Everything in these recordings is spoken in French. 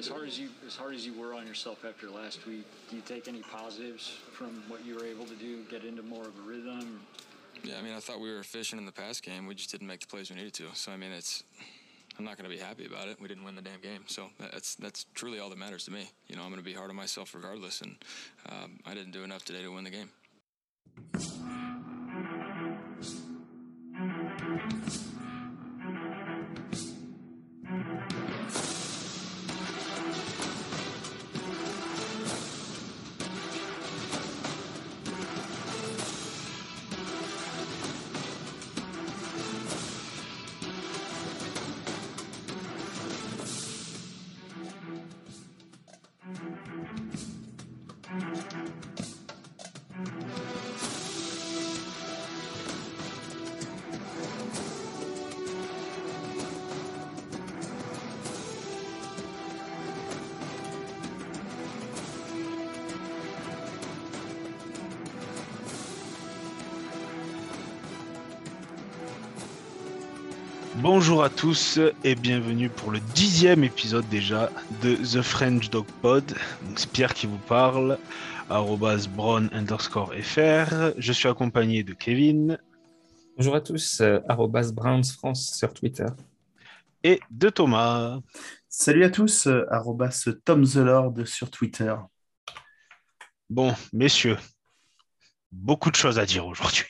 as hard as you as hard as you were on yourself after last week, do you take any positives from what you were able to do, get into more of a rhythm? Yeah, I mean, I thought we were efficient in the past game. We just didn't make the plays we needed to. So I mean, it's I'm not going to be happy about it. We didn't win the damn game. So that's that's truly all that matters to me. You know, I'm going to be hard on myself regardless, and um, I didn't do enough today to win the game. Bonjour à tous et bienvenue pour le dixième épisode déjà de The French Dog Pod. C'est Pierre qui vous parle, arrobas brown underscore fr. Je suis accompagné de Kevin. Bonjour à tous, euh, arrobas Browns France sur Twitter. Et de Thomas. Salut à tous, euh, arrobas Tom the Lord sur Twitter. Bon, messieurs, beaucoup de choses à dire aujourd'hui.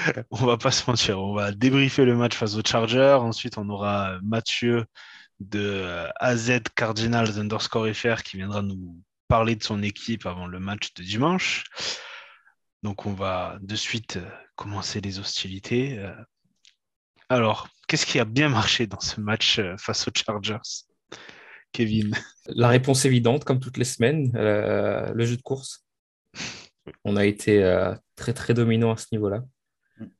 on va pas se mentir, on va débriefer le match face aux Chargers. Ensuite, on aura Mathieu de euh, AZ Cardinals underscore FR qui viendra nous parler de son équipe avant le match de dimanche. Donc, on va de suite euh, commencer les hostilités. Euh, alors, qu'est-ce qui a bien marché dans ce match face aux Chargers Kevin? La réponse évidente, comme toutes les semaines, le jeu de course. On a été très très dominant à ce niveau-là.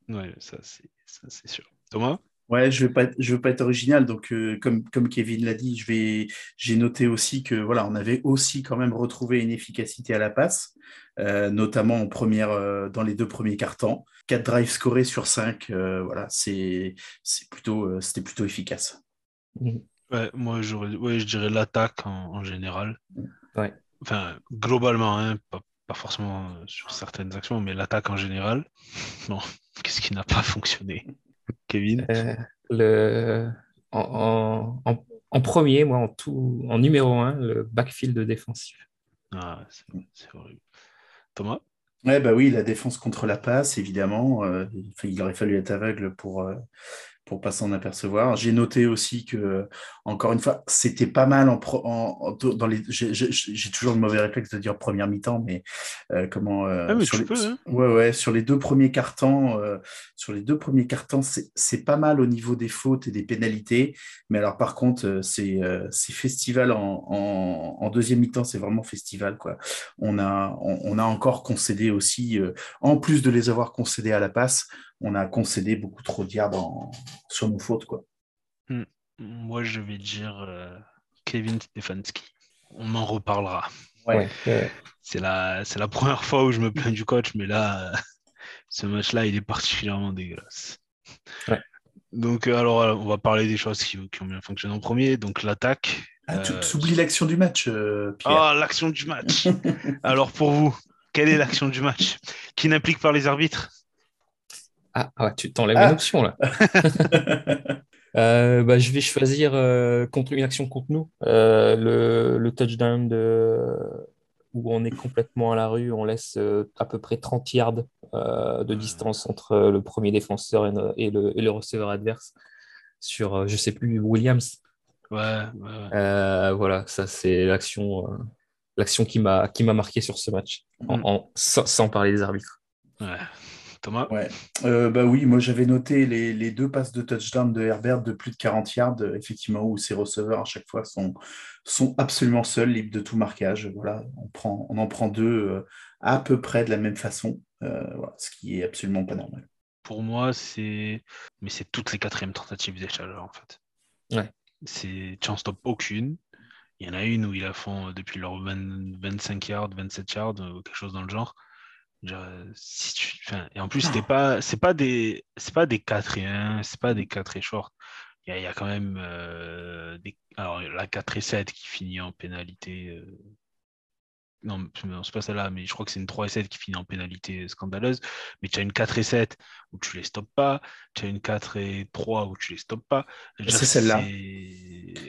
Ouais, ça c'est sûr. Thomas? Ouais, je ne je veux pas être original, donc euh, comme, comme Kevin l'a dit, j'ai noté aussi que voilà, on avait aussi quand même retrouvé une efficacité à la passe, euh, notamment en première, euh, dans les deux premiers cartons. 4 drives scorés sur 5, voilà, c'est plutôt, c'était plutôt efficace. Ouais, moi, ouais, je dirais l'attaque en, en, général. Ouais. Enfin, globalement, hein, pas, pas forcément sur certaines actions, mais l'attaque en général. Bon, Qu'est-ce qui n'a pas fonctionné, Kevin? Euh, le... En, en, en, premier, moi, en, tout, en numéro un, le backfield défensif. Ah, c'est horrible. Thomas? Ouais, bah oui, la défense contre la passe, évidemment. Euh, il aurait fallu être aveugle pour, euh, pour pas s'en apercevoir. J'ai noté aussi que, encore une fois, c'était pas mal en, en, dans les. J'ai toujours le mauvais réflexe de dire première mi-temps, mais euh, comment euh, ah, sur, les, peux, hein. ouais, ouais, sur les deux premiers cartons, euh, sur les deux premiers cartons, c'est pas mal au niveau des fautes et des pénalités. Mais alors, par contre, c'est festival en, en, deuxième mi-temps, c'est vraiment festival quoi. On a on, on a encore concédé aussi, en plus de les avoir concédés à la passe on a concédé beaucoup trop de sur nos fautes. Quoi. Hmm. Moi, je vais dire euh, Kevin Stefanski. On en reparlera. Ouais. C'est la, la première fois où je me plains du coach, mais là, ce match-là, il est particulièrement dégueulasse. Donc, euh, alors, on va parler des choses qui, ont bien fonctionné en premier. Donc, l'attaque. Ah, tu euh, oublies l'action du match, Pierre. Ah, l'action du match. alors, pour vous, quelle est l'action du match Qui n'implique pas les arbitres? Ah, ah, tu t'enlèves ah. une option là. Euh, bah, je vais choisir euh, contre une action contre nous. Euh, le, touchdown de... où on est complètement à la rue, on laisse à peu près 30 yards de distance entre le premier défenseur et, le, et le, receveur adverse sur, je sais plus, Williams. Ouais, voilà, ça c'est l'action l'action qui m'a marqué sur ce match, en, mm. sans, sans, parler des arbitres. Ouais. Thomas ouais. Euh, bah oui, moi j'avais noté les, deux passes de touchdown de Herbert de plus de 40 yards, effectivement, où ses receveurs à chaque fois sont, sont absolument seuls, libres de tout marquage. Voilà, on, prend, on en prend deux euh, à peu près de la même façon, euh, ce qui est absolument pas normal. Pour moi, c'est. Mais c'est toutes les quatrièmes tentatives des Chargers, en fait. Ouais. C'est. Tu stop aucune. Il y en a une où ils la font depuis leur 25 yards, 27 yards, quelque chose dans le genre et en plus, c'était pas, c'est pas des, c'est pas des 4 et 1, c'est pas des 4 et short. il y, a quand même des... Alors, la 4 et 7 qui finit en pénalité non, c'est pas celle-là, mais je crois que c'est une 3 et 7 qui finit en pénalité scandaleuse. Mais tu as une 4 et 7 où tu les stoppes pas. Tu as une 4 et 3 où tu les stoppes pas. C'est celle-là.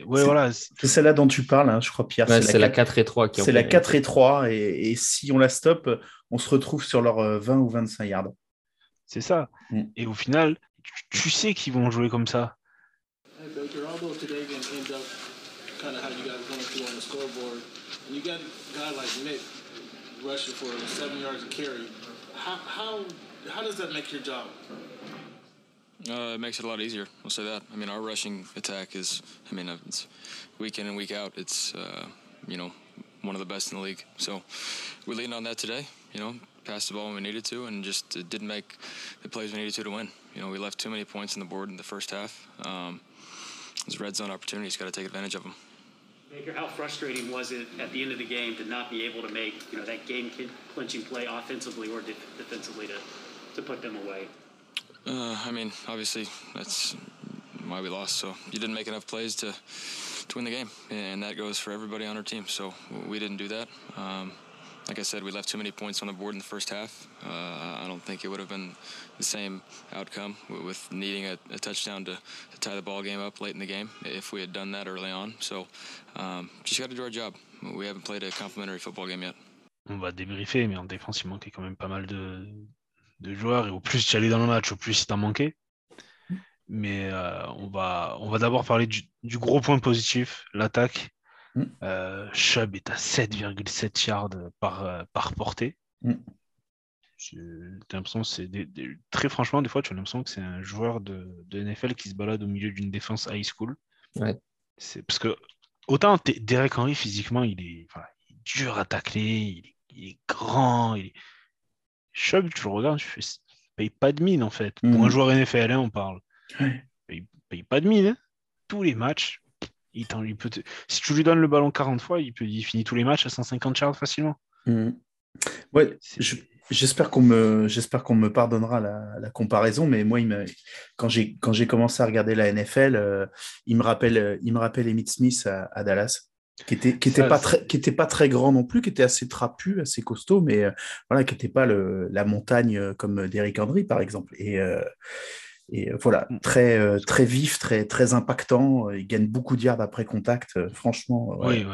Ouais, voilà. C'est celle-là dont tu parles, hein, je crois, Pierre. c'est la, 4 et 3 qui C'est la 4 et 3. Et, et, si on la stoppe, on se retrouve sur leurs 20 ou 25 yards. C'est ça. Mm. Et au final, tu, tu sais qu'ils vont jouer comme ça. Hey, Baker, guy like Nick rushing for seven yards of carry. How how how does that make your job? Uh, it makes it a lot easier. I'll say that. I mean, our rushing attack is, I mean, it's week in and week out. It's, uh, you know, one of the best in the league. So we leaned on that today. You know, passed the ball when we needed to, and just didn't make the plays we needed to to win. You know, we left too many points on the board in the first half. Um, those red zone opportunities, got to take advantage of them. Baker, how frustrating was it at the end of the game to not be able to make you know that game clinching play offensively or defensively to, to put them away? Uh, I mean, obviously that's why we lost. So you didn't make enough plays to to win the game, and that goes for everybody on our team. So we didn't do that. Um, like I said, we left too many points on the board in the first half. Uh, I don't think it would have been the same outcome with needing a, a touchdown to, to, tie the ball game up late in the game if we had done that early on. So um, just got to do our job. We haven't played a complimentary football game yet. On va débriefer, mais en défense, il manquait quand même pas mal de, de joueurs. Et au plus tu allais dans le match, au plus il t'en manquait. Mais euh, on va, on va d'abord parler du, du, gros point positif, l'attaque. Mm. Euh, Chubb est à 7,7 yards par, euh, par portée. Mm. l'impression c'est très franchement, des fois, tu as l'impression que c'est un joueur de, de, NFL qui se balade au milieu d'une défense high school. C'est parce que autant Derek Henry physiquement, il est, dur à tacler, il est, grand. Il est... Chubb, tu le regardes, tu fais, paye pas de mine en fait. Pour un mm. joueur NFL, hein, on parle. Il paye, paye, pas de mine. Hein. Tous les matchs, il, peut Si tu lui donnes le ballon 40 fois, il, peut, il finit tous les matchs à 150 yards facilement. Mhm. Ouais, j'espère qu'on me, j'espère qu'on me pardonnera la, comparaison, mais moi, il quand j'ai quand j'ai commencé à regarder la NFL, euh, il me rappelle, il me rappelle Emmitt Smith à, Dallas, qui était qui était pas très qui était pas très grand non plus, qui était assez trapu, assez costaud, mais euh, voilà, qui n'était pas le, la montagne euh, comme Derrick Henry par exemple. Et et euh, voilà, mm. très, euh, très vif, très, très impactant. Il gagne beaucoup de yards après contact. Franchement. Oui,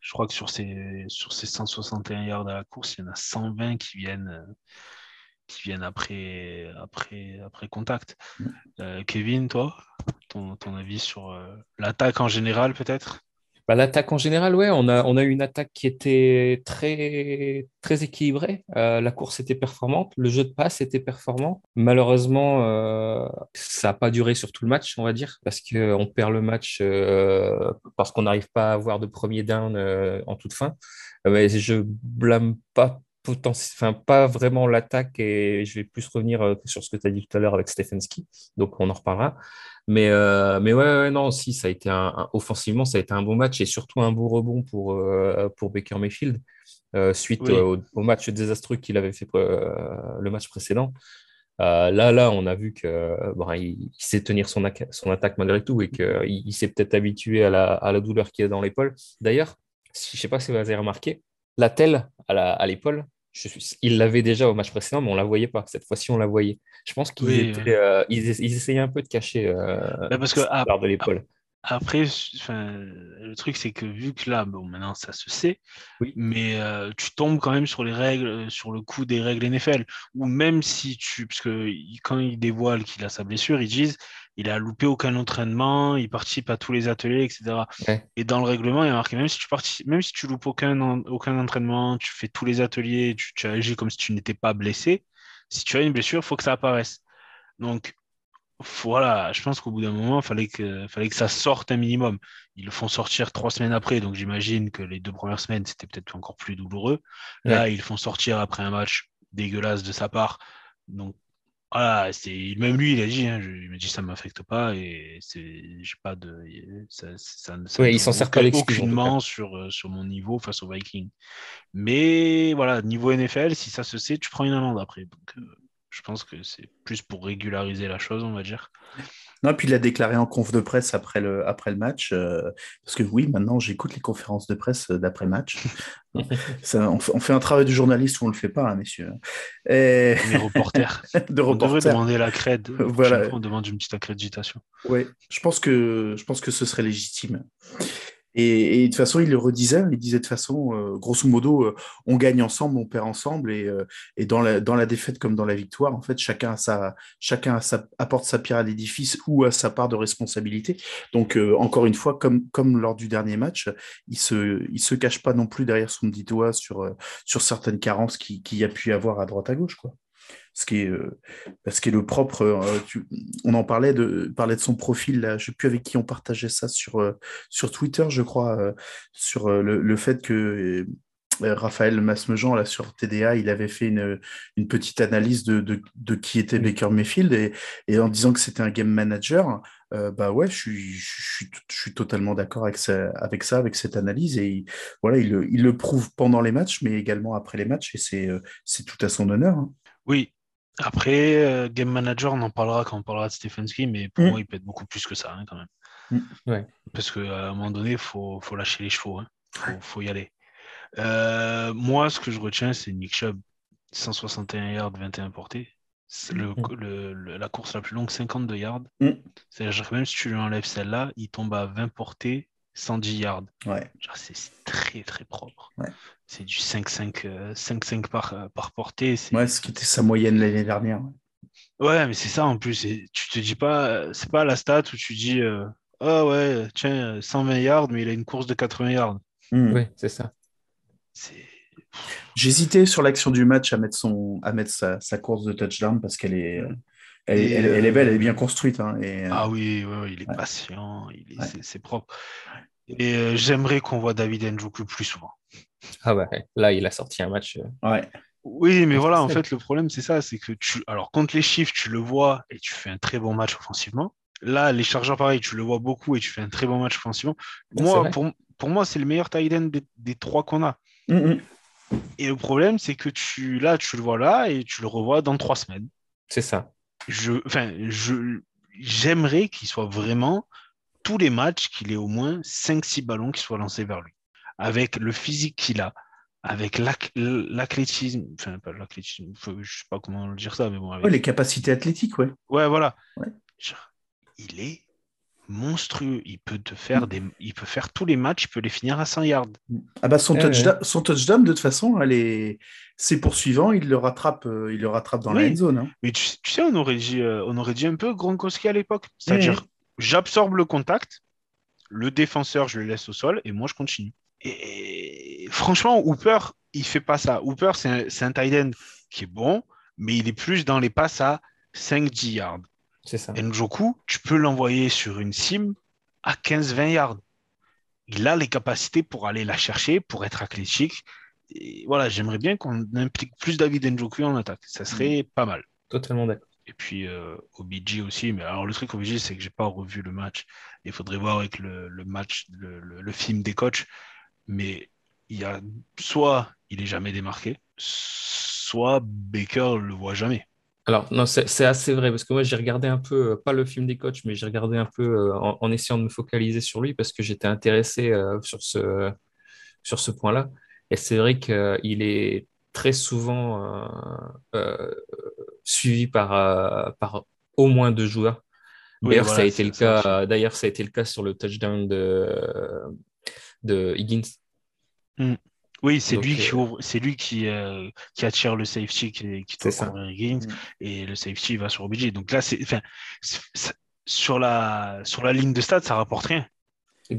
Je crois que sur ces, sur ces 161 yards à la course, il y en a 120 qui viennent, euh, qui viennent après, après, après contact. Mm. Kevin, toi, ton, ton avis sur l'attaque en général, peut-être? Bah, l'attaque en général, ouais, on a, eu une attaque qui était très, très équilibrée. Euh, la course était performante, le jeu de passe était performant. Malheureusement, euh, ça n'a pas duré sur tout le match, on va dire, parce qu'on perd le match euh, parce qu'on n'arrive pas à avoir de premier down en toute fin. mais je blâme pas enfin, pas vraiment l'attaque et je vais plus revenir sur ce que tu as dit tout à l'heure avec Stefanski, donc on en reparlera. Mais, euh, mais ouais, non, si, ça a été un, offensivement, ça a été un bon match et surtout un beau rebond pour, euh, pour Baker Mayfield euh, suite au, match désastreux qu'il avait fait le match précédent. là, là, on a vu que bon, il, sait tenir son, son, attaque malgré tout et qu'il il, s'est peut-être habitué à la, à la douleur qu'il a dans l'épaule. D'ailleurs, je ne sais pas si vous avez remarqué, la telle à l'épaule, il l'avait déjà au match précédent, mais on ne la voyait pas. Cette fois-ci, on la voyait. Je pense qu'ils euh, essayaient un peu de cacher euh, bah, parce que, de l'épaule. Après, le truc, c'est que vu que là, bon, maintenant, ça se sait, oui. mais euh, tu tombes quand même sur les règles, sur le coup des règles NFL. Ou même si tu. Parce que quand ils dévoilent qu'il a sa blessure, ils disent il a loupé aucun entraînement, il participe à tous les ateliers, etc. Et dans le règlement, il y a marqué même si tu participes, même si tu loupes aucun, aucun entraînement, tu fais tous les ateliers, tu, tu agis comme si tu n'étais pas blessé, si tu as une blessure, il faut que ça apparaisse. Donc, voilà, je pense qu'au bout d'un moment, il fallait que, fallait que ça sorte un minimum. Ils le font sortir trois semaines après, donc j'imagine que les deux premières semaines, c'était peut-être encore plus douloureux. Là, ils le font sortir après un match dégueulasse de sa part. Donc voilà, c'est même lui, il a dit, hein, il m'a dit ça m'affecte pas et c'est, j'ai pas de, ça, ça, ça il s'en sert pas aucunement sur euh, sur mon niveau face aux Vikings. Mais voilà, niveau NFL, si ça se sait, tu prends une amende après. Donc, euh, je pense que c'est plus pour régulariser la chose, on va dire. Non, puis il l'a déclaré en conf de presse après le, après le match. euh, parce que oui, maintenant, j'écoute les conférences de presse euh, d'après-match. Ça, on, fait, on fait un travail de journaliste où on ne le fait pas, hein, messieurs. Et... Les reporters. de On devrait reporter. demander la crède. Voilà. Chaque fois, On demande une petite accréditation. Oui, je pense que je pense que ce serait légitime. Et, et de toute façon, il le redisait, il disait de façon, euh, grosso modo, euh, on gagne ensemble, on perd ensemble, et, euh, et dans, la, dans la défaite comme dans la victoire, en fait, chacun, a sa, chacun a sa- apporte sa pierre à l'édifice ou à sa part de responsabilité. Donc, euh, encore une fois, comme, comme lors du dernier match, il se, il se cache pas non plus derrière son petit doigt sur, euh, sur certaines carences qu'il qui y a pu avoir à droite à gauche, quoi. Ce qui est, euh, ce qui est le propre. euh, tu- on en parlait de, parlait de son profil, là, je ne sais plus avec qui on partageait ça sur, euh, sur Twitter, je crois, sur le, le fait que Raphaël Masmejean, là, sur TDA, il avait fait une, une petite analyse de, de, de qui était Baker Mayfield et, et en disant que c'était un game manager. euh, bah ouais, je suis, je suis, je suis totalement d'accord avec ça, avec ça, avec cette analyse. Et il- voilà, il, le- il le prouve pendant les matchs, mais également après les matchs. Et c'est c'est tout à son honneur. hein. Oui. Après, euh, Game Manager, on en parlera quand on parlera de Stefanski, mais pour Mm. moi, il peut être beaucoup plus que ça, hein, quand même. Mm. Ouais. Parce qu'à un moment donné, il faut, faut lâcher les chevaux. Il faut, faut y aller. Euh, moi, ce que je retiens, c'est Nick Chubb, 161 yards, 21 portées. Le- Mm. le- le- la course la plus longue, 52 yards. C'est-à-dire que même si tu lui enlèves celle-là, il tombe à 20 portées, 110 yards. Ouais. Genre, C'est très, très propre. Ouais. C'est du 5-5 euh, 5-5 par, euh, par portée. c'est- Ouais, ce qui était sa moyenne l'année dernière. Ouais, mais c'est ça en plus. et tu te dis pas, euh, c'est pas la stat où tu dis, euh, ah ouais, tiens, euh, 120 yards, mais il a une course de 80 yards. Mm. Oui, c'est ça. C'est J'hésitais sur l'action du match à mettre, son, à mettre sa, sa course de touchdown parce qu'elle est, elle, Et, elle- elle est euh, belle, elle est bien construite. hein, et, euh, Ah oui, ouais, ouais, il est Ouais. patient, il est, Ouais. c'est, propre. Et euh, j'aimerais qu'on voit David Njoku plus souvent. Ah ouais, là, il a sorti un match. euh, ouais. Oui, mais voilà, en fait, le problème, c'est ça, c'est que tu. Alors, contre les chiffres, tu le vois et tu fais un très bon match offensivement. Là, les chargeurs, pareil, tu le vois beaucoup et tu fais un très bon match offensivement. Moi, pour, pour moi, c'est le meilleur tight end des, des trois qu'on a. Mm, mm. Et le problème, c'est que tu, là, tu le vois là et tu le revois dans trois semaines. C'est ça. Je, enfin, je, j'aimerais qu'il soit vraiment tous les matchs, qu'il ait au moins 5-6 ballons qui soient lancés vers lui. Avec le physique qu'il a, avec l'athlétisme, enfin, pas l'athlétisme, je sais pas comment dire ça, mais bon, avec Ouais, les capacités athlétiques, ouais. Ouais, voilà. Ouais. Genre, il est monstrueux. Il peut te faire des, il peut faire tous les matchs, il peut les finir à 100 yards. Ah bah son, Ouais, touchdown, son touchdown, de toute façon, elle est... c'est poursuivant, il le rattrape, euh, il le rattrape dans la end zone. hein. Mais tu, tu sais, on aurait dit, euh, on aurait dit un peu Gronkowski à l'époque. C'est-à-dire, j'absorbe le contact, le défenseur, je le laisse au sol et moi, je continue. Et franchement, Hooper, il fait pas ça. Hooper, c'est un, c'est un tight end qui est bon, mais il est plus dans les passes à 5-10 yards. C'est ça. Njoku, tu peux l'envoyer sur une sim à 15-20 yards. Il a les capacités pour aller la chercher, pour être athlétique. Et voilà, j'aimerais bien qu'on implique plus David Njoku en attaque. Ça serait pas mal. Totalement d'accord. Et puis euh, OBJ aussi. Mais alors le truc OBJ, c'est que j'ai pas revu le match. Il faudrait voir avec le, le match, le, le- le film des coachs. Mais il y a soit il est jamais démarqué, soit Baker le voit jamais. Alors, non, c'est assez vrai, parce que moi, j'ai regardé un peu, euh, pas le film des coachs, mais j'ai regardé un peu euh, en, en essayant de me focaliser sur lui, parce que j'étais intéressé euh, sur ce, sur ce point-là. Et c'est vrai qu'il est très souvent euh, suivi par, par au moins deux joueurs. Oui, D'ailleurs, voilà, ça a été le cas, d'ailleurs, ça a été le cas sur le touchdown de, de Higgins. Oui, c'est Donc, lui qui euh, ouvre, c'est lui qui, euh, qui attire le safety qui, qui C'est Higgins Mm. et le safety va sur OBJ. Donc là, c'est, c'est- c'est- sur la, sur la ligne de stade, ça rapporte rien.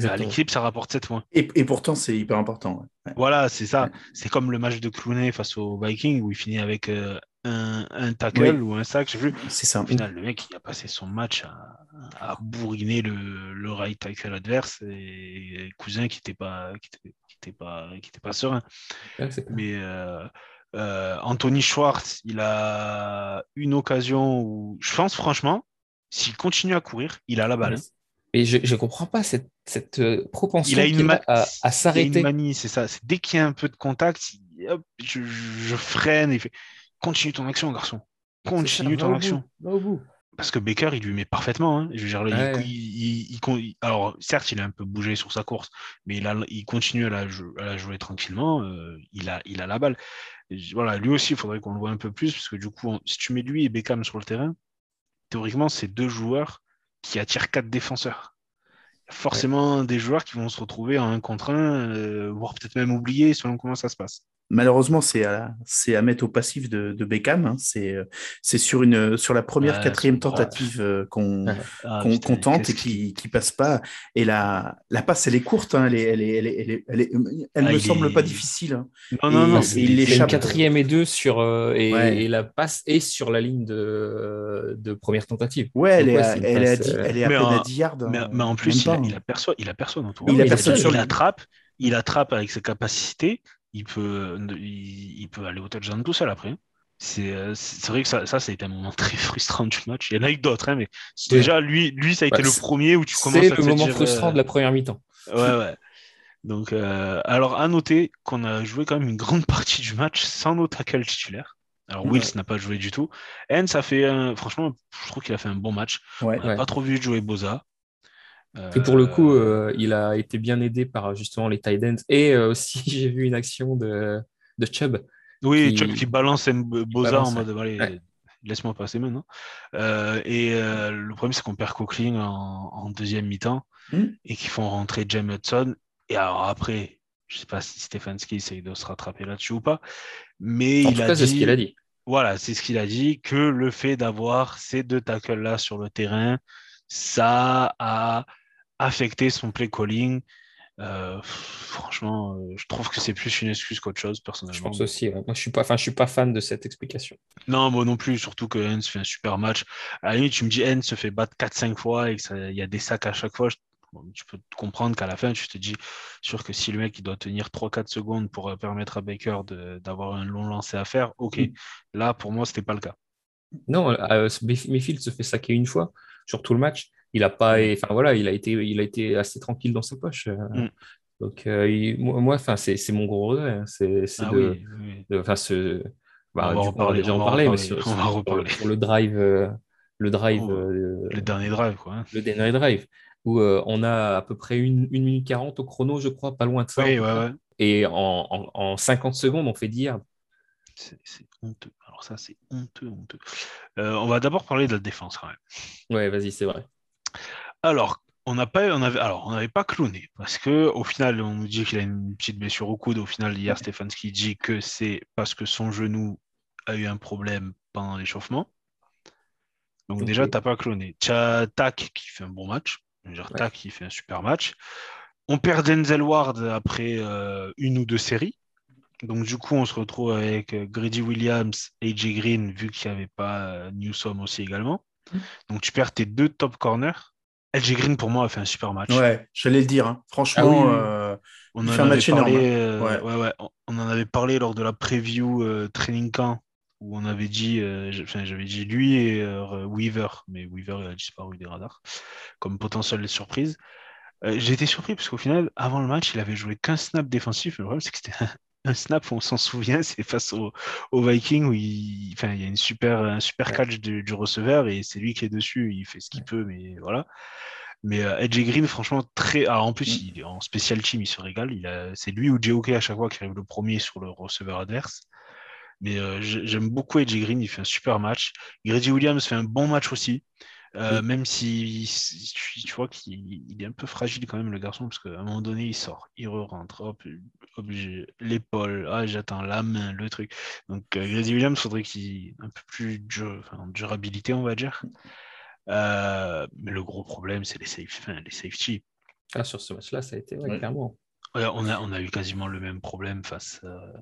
À l'équipe, ça rapporte 7 points. Et, et pourtant, c'est hyper important. ouais. Ouais. Voilà, c'est ça. Ouais. C'est comme le match de Clooney face aux Vikings où il finit avec euh, un, un tackle Oui. ou un sac, je sais plus. C'est ça. Au final, le mec, il a passé son match à, à bourriner le, le right tackle adverse et, cousin qui n'était pas, qui était, qui était pas, qui était pas serein. Mais euh, euh, Anthony Schwartz, il a une occasion où je pense franchement, s'il continue à courir, il a la balle. hein. Et je ne comprends pas cette, cette euh, propension Il a une, à, à a une s'arrêter. manie, c'est ça. C'est dès qu'il y a un peu de contact, il- hop, je, je freine et fait continue ton action, garçon. Continue ça, ton action. bout, au bout. Parce que Baker, il lui met parfaitement. hein. Je veux dire, là, il- Ouais. il- il- il con- alors, certes, il a un peu bougé sur sa course, mais il, a, continue à la, jou- à la jouer tranquillement. euh, il, a, il a la balle. Et voilà, lui aussi, il faudrait qu'on le voit un peu plus, parce que du coup, on- si tu mets lui et Beckham sur le terrain, théoriquement, c'est deux joueurs qui attirent quatre défenseurs. Forcément des joueurs qui vont se retrouver en un contre un, euh, voire peut-être même oublier selon comment ça se passe. Malheureusement, c'est à, c'est à mettre au passif de, de Beckham. hein. C'est, euh, c'est sur, une, sur la première, Ouais, quatrième tentative euh, qu'on. Ah, qu'on, putain, qu'on tente et qui, qui passe pas. Et la, la passe, elle est courte. hein. Elle, est, elle, est, elle, est, elle, est- elle, est- elle Ah, me il semble est- pas difficile. hein. Non, non, Et- non. et il Il y a l'échappe. une quatrième et deux sur euh, et, Ouais. et la passe est sur la ligne de, de première tentative. Ouais, elle Donc, est, à, c'est une elle, est à passe, dix- elle est à mais peine en- à 10 yards. Mais, hein. mais en plus, il a, pas, il a personne, il a personne autour. Il a personne il, sur lui. attrape, il attrape avec ses capacités, il peut, il, il peut aller au touchdown tout seul après. C'est euh, c'est vrai que ça, ça, ça a été un moment très frustrant du match. Il y en a eu d'autres, hein, mais c'est déjà lui, lui, ça a été le c'est- premier où tu commences C'est à le te moment dire, frustrant euh, de la première mi-temps. Ouais, ouais. Donc, euh, alors à noter qu'on a joué quand même une grande partie du match sans nos tackles titulaires. Alors Wills Ouais. n'a pas joué du tout. Hens a fait, un- franchement, je trouve qu'il a fait un bon match. Ouais. On n'a Ouais. pas trop vu jouer Boza. Et pour le coup, Euh, il a été bien aidé par justement les tight ends. Et euh, aussi, j'ai vu une action de, de Chubb. Oui, qui- Chubb qui balance un Boza en mode allez, Ouais. laisse-moi passer maintenant. Euh, et le problème, c'est qu'on perd Coquelin en, en deuxième mi-temps Mm. et qu'ils font rentrer James Hudson. Et alors après, je sais pas si Stefanski essaye de se rattraper là-dessus ou pas, mais En il tout a cas, c'est dit, ce qu'il a dit. Voilà, c'est ce qu'il a dit, que le fait d'avoir ces deux tackles-là sur le terrain, ça a affecté son play calling. Euh, franchement, euh, je trouve que c'est plus une excuse qu'autre chose, personnellement. Je pense aussi. ouais. Moi, je suis pas, enfin, je suis pas fan de cette explication. Non, moi non plus, surtout que Hens fait un super match. À la limite, tu me dis Hens se fait battre 4-5 fois et qu'il y a des sacs à chaque fois. je- bon, tu peux comprendre qu'à la fin, tu te dis sûr que si le mec il doit tenir 3-4 secondes pour euh, permettre à Baker d'avoir un long lancer à faire, ok. Mm. Là, pour moi, c'était pas le cas. Non, euh, Mayfield se fait saquer une fois sur tout le match. Il a pas, Mm. enfin voilà, il a été, il a été assez tranquille dans sa poche. euh. Mm. Donc euh, il- moi, enfin c'est mon gros regret. hein. C'est Ah de, oui, oui. enfin ce, bah, On va coup, on a reparler, déjà on en va en parlé, mais sur, on va sur- reparler. sur le drive, euh, le drive, Oh, euh, Le dernier drive, quoi. hein. le dernier drive, où euh, on a à peu près une, une minute 40 au chrono, je crois, pas loin de ça. Oui, ouais, ouais. Et en, en, en 50 secondes, on fait dire C'est honteux. Alors ça, c'est honteux, honteux. On va d'abord parler de la défense quand même. Ouais, vas-y, c'est vrai. Alors, on n'a pas, on avait, alors, on n'avait pas cloné parce que au final, on nous dit qu'il a une petite blessure au coude. Au final, hier, Stefanski dit que c'est parce que son genou a eu un problème pendant l'échauffement. Donc Ok. déjà, t'as pas cloné. Tu as Tak qui fait un bon match. Dire, Ouais. Tak qui fait un super match. On perd Denzel Ward après euh, une ou deux séries. Donc du coup, on se retrouve avec euh, Grady Williams et AJ Green, vu qu'il n'y avait pas euh, Newsom aussi également. Donc tu perds tes deux top corners. AJ Green, pour moi, a fait un super match. Ouais, j'allais le dire. hein. Franchement, Ah oui, euh, On en fait un avait match énorme, parlé, euh, Ouais. ouais, ouais, on- en avait parlé lors de la preview euh, training camp où on avait dit, euh, j'avais dit lui et Weaver, mais Weaver il a disparu des radars comme potentielle surprise. J'ai été surpris parce qu'au final, avant le match, il avait joué qu'un snap défensif. Le problème, c'est que c'était un, snap, on s'en souvient, c'est face au, au Viking où il, enfin, il y a une super, un super catch du, du receveur et c'est lui qui est dessus. Il fait ce qu'il peut, mais voilà. Mais Edge Green, franchement, très. Alors, en plus, Mm. il est en spécial team, il se régale. Il a... C'est lui ou JOK à chaque fois qui arrive le premier sur le receveur adverse. Mais euh, j'ai- j'aime beaucoup Edge Green, il fait un super match. Grady Williams fait un bon match aussi. Euh, Oui. Même si, si tu, tu vois qu'il il est un peu fragile quand même, le garçon, parce qu'à un moment donné, il sort, il re-rentre, hop, hop, j'ai l'épaule, ah, j'attends la main, le truc. Donc, euh, Grady Williams, faudrait qu'il ait un peu plus de dur- enfin, de durabilité, on va dire. Euh, mais le gros problème, c'est les, safe, enfin, les safety. Ah, sur ce match-là, ça a été ouais, Ouais. clairement. Ouais, on, a, on a eu quasiment le même problème face. euh,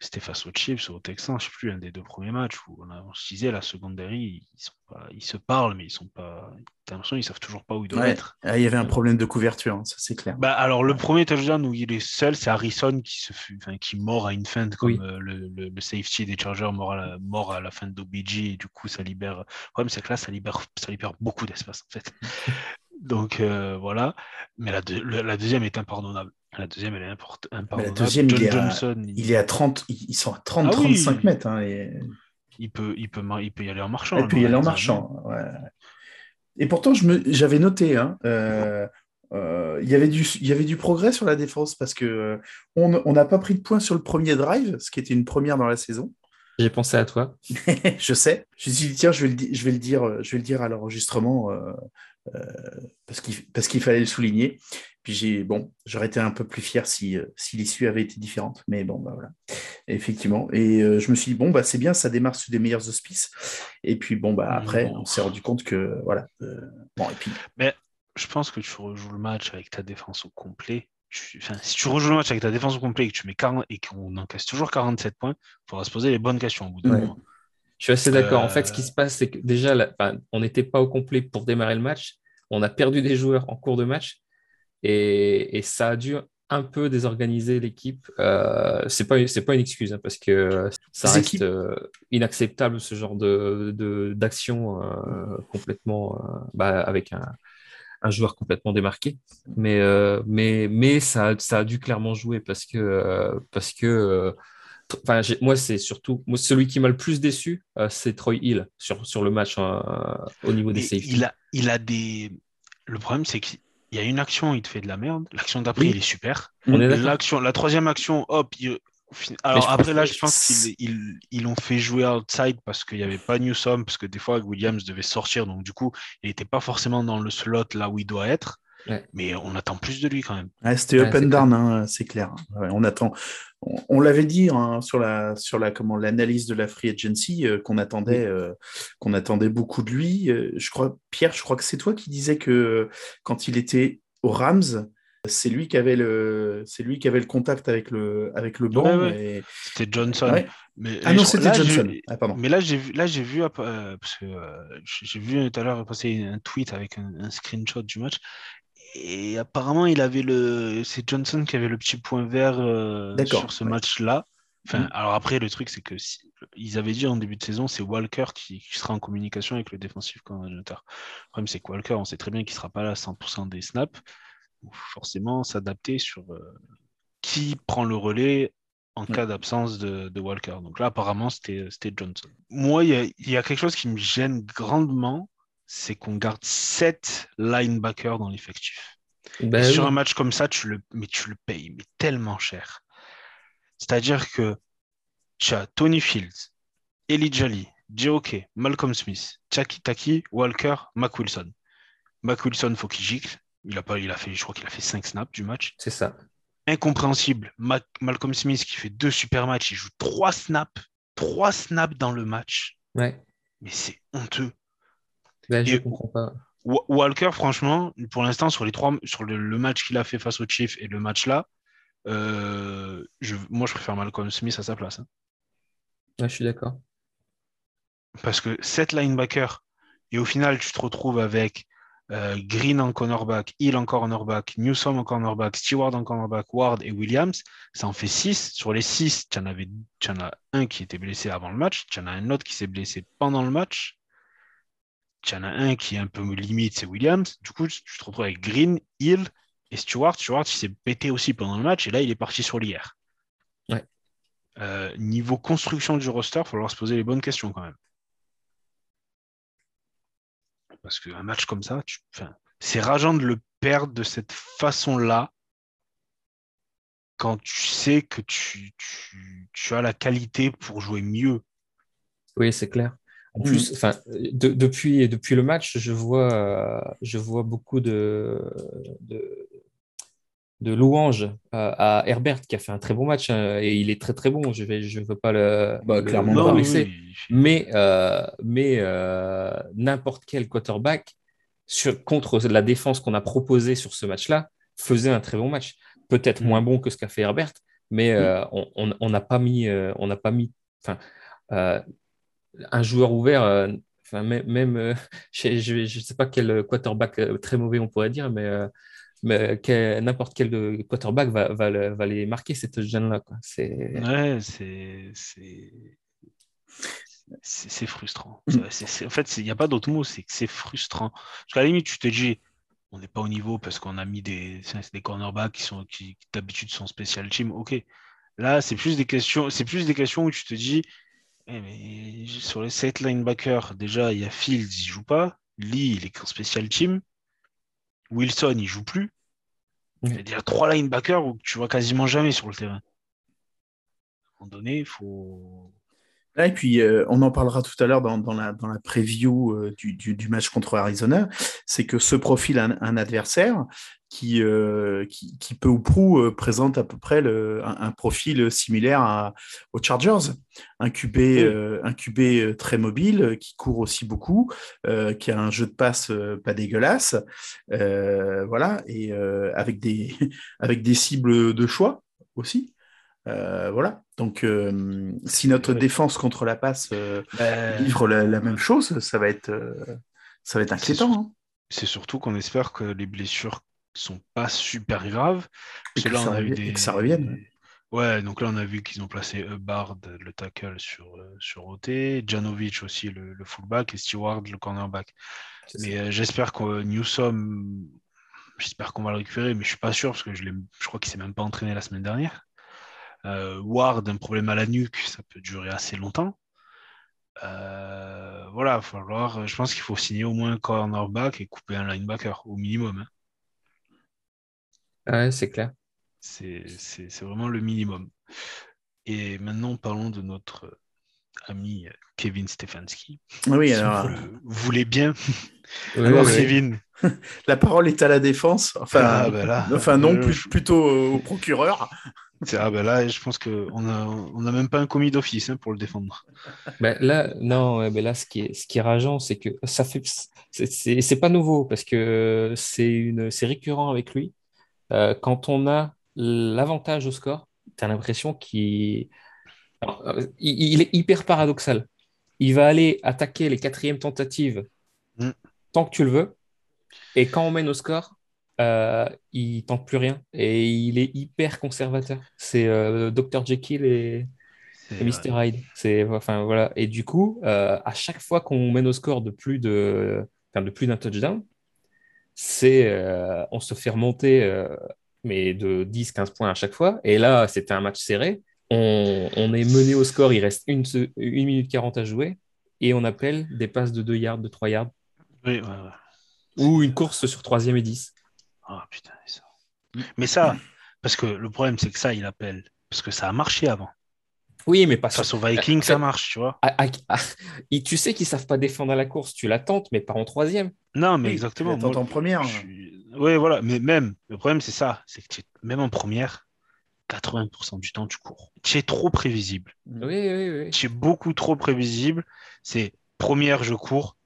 C'était face aux Chiefs ou aux Texans, je sais plus, un des deux premiers matchs où on, a, on se disait la secondary, ils, sont pas, ils se parlent, mais ils sont pas. T'as l'impression qu'ils savent toujours pas où ils doivent ouais. être. Ah, il y avait un problème de couverture, hein, ça c'est clair. Bah, alors, le premier touchdown où il est seul, c'est Harrison qui, se fut, enfin, qui mord à une feinte comme Oui. euh, le, le- le safety des Chargers mort à la, mort à la fin d'OBG et du coup, ça libère. Le problème, c'est que là, ça libère, ça libère beaucoup d'espace en fait. Donc euh, voilà. Mais la, deux- le- la deuxième est impardonnable. La deuxième, elle est import- impardonnable. deuxième, John il est à- Johnson, il- Il est à 30, ils sont à 30, Ah oui. 35 mètres. hein, et- Il peut, il peut, il peut y aller en marchant. Il peut y aller en marchant. Ouais. Et pourtant, j'avais noté, hein, euh, euh, il, y avait du, il y avait du progrès sur la défense parce que euh, on n'a pas pris de points sur le premier drive, ce qui était une première dans la saison. J'ai pensé à toi. je sais. Je me suis dit, tiens, je vais le, je vais le, dire, je vais le dire à l'enregistrement parce qu'il fallait le souligner. Puis j'ai bon, j'aurais été un peu plus fier si, si l'issue avait été différente. Mais bon, bah voilà. Effectivement. Et je me suis dit, bon, bah c'est bien, ça démarre sur des meilleurs auspices. Et puis bon, bah après, on s'est rendu compte que voilà. bon, et puis. Mais je pense que tu rejoues le match avec ta défense au complet. Enfin, si tu rejoues le match avec ta défense au complet et que tu mets 40 et qu'on encaisse toujours 47 points, il faudra se poser les bonnes questions au bout d'un moment. Je suis assez d'accord. En fait, ce qui se passe, c'est que déjà, on n'était pas au complet pour démarrer le match. On a perdu des joueurs en cours de match et, ça a dû un peu désorganiser l'équipe. Euh, c'est pas c'est pas une excuse hein, parce que ça reste euh, inacceptable ce genre de d'action euh, complètement euh, bah, avec un, un, joueur complètement démarqué. Mais mais mais ça ça a dû clairement jouer parce que parce que Enfin, moi, c'est surtout moi, celui qui m'a le plus déçu, c'est Troy Hill sur, sur le match au niveau des safety. Il a, il a des. Le problème, c'est qu'il il y a une action, il te fait de la merde. L'action d'après, il est super. L'action, la troisième action, hop. Alors après, là, je pense qu'ils ils, l'ont fait jouer outside parce qu'il n'y avait pas Newsom, parce que des fois, Williams devait sortir. Donc, du coup, il n'était pas forcément dans le slot là où il doit être. Mais on attend plus de lui quand même. C'était open down, hein, c'est clair. on attend. On, l'avait dit hein, sur la sur la comment l'analyse de la free agency euh, qu'on attendait euh, qu'on attendait beaucoup de lui. Euh, je crois Pierre, je crois que c'est toi qui disais que quand il était aux Rams, c'est lui qui avait le c'est lui qui avait le contact avec le avec le banc. C'était Johnson. Mais, ah non, c'était Johnson. Ah, mais là, j'ai vu, là, j'ai vu, parce que j'ai vu tout à l'heure passer un tweet avec un, screenshot du match, et apparemment, il avait le. C'est Johnson qui avait le petit point vert euh, sur ce match-là. Enfin, mm. alors après, le truc, c'est que ils avaient dit en début de saison, c'est Walker qui, sera en communication avec le défensif coordinateur. Le problème, c'est que Walker, on sait très bien qu'il ne sera pas là à 100% des snaps. forcément, s'adapter sur euh, qui prend le relais en mm. cas d'absence de, Walker. Donc là, apparemment, c'était Johnson. Moi, il y, y, a quelque chose qui me gêne grandement, c'est qu'on garde 7 linebackers dans l'effectif. Ben sur un match comme ça, tu le, mais tu le payes mais tellement cher. C'est-à-dire que tu as Tony Fields, Eli Jolly, J.O.K., Malcolm Smith, Chucky Taki, Walker, Mac Wilson. Mac Wilson, faut qu'il gicle. Il a pas, il a fait, je crois qu'il a fait 5 snaps du match. C'est ça. Incompréhensible. Malcolm Smith qui fait deux super matchs, il joue 3 snaps, 3 snaps dans le match. Ouais. Mais c'est honteux. Je comprends pas. Walker, franchement, pour l'instant, sur les trois, sur le, match qu'il a fait face aux Chiefs et le match là, euh, je, moi, je préfère Malcolm Smith à sa place. Hein. je suis d'accord. Parce que 7 linebackers, et au final, tu te retrouves avec euh, Green en cornerback, Hill en cornerback, Newsom en cornerback, Stewart en cornerback, Ward et Williams, ça en fait 6. Sur les 6, tu en, en as un qui était blessé avant le match, tu en as un autre qui s'est blessé pendant le match tu en as un qui est un peu limite, c'est Williams. Du coup, tu te retrouves avec Green, Hill et Stewart. Stewart, il s'est pété aussi pendant le match et là, il est parti sur l'IR. Ouais. Euh, niveau construction du roster, il va falloir se poser les bonnes questions quand même. Parce qu'un match comme ça, c'est rageant de le perdre de cette façon-là quand tu sais que tu, tu as la qualité pour jouer mieux. Oui, c'est clair. En plus, mm. enfin, depuis, depuis le match, je vois, je vois beaucoup de, de, louanges à, Herbert qui a fait un très bon match hein, et il est très très bon. Je ne je veux pas le, bah, clairement laisser. Mais, euh, mais euh, n'importe quel quarterback sur, contre la défense qu'on a proposée sur ce match-là faisait un très bon match. Peut-être mm. moins bon que ce qu'a fait Herbert, mais euh, on n'a pas mis, on n'a pas mis, enfin un joueur ouvert, euh, enfin, même, euh, je ne sais pas quel quarterback euh, très mauvais on pourrait dire, mais, mais n'importe quel quarterback va, va, va, les marquer, cette jeune-là. C'est... Ouais, c'est, c'est, frustrant. Mm. en fait, il n'y a pas d'autre mot, c'est que c'est frustrant. Parce qu'à la limite, tu te dis, on n'est pas au niveau parce qu'on a mis des, des cornerbacks qui, sont, qui d'habitude sont spécial team. Ok. Là, c'est plus des questions, c'est plus des questions où tu te dis, mais sur les 7 linebackers, déjà, il y a Fields, il joue pas. Lee, il est qu'en special team. Wilson, il joue plus. Il y a déjà trois linebackers où tu vois quasiment jamais sur le terrain. À un moment donné, il faut. Et puis, euh, on en parlera tout à l'heure dans, dans la, dans la preview euh, du, du, du match contre Arizona, c'est que ce profil un, un adversaire qui, euh, qui, qui, peu ou prou présente à peu près le, un, un, profil similaire à, aux Chargers. Un QB, oui. un QB très mobile, qui court aussi beaucoup, qui a un jeu de passe pas dégueulasse, voilà, et avec, des, avec des cibles de choix aussi. Euh, voilà. Donc, euh, si notre défense contre la passe euh, livre la, la, même chose, ça va être, ça va être inquiétant. C'est sur... surtout qu'on espère que les blessures sont pas super graves. Et que, là, ça, on a eu des... que ça revienne. Ouais, donc là, on a vu qu'ils ont placé Hubbard, le tackle, sur, sur OT, Janovic aussi, le, le fullback, et Stewart, le cornerback. Mais j'espère que Newsom, j'espère qu'on va le récupérer, mais je suis pas sûr, parce que je, je crois qu'il s'est même pas entraîné la semaine dernière. Euh, Ward, un problème à la nuque, ça peut durer assez longtemps. Euh, voilà, falloir, je pense qu'il faut signer au moins un cornerback et couper un linebacker au minimum. Hein. Ouais, c'est clair. C'est vraiment le minimum. Et maintenant, parlons de notre ami Kevin Stefanski. Oui, si alors. Vous, vous voulez bien oui, Alors, oui. Kevin. La parole est à la défense. Enfin, ah, ben là, enfin non, plus, plutôt au procureur. Ah ben là, je pense qu'on n'a on a même pas un commis d'office hein, pour le défendre. Ben là, non, ben là, ce qui est, ce qui est rageant, c'est que ça fait, c'est pas nouveau parce que c'est récurrent avec lui. Euh, quand on a l'avantage au score, tu as l'impression qu'il il, il, est hyper paradoxal. Il va aller attaquer les quatrièmes tentatives mm. tant que tu le veux, et quand on mène au score, euh, il tente plus rien et il est hyper conservateur. C'est euh, Dr Jekyll et, et Mr Hyde. C'est enfin voilà. Et du coup, euh, à chaque fois qu'on mène au score de plus de, enfin, de plus d'un touchdown, c'est euh, on se fait remonter mais de 10-15 points à chaque fois. Et là, c'était un match serré. On, on, est mené au score, il reste une, une minute 40 à jouer et on appelle des passes de 2 yards, de 3 yards. Oui, ouais, ouais. Ou une course sur troisième et 10. Ah oh, putain, ça. Mais ça, parce que le problème, c'est que ça, il appelle. Parce que ça a marché avant. Oui, mais pas Face aux Vikings, ça marche, tu vois. À, à, à, tu sais qu'ils savent pas défendre à la course, tu la tentes, mais pas en troisième. Non, mais oui, exactement. Tu en première. Suis... Oui, voilà. Mais même, le problème, c'est ça. C'est que même en première, 80% du temps, tu cours. Tu es trop prévisible. Oui, oui, oui. Tu es beaucoup trop prévisible. C'est première, je cours.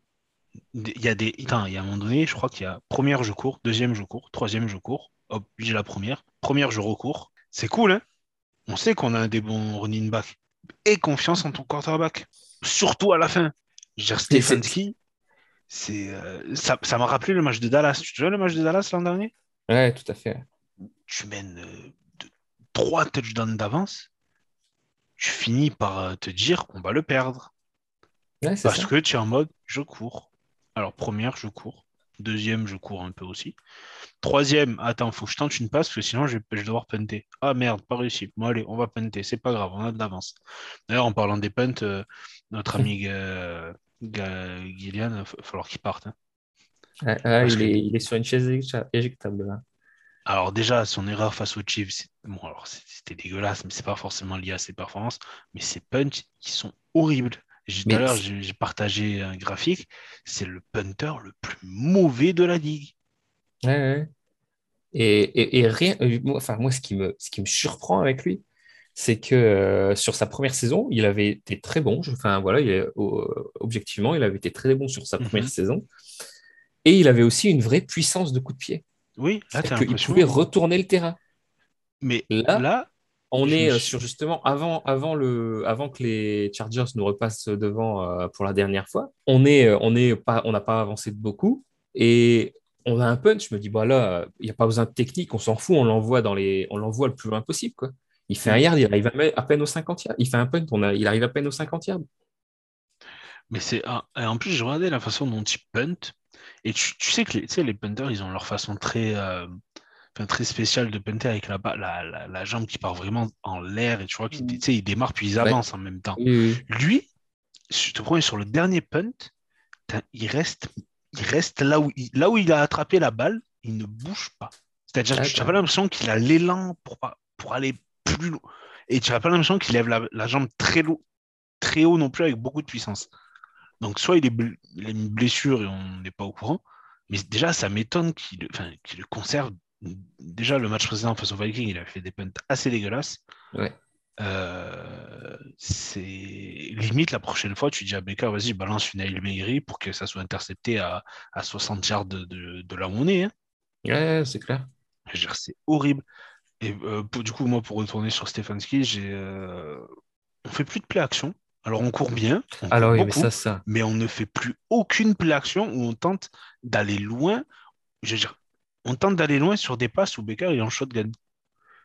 Il y a des. Attends, il y a un moment donné, je crois qu'il y a première, je cours, deuxième, je cours, troisième, je cours. Hop, j'ai la première. Première, je recours. C'est cool, hein? On sait qu'on a des bons running back. Et confiance en ton quarterback. Surtout à la fin. Je Stefanski, c'est euh, ça, ça m'a rappelé le match de Dallas. Tu te souviens le match de Dallas l'an dernier? Ouais, tout à fait. Tu mènes euh, de, trois touchdowns d'avance. Tu finis par euh, te dire qu'on va le perdre. Ouais, Parce ça. que tu es en mode je cours. Alors, première, je cours. Deuxième, je cours un peu aussi. Troisième, attends, faut que je tente une passe parce que sinon je vais, je vais devoir punter. Ah merde, pas réussi. Bon, allez, on va punter. C'est pas grave, on a de l'avance. D'ailleurs, en parlant des punts, euh, notre ami euh, Gillian, il va falloir qu'il parte. Hein. Ah, ah, il, que... est, il, est, sur une chaise éjectable là. Alors, déjà, son erreur face aux Chiefs, bon, alors c'était dégueulasse, mais c'est pas forcément lié à ses performances. Mais ses punts, qui sont horribles. Tout à l'heure, j'ai partagé un graphique. C'est le punter le plus mauvais de la ligue. Ouais, ouais. Et, et, et, rien. Enfin, moi, ce qui me, ce qui me surprend avec lui, c'est que euh, sur sa première saison, il avait été très bon. Enfin, voilà, il est, euh, objectivement, il avait été très bon sur sa première mm -hmm. saison. Et il avait aussi une vraie puissance de coup de pied. Oui, là, il pouvait retourner le terrain. Mais là, là on est me... sur justement avant, avant, le, avant que les Chargers nous repassent devant euh, pour la dernière fois. On est, on est pas, on n'a pas avancé de beaucoup et on a un punch. Je me dis bah là, il n'y a pas besoin de technique, on s'en fout, on l'envoie dans les, on l'envoie le plus loin possible quoi. Il fait un yard, il arrive à peine aux 50 yards. Il fait un punt, on a, il arrive à peine aux 50 yards. Mais c'est en plus je regardais la façon dont il punt et tu, tu sais que les, tu sais, les punters ils ont leur façon très euh enfin, très spécial de punter avec la, la, la, la, jambe qui part vraiment en l'air et tu vois qu'ils mmh. il démarrent puis ils avancent ouais. en même temps. Mmh. Lui, je te promets, sur le dernier punt, il reste, il reste là, où il, là où il a attrapé la balle, il ne bouge pas. C'est-à-dire que tu n'as pas l'impression qu'il a l'élan pour, pas- pour aller plus loin. Et tu n'as pas l'impression qu'il lève la, la jambe très, lourd, très haut non plus avec beaucoup de puissance. Donc, soit il, est bl- il a une blessure et on n'est pas au courant, mais déjà, ça m'étonne qu'il enfin, qu'il le conserve. Déjà, le match précédent face aux Vikings, il a fait des punts assez dégueulasses. Ouais. Euh, c'est limite la prochaine fois, tu dis à Baker, vas-y, balance une Mary pour que ça soit intercepté à, à 60 yards de, de, de là où on est. hein. Ouais, c'est clair. C'est horrible. Et euh, pour- du coup, moi, pour retourner sur Stefanski, j'ai, euh, on fait plus de play action. Alors, on court bien, on court Alors oui, mais ça, ça. mais on ne fait plus aucune play action où on tente d'aller loin. Je veux dire, on tente d'aller loin sur des passes où Baker est en shotgun.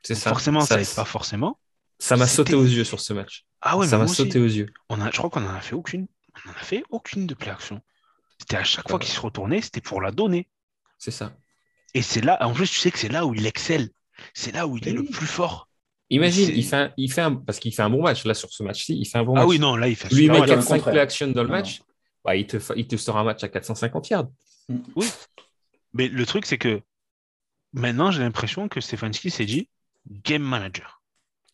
C'est ça. Forcément, ça n'aide pas forcément. ça m'a sauté aux yeux sur ce match. Ah ouais, ça mais m'a aussi. sauté aux yeux. On a, je crois qu'on en a fait aucune. On en a fait aucune de play action. C'était à chaque fois qu'il se retournait, c'était pour la donner. C'est ça. Et c'est là, en plus, tu sais que c'est là où il excelle. C'est là où il est le Oui. plus fort. Imagine, il fait, un, il fait un, parce qu'il fait un bon match là sur ce match-ci, il fait un bon match. Ah oui, non, là, il fait Lui super met match, mal. le 4-5 contraire. play action dans le Non, match, bah, il, te, il sort un match à 450 yards. Mais le truc, c'est que maintenant, j'ai l'impression que Stefanski s'est dit game manager.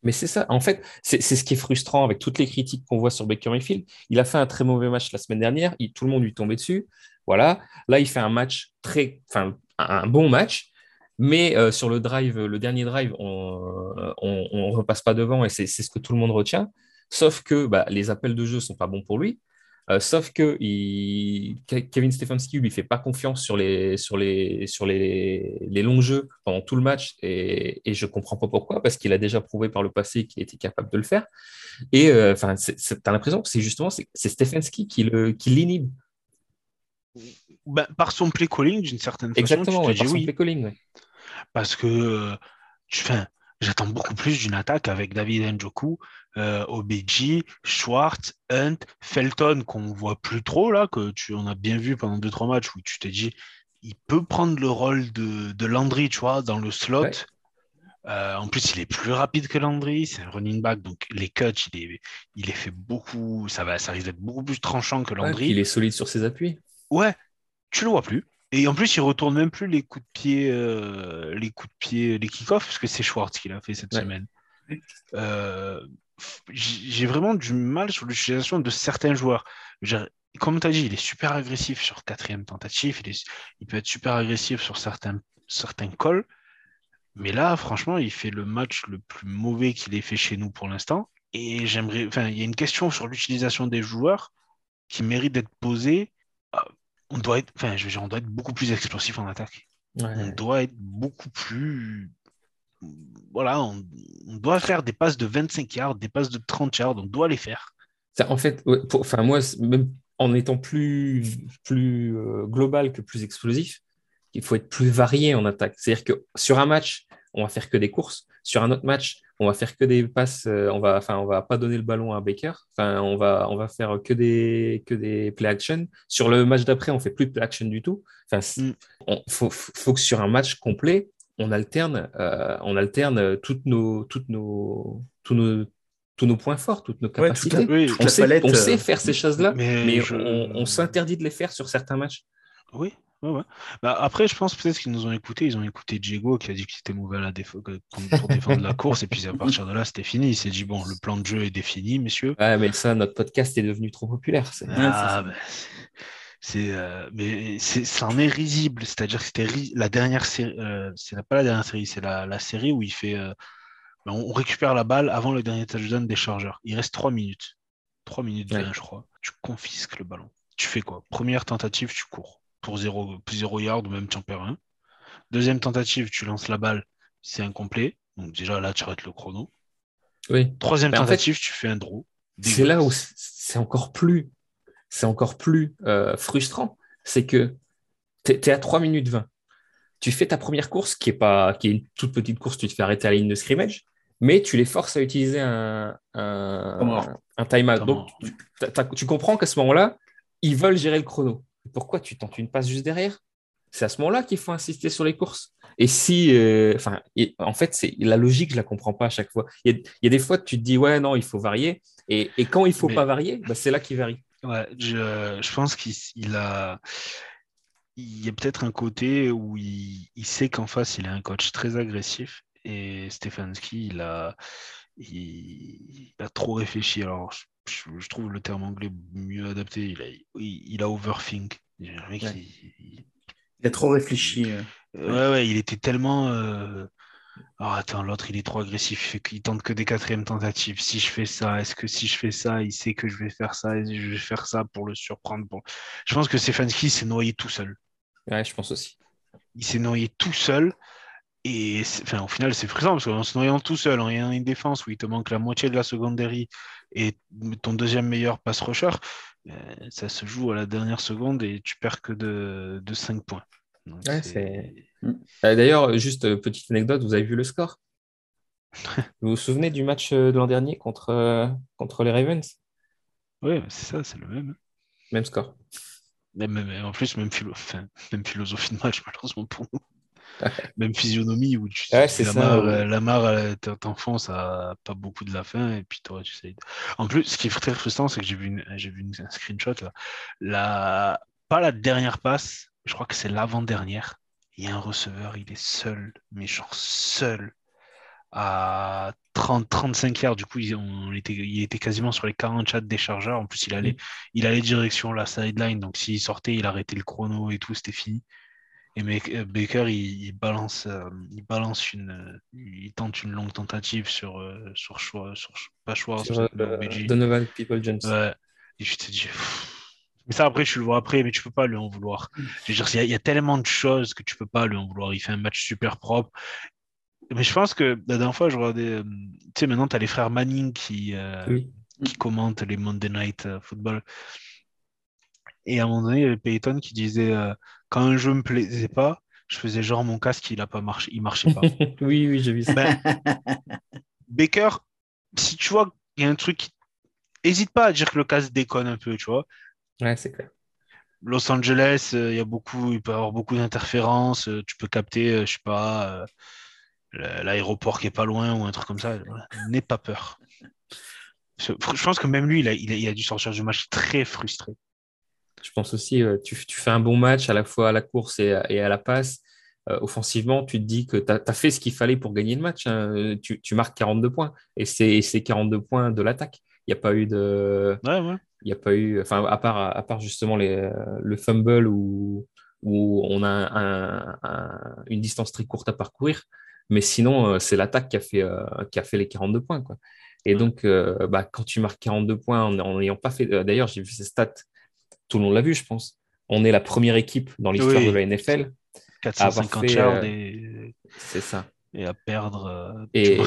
Mais c'est ça. En fait, c'est ce qui est frustrant avec toutes les critiques qu'on voit sur Baker Mayfield. Il a fait un très mauvais match la semaine dernière. Tout le monde lui tombait dessus. Voilà. Là, il fait un match très, enfin, un bon match. Mais euh, sur le drive, le dernier drive, on ne repasse pas devant et c'est ce que tout le monde retient. Sauf que bah, les appels de jeu sont pas bons pour lui. Euh, sauf que il- Ke- Kevin Stefanski lui fait pas confiance sur les, sur les, sur les, les longs jeux pendant tout le match et, et je comprends pas pourquoi parce qu'il a déjà prouvé par le passé qu'il était capable de le faire. Et euh, enfin, tu as l'impression que c'est justement c'est Stefanski qui le qui l'inhibe. Ben, par son play calling, d'une certaine façon, Exactement, tu ouais, te par son oui. play calling. ouais. Parce que euh, tu fais, j'attends beaucoup plus d'une attaque avec David Njoku, euh, OBJ, Schwartz, Hunt, Felton, qu'on voit plus trop là, que tu on a bien vu pendant deux trois matchs où tu t'es dit, il peut prendre le rôle de, de Landry, tu vois, dans le slot. Ouais. Euh, en plus, il est plus rapide que Landry, c'est un running back, donc les cuts, il est, il est fait beaucoup, ça va, ça risque d'être beaucoup plus tranchant que Landry. il est solide sur ses appuis. Ouais, tu le vois plus. Et en plus, il retourne même plus les coups de pied, euh, les coups de pied, les kick-offs, parce que c'est Schwartz qui l'a fait cette Ouais. semaine. Euh, J'ai vraiment du mal sur l'utilisation de certains joueurs. Comme tu as dit, il est super agressif sur quatrième tentative, il, est- il peut être super agressif sur certains, certains calls. Mais là, franchement, il fait le match le plus mauvais qu'il ait fait chez nous pour l'instant. Et j'aimerais, enfin, il y a une question sur l'utilisation des joueurs qui mérite d'être posée. On doit être, enfin, je veux dire, on doit être beaucoup plus explosif en attaque. On doit être beaucoup plus, voilà, on, on doit faire des passes de 25 yards, des passes de 30 yards. On doit les faire. Ça, en fait, ouais, pour- enfin, moi, même en étant plus, plus euh, global que plus explosif, il faut être plus varié en attaque. C'est-à-dire que sur un match, on va faire que des courses. Sur un autre match, on va faire que des passes. euh, on va, enfin, on va pas donner le ballon à Baker. Enfin, on va, on va faire que des, que des play action. Sur le match d'après, on fait plus de play action du tout. Enfin, Mm. on- faut, faut que sur un match complet, on alterne, euh, on alterne toutes nos, toutes nos, tous nos, tous nos points forts, toutes nos Ouais, capacités. Oui, on la sait, palette. on euh, sait faire ces choses-là, mais mais, je- on, on s'interdit de les faire sur certains matchs. Oui, ouais, ouais. Bah, après, je pense peut-être qu'ils nous ont écoutés. Ils ont écouté Diego qui a dit qu'il était mauvais à la que- pour défendre la course. Et puis à partir de là, c'était fini. Il s'est dit bon, le plan de jeu est défini, messieurs. Ouais, mais ça, notre podcast est devenu trop populaire. c'est- Ah, bah, c'est, euh, mais c'est, c'en est risible. C'est-à-dire que c'était la dernière série. euh, c'est pas la dernière série, c'est la, la série où il fait. euh, ben, on récupère la balle avant le dernier touchdown des chargeurs. Il reste 3 minutes. 3 minutes Ouais. 20, je crois. Tu confisques le ballon. Tu fais quoi? Première tentative, tu cours pour 0 zéro yard ou même tu en perds un. Deuxième tentative, tu lances la balle, c'est incomplet. Donc déjà là, tu arrêtes le chrono. Oui. Troisième Mais en fait, tentative, tu fais un draw. C'est là où c'est encore plus, c'est encore plus euh, frustrant. C'est que tu es, à 3 minutes 20. Tu fais ta première course, qui est, pas, qui est une toute petite course, tu te fais arrêter à la ligne de scrimmage, mais tu les forces à utiliser un, un, time-out. Donc, tu comprends qu'à ce moment-là, ils veulent gérer le chrono. Pourquoi tu tentes une passe juste derrière? C'est à ce moment-là qu'il faut insister sur les courses. Et si, euh, enfin, en fait, c'est la logique, je la comprends pas à chaque fois. Il y, a, des fois, tu te dis, ouais, non, il faut varier. Et, quand il faut pas varier, bah, c'est là qu'il varie. Ouais, je, je pense qu'il a, il y a peut-être un côté où il, il sait qu'en face, il a un coach très agressif. Et Stefanski, il a, il, a trop réfléchi. Alors, je, trouve le terme anglais mieux adapté. Il a, il, a overthink. Il, a trop réfléchi. Ouais, ouais, il était tellement. Euh... Oh, attends, l'autre, il est trop agressif. Il, tente que des quatrièmes tentatives. Si je fais ça, est-ce que si je fais ça, il sait que je vais faire ça et je vais faire ça pour le surprendre pour... Je pense que Stefanski s'est noyé tout seul. Ouais, je pense aussi. Il s'est noyé tout seul. Et enfin, au final, c'est frustrant parce qu'en se noyant tout seul, en ayant une défense où il te manque la moitié de la secondary et ton deuxième meilleur pass rusher, euh, ça se joue à la dernière seconde et tu perds que de, de 5 points. Mm. Euh, d'ailleurs, juste euh, petite anecdote, vous avez vu le score? Vous vous souvenez du match de l'an dernier contre, contre les Ravens? Oui, c'est ça, c'est le même. Même score. en plus, même, même philosophie de match, malheureusement pour nous. Même physionomie où tu ouais, c'est la, ça, la mare, t'enfonce à pas beaucoup de la fin et puis toi tu sais. En plus, ce qui est très frustrant, c'est que j'ai vu, une, j'ai vu un screenshot là. La, pas la dernière passe, je crois que c'est l'avant-dernière. Il y a un receveur, il est seul, mais genre seul à 30, 35 yards. Du coup, il, on était, il était quasiment sur les 40 chats des chargeurs. En plus, il allait, il allait direction la sideline. Donc, s'il sortait, il arrêtait le chrono et tout, c'était fini. Et euh, Baker, il, balance, euh, il balance une, il tente une longue tentative sur, euh, sur choix, sur pas choix, sur, Donovan People Jones. Ouais. Et je te dis, mais ça après, je le vois après, mais tu peux pas lui en vouloir. Je veux dire, il y, a tellement de choses que tu peux pas lui en vouloir. Il fait un match super propre. Mais je pense que la dernière fois, je regardais, tu sais, maintenant, tu as les frères Manning qui, qui commentent les Monday Night Football. Et à un moment donné, il y avait Peyton qui disait quand un jeu me plaisait pas, je faisais genre mon casque, il a pas marché, il marchait pas. oui, oui, j'ai vu ça. Ben, Baker, si tu vois, il y a un truc, hésite pas à dire que le casque déconne un peu, tu vois. Ouais, c'est clair. Los Angeles, euh, il y a beaucoup, il peut y avoir beaucoup d'interférences. Euh, tu peux capter, euh, je sais pas, l'aéroport qui est pas loin ou un truc comme ça. N'aie pas peur. Je pense que même lui, il a, il a dû sortir du match très frustré. Je pense aussi, euh, tu, tu, fais un bon match à la fois à la course et, à la passe. Euh, offensivement, tu te dis que tu as, fait ce qu'il fallait pour gagner le match. Hein. Tu, tu, marques 42 points et c'est 42 points de l'attaque. Il n'y a pas eu de. Il n'y a pas eu. Enfin, à part, à part justement les, le fumble où, où on a une distance très courte à parcourir. Mais sinon, euh, c'est l'attaque qui, a fait, qui a fait les 42 points. Quoi. Et donc, bah, quand tu marques 42 points en n'ayant pas fait. D'ailleurs, j'ai vu ces stats tout le monde l'a vu, je pense. On est la première équipe dans l'histoire de la NFL 450 yards euh, C'est ça. Et à perdre. Euh, et...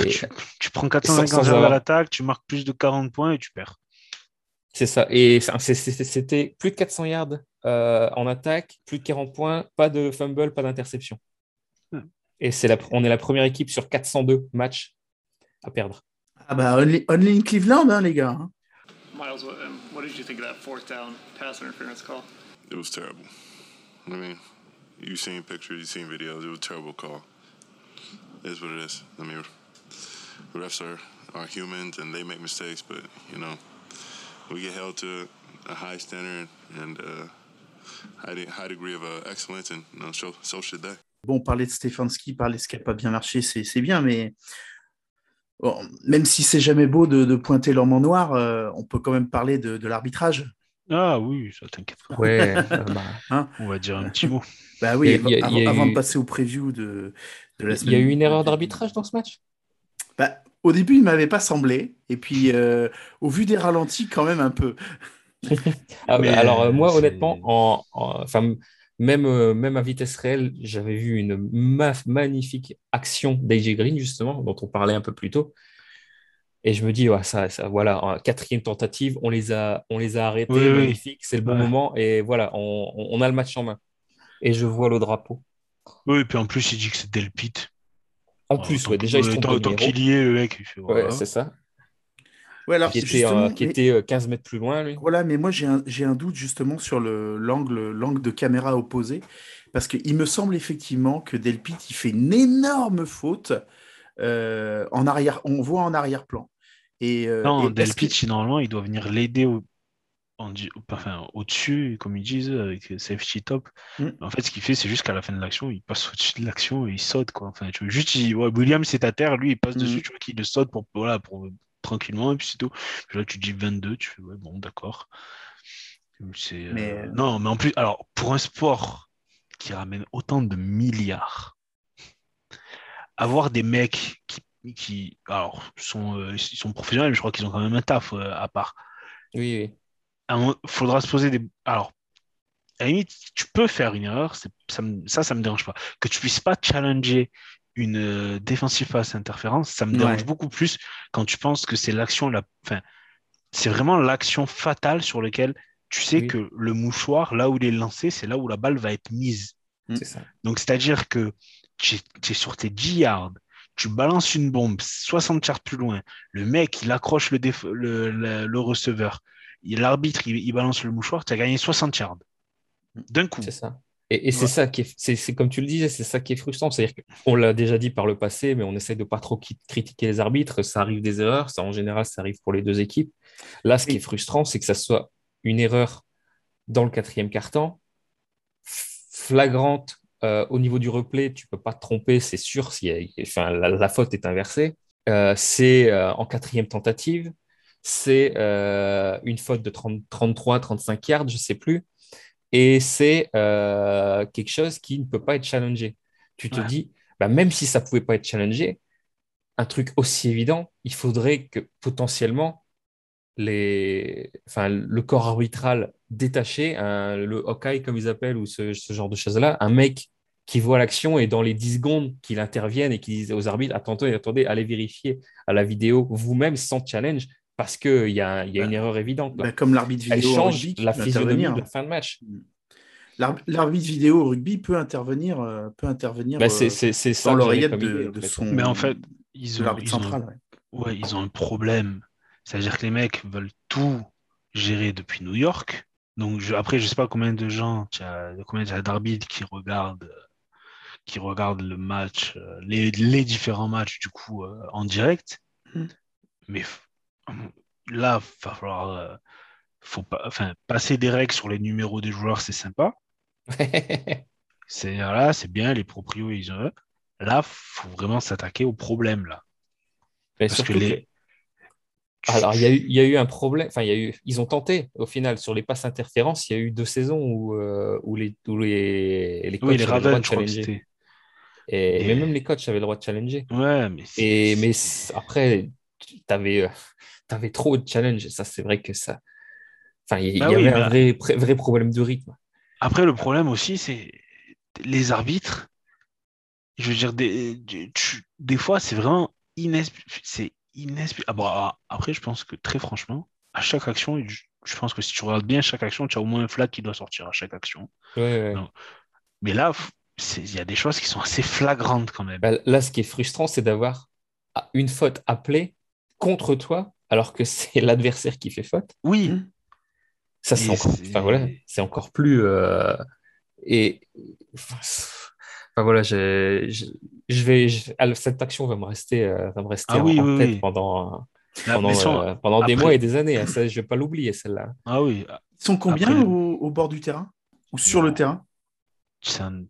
Tu, prends 450 yards à l'attaque, tu marques plus de 40 points et tu perds. C'est ça. Et c'était plus de 400 yards euh, en attaque, plus de 40 points, pas de fumble, pas d'interception. Et c'est la, on est la première équipe sur 402 matchs à perdre. Ah bah, only, in Cleveland, hein, les gars. Hein. Miles, um, what did you think of that fourth down pass interference call? It was terrible. I mean, you've seen pictures, you've seen videos. It was a terrible call. It is what it is. I mean, refs are, are humans and they make mistakes, but, you know, we get held to a high standard and uh, high, high degree of uh, excellence, and you know, so, so should they. Bon, parler de Stefanski, parler de ce qui n'a pas bien marché, c'est bien, mais même si c'est jamais beau de, pointer l'homme en noir, euh, on peut quand même parler de, l'arbitrage. Ah oui, ça t'inquiète pas. Ouais, euh, bah, hein on va dire un petit mot. bah oui, avant, de passer au preview de, la semaine. Il y a eu une erreur d'arbitrage dans ce match? Bah, Au début, il ne m'avait pas semblé. Et puis, euh, au vu des ralentis, quand même un peu. Ah, mais alors, moi, honnêtement, en, enfin, même, euh, même à vitesse réelle, j'avais vu une magnifique action d'AJ Green, justement, dont on parlait un peu plus tôt. Et je me dis, ça, ça, voilà, quatrième tentative, on les a, on les a arrêtés, magnifique, c'est le bon moment, et voilà, on, a le match en main. Et je vois le drapeau. Oui, et puis en plus, il dit que c'est Delpit. En plus, ouais, déjà, il se trompe. Tant qu'il y est, le mec, il fait, Ouais, c'est ça qui, était, 15 euh, mètres plus loin, lui. Voilà, mais moi j'ai un, un, doute justement sur l'angle de caméra opposé. parce qu'il me semble effectivement que Delpit, il fait une énorme faute euh, en arrière. On voit en arrière-plan. Et, euh, Non, et Del est-ce que- normalement, il doit venir l'aider au, enfin, au-dessus, comme ils disent, avec safety top. Mm. En fait, ce qu'il fait, c'est juste qu'à la fin de l'action, il passe au-dessus de l'action et il saute. Quoi. Enfin, tu vois, juste, il- ouais, William, c'est à terre, lui, il passe Mm. dessus, tu vois qu'il le saute pour, voilà, pour, tranquillement, et puis c'est tout. Puis là, tu dis 22, tu fais, ouais, bon, d'accord. C'est, euh, Mais- Non, mais en plus, alors, pour un sport qui ramène autant de milliards, avoir des mecs qui, qui alors, sont, euh, ils sont professionnels, mais je crois qu'ils ont quand même un taf euh, à part. Oui, oui. Il faudra se poser des. Alors, à la limite, tu peux faire une erreur, c'est- ça, me- ça, ça me dérange pas. Que tu puisses pas challenger une euh, défensive face interférence, ça me dérange Ouais. beaucoup plus quand tu penses que c'est l'action la. Enfin, c'est vraiment l'action fatale sur laquelle tu sais Oui. que le mouchoir, là où il est lancé, c'est là où la balle va être mise. Mm. C'est ça. Donc, c'est-à-dire que tu es sur tes 10 yards, tu balances une bombe 60 yards plus loin, le mec, il accroche le, déf- le, le- le receveur, il- l'arbitre, il, il balance le mouchoir, tu as gagné 60 yards. D'un coup. C'est ça. Et, et c'est Ouais. ça qui est, c'est, comme tu le disais, c'est ça qui est frustrant. C'est-à-dire qu'on l'a déjà dit par le passé, mais on essaie de pas trop critiquer les arbitres. Ça arrive des erreurs. Ça, en général, ça arrive pour les deux équipes. Là, ce qui est frustrant, c'est que ça soit une erreur dans le quatrième quart-temps, flagrante euh, au niveau du replay. Tu peux pas te tromper, c'est sûr. enfin, la, la faute est inversée. Euh, c'est euh, en quatrième tentative. C'est une faute de 30 33, 35 yards, je sais plus et c'est euh, quelque chose qui ne peut pas être challengé. Tu te Ouais. dis, bah, même si ça ne pouvait pas être challengé, un truc aussi évident, il faudrait que potentiellement les... enfin, le corps arbitral détaché, le Hawkeye comme ils appellent, ou ce, ce genre de choses-là, un mec qui voit l'action et dans les 10 secondes qu'il intervienne et qu'il dise aux arbitres, attendez, attendez, allez vérifier à la vidéo vous-même sans challenge parce qu'il y a, il y a une erreur évidente. là. Bah, comme l'arbitre Elle vidéo au change rugby la peut physionomie intervenir. de la fin de match. L'ar- L'arbitre vidéo au rugby peut intervenir, euh, peut intervenir Bah, euh, c'est c'est- c'est ça dans l'oreillette de, son Mais en fait, ils ont, l'arbitre ils ont- central. ouais. ouais, ils ont un problème. C'est-à-dire que les mecs veulent tout gérer depuis New York. Donc je- après, je sais pas combien de gens, combien d'arbitres qui regardent, qui regardent le match, euh, les, les différents matchs du coup euh, en direct. Mm. Mais là, va falloir, euh, faut pas, enfin, passer des règles sur les numéros des joueurs, c'est sympa. C'est là, c'est bien, les proprios, ils ont. Là, faut vraiment s'attaquer au problème là. Mais Parce que les. que- alors, il y, a eu, il y a eu un problème. Enfin, il y a eu, ils ont tenté au final sur les passes interférences. Il y a eu deux saisons où, euh, où les, où les, les coachs Oui, les avaient le droit Ravens, de je crois que. Et, Et- mais même les coachs avaient le droit de challenger. Ouais, mais. Et, mais après, tu avais, trop de challenges. Ça, c'est vrai que ça. Enfin, il y, Bah y oui, avait un vrai, pré- vrai problème de rythme. Après, le problème aussi, c'est les arbitres. Je veux dire, des, des fois, c'est vraiment inexplicable. Ah, bon, ah, après, je pense que très franchement, à chaque action, je, pense que si tu regardes bien chaque action, tu as au moins un flag qui doit sortir à chaque action. Ouais, ouais. Non. Mais là, il y a des choses qui sont assez flagrantes quand même. Bah, là, ce qui est frustrant, c'est d'avoir une faute appelée contre toi, alors que c'est l'adversaire qui fait faute. Oui, Mm. Ça, c'est encore, enfin, voilà, c'est encore plus. euh, et enfin, voilà, je, je, je vais, je- ah, cette action va me rester, euh, va me rester Ah en, oui, en oui, tête oui. pendant, Là, pendant, mais sans- euh, pendant des mois et des années. hein. Ça, je vais pas l'oublier, celle-là. Ah oui, Ils sont combien Après, au, au bord du terrain? Ou sur le terrain?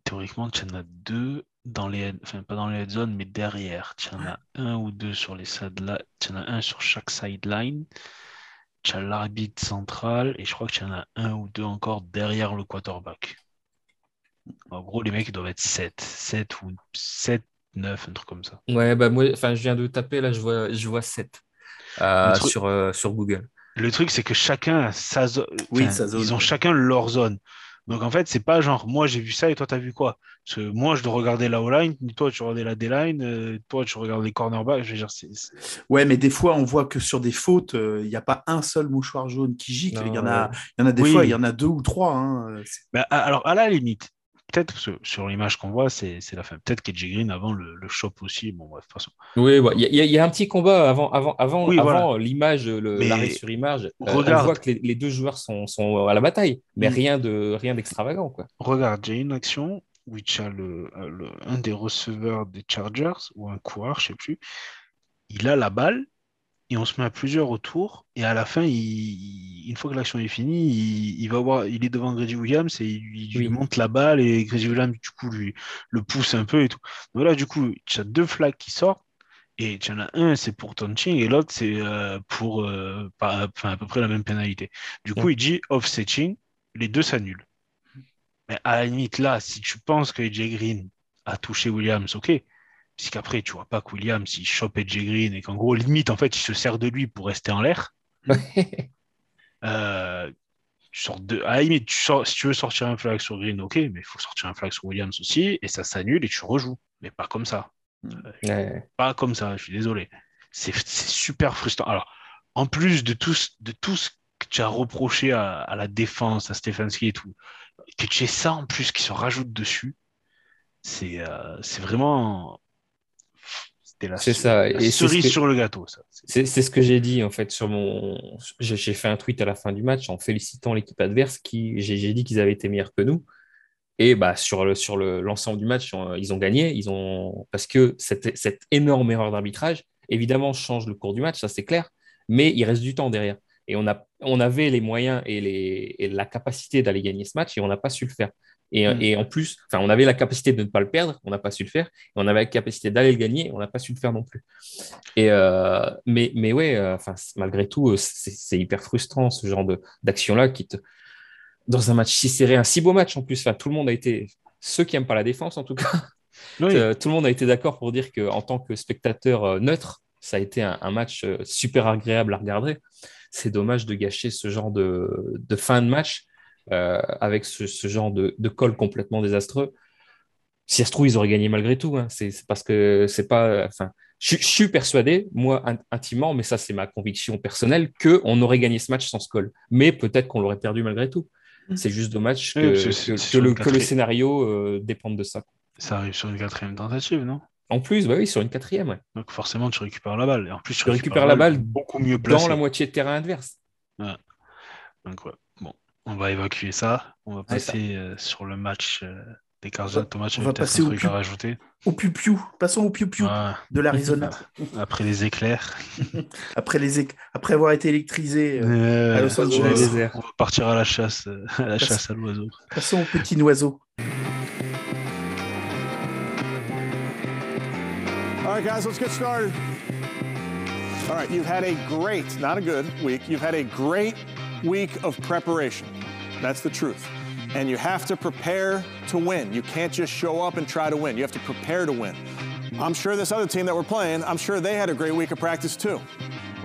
Théoriquement, tu en as deux dans les, enfin pas dans les head zones, mais derrière. Tu en as un ou deux sur les sidelines, tu en as un sur chaque sideline. Tu as l'arbitre central et je crois que tu en as un ou deux encore derrière le quarterback. En gros, les mecs ils doivent être 7, 7 ou 7, 9, un truc comme ça. Ouais, bah moi, enfin, je viens de taper, là, je vois, je vois 7 Le truc- sur, euh, sur Google. Le truc, c'est que chacun a sa zone. Oui, enfin, sa zone, Ils ont chacun leur zone. Donc en fait, c'est pas genre moi j'ai vu ça et toi t'as vu quoi? Parce que moi je dois regarder la O-line, toi tu regardes la D-line, euh, toi tu regardes les cornerbacks. Je veux dire, c'est. c'est- Ouais, mais des fois, on voit que sur des fautes, euh, il n'y a pas un seul mouchoir jaune qui gicle. Il y en a, il y en a des Oui. fois, il y en a deux ou trois. hein. Bah, alors à la limite, peut-être parce que sur l'image qu'on voit, c'est la fin. Peut-être qu'Edgy Green avant le, le shop aussi. Bon bref, de toute façon. Oui, ouais, il y, a- il y a- il y a un petit combat avant, avant, avant, Oui, avant voilà. l'image, l'arrêt sur image. Euh, on regarde. voit que les, les deux joueurs sont, sont à la bataille, mais Mm. rien de rien d'extravagant. Regarde, j'ai une action où tu as le, le- un des receveurs des Chargers, ou un coureur, je sais plus, il a la balle, et on se met à plusieurs autour, et à la fin, il- il- une fois que l'action est finie, il, il va voir, il est devant Grady Williams, et il, lui monte la balle, et Grady Williams, du coup, lui, le pousse un peu et tout. Donc là, du coup, tu as deux flags qui sortent, et tu en as un, c'est pour taunting, et l'autre, c'est euh, pour euh, pas- à peu près la même pénalité. Du coup, il dit offsetting, les deux s'annulent. Mais à la limite, là, si tu penses que AJ Green a touché Williams, ok. Puisqu'après, tu vois pas que Williams, il chope AJ Green et qu'en gros, limite, en fait, il se sert de lui pour rester en l'air. Euh, tu sors de... À la limite, tu sors... si tu veux sortir un flag sur Green, ok, mais il faut sortir un flag sur Williams aussi, et ça s'annule et tu rejoues. Mais pas comme ça. Ouais. Pas comme ça, je suis désolé. C'est super frustrant. Alors, en plus de tout, ce- de tout ce que tu as reproché à, à la défense, à Stefanski et tout, que tu aies ça en plus qui se rajoute dessus, c'est euh, c'est vraiment. C'était la, C'est ça, la et ce cerise que- sur le gâteau, ça. C'est- ce que j'ai dit en fait sur mon. J'ai fait un tweet à la fin du match en félicitant l'équipe adverse qui j'ai dit qu'ils avaient été meilleurs que nous. Et bah sur le sur le l'ensemble du match, euh, ils ont gagné. Ils ont parce que cette, cette énorme erreur d'arbitrage évidemment change le cours du match, ça c'est clair. Mais il reste du temps derrière. Et on a on avait les moyens et les et la capacité d'aller gagner ce match et on n'a pas su le faire. Et, Mm. et en plus, on avait la capacité de ne pas le perdre, on n'a pas su le faire. Et on avait la capacité d'aller le gagner, on n'a pas su le faire non plus. Et euh, mais, mais ouais, euh, enfin, malgré tout, euh, c'est hyper frustrant ce genre d'action-là qui te. Dans un match si serré, un si beau match en plus, tout le monde a été. Ceux qui n'aiment pas la défense, en tout cas, Oui. tout le monde a été d'accord pour dire qu'en tant que spectateur neutre, ça a été un, un match super agréable à regarder. C'est dommage de gâcher ce genre de, de fin de match euh, avec ce, ce genre de, de call complètement désastreux. Si ça se trouve, ils auraient gagné malgré tout. hein. C'est parce que c'est pas. Enfin, je, suis- je suis persuadé, moi in- intimement, mais ça c'est ma conviction personnelle, qu'on aurait gagné ce match sans ce call. Mais peut-être qu'on l'aurait perdu malgré tout. C'est juste dommage que, Oui, que- que le, que scénario euh, dépende de ça. Ça arrive sur une quatrième tentative, non? En plus, bah oui, sur une quatrième, ouais. Donc forcément, tu récupères la balle. Et en plus, tu, Tu récupères la balle beaucoup mieux placée. dans la moitié de terrain adverse. Donc, ouais. On va évacuer ça. On va passer euh, sur le match euh, des Cardinals. va- Thomas, on va passer un au à rajouter? Au piou-piou. Passons au piou-piou Ouais. de l'Arizona. Après les éclairs. Après, les éc- Après avoir été électrisé, euh, Euh, à Los on, Angeles. on va partir à la chasse, euh, à la Passe- chasse à l'oiseau. passons au petit oiseau. All right, guys, let's get started. All right, you've had a great, not a good week, you've had a great week of preparation. That's the truth. And you have to prepare to win. You can't just show up and try to win. You have to prepare to win. I'm sure this other team that we're playing, I'm sure they had a great week of practice too.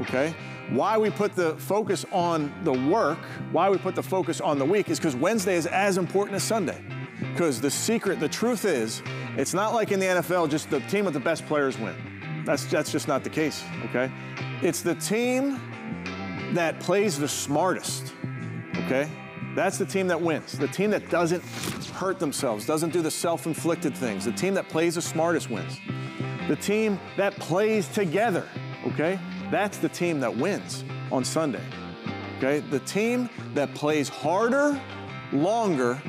Okay? Why we put the focus on the work, why we put the focus on the week is because Wednesday is as important as Sunday. Because the secret, the truth is, it's not like in the NFL, just the team with the best players win. That's, that's just not the case, okay? It's the team that plays the smartest, okay? That's the team that wins. The team that doesn't hurt themselves, doesn't do the self inflicted things. The team that plays the smartest wins. The team that plays together, okay? That's the team that wins on Sunday, okay? The team that plays harder, longer,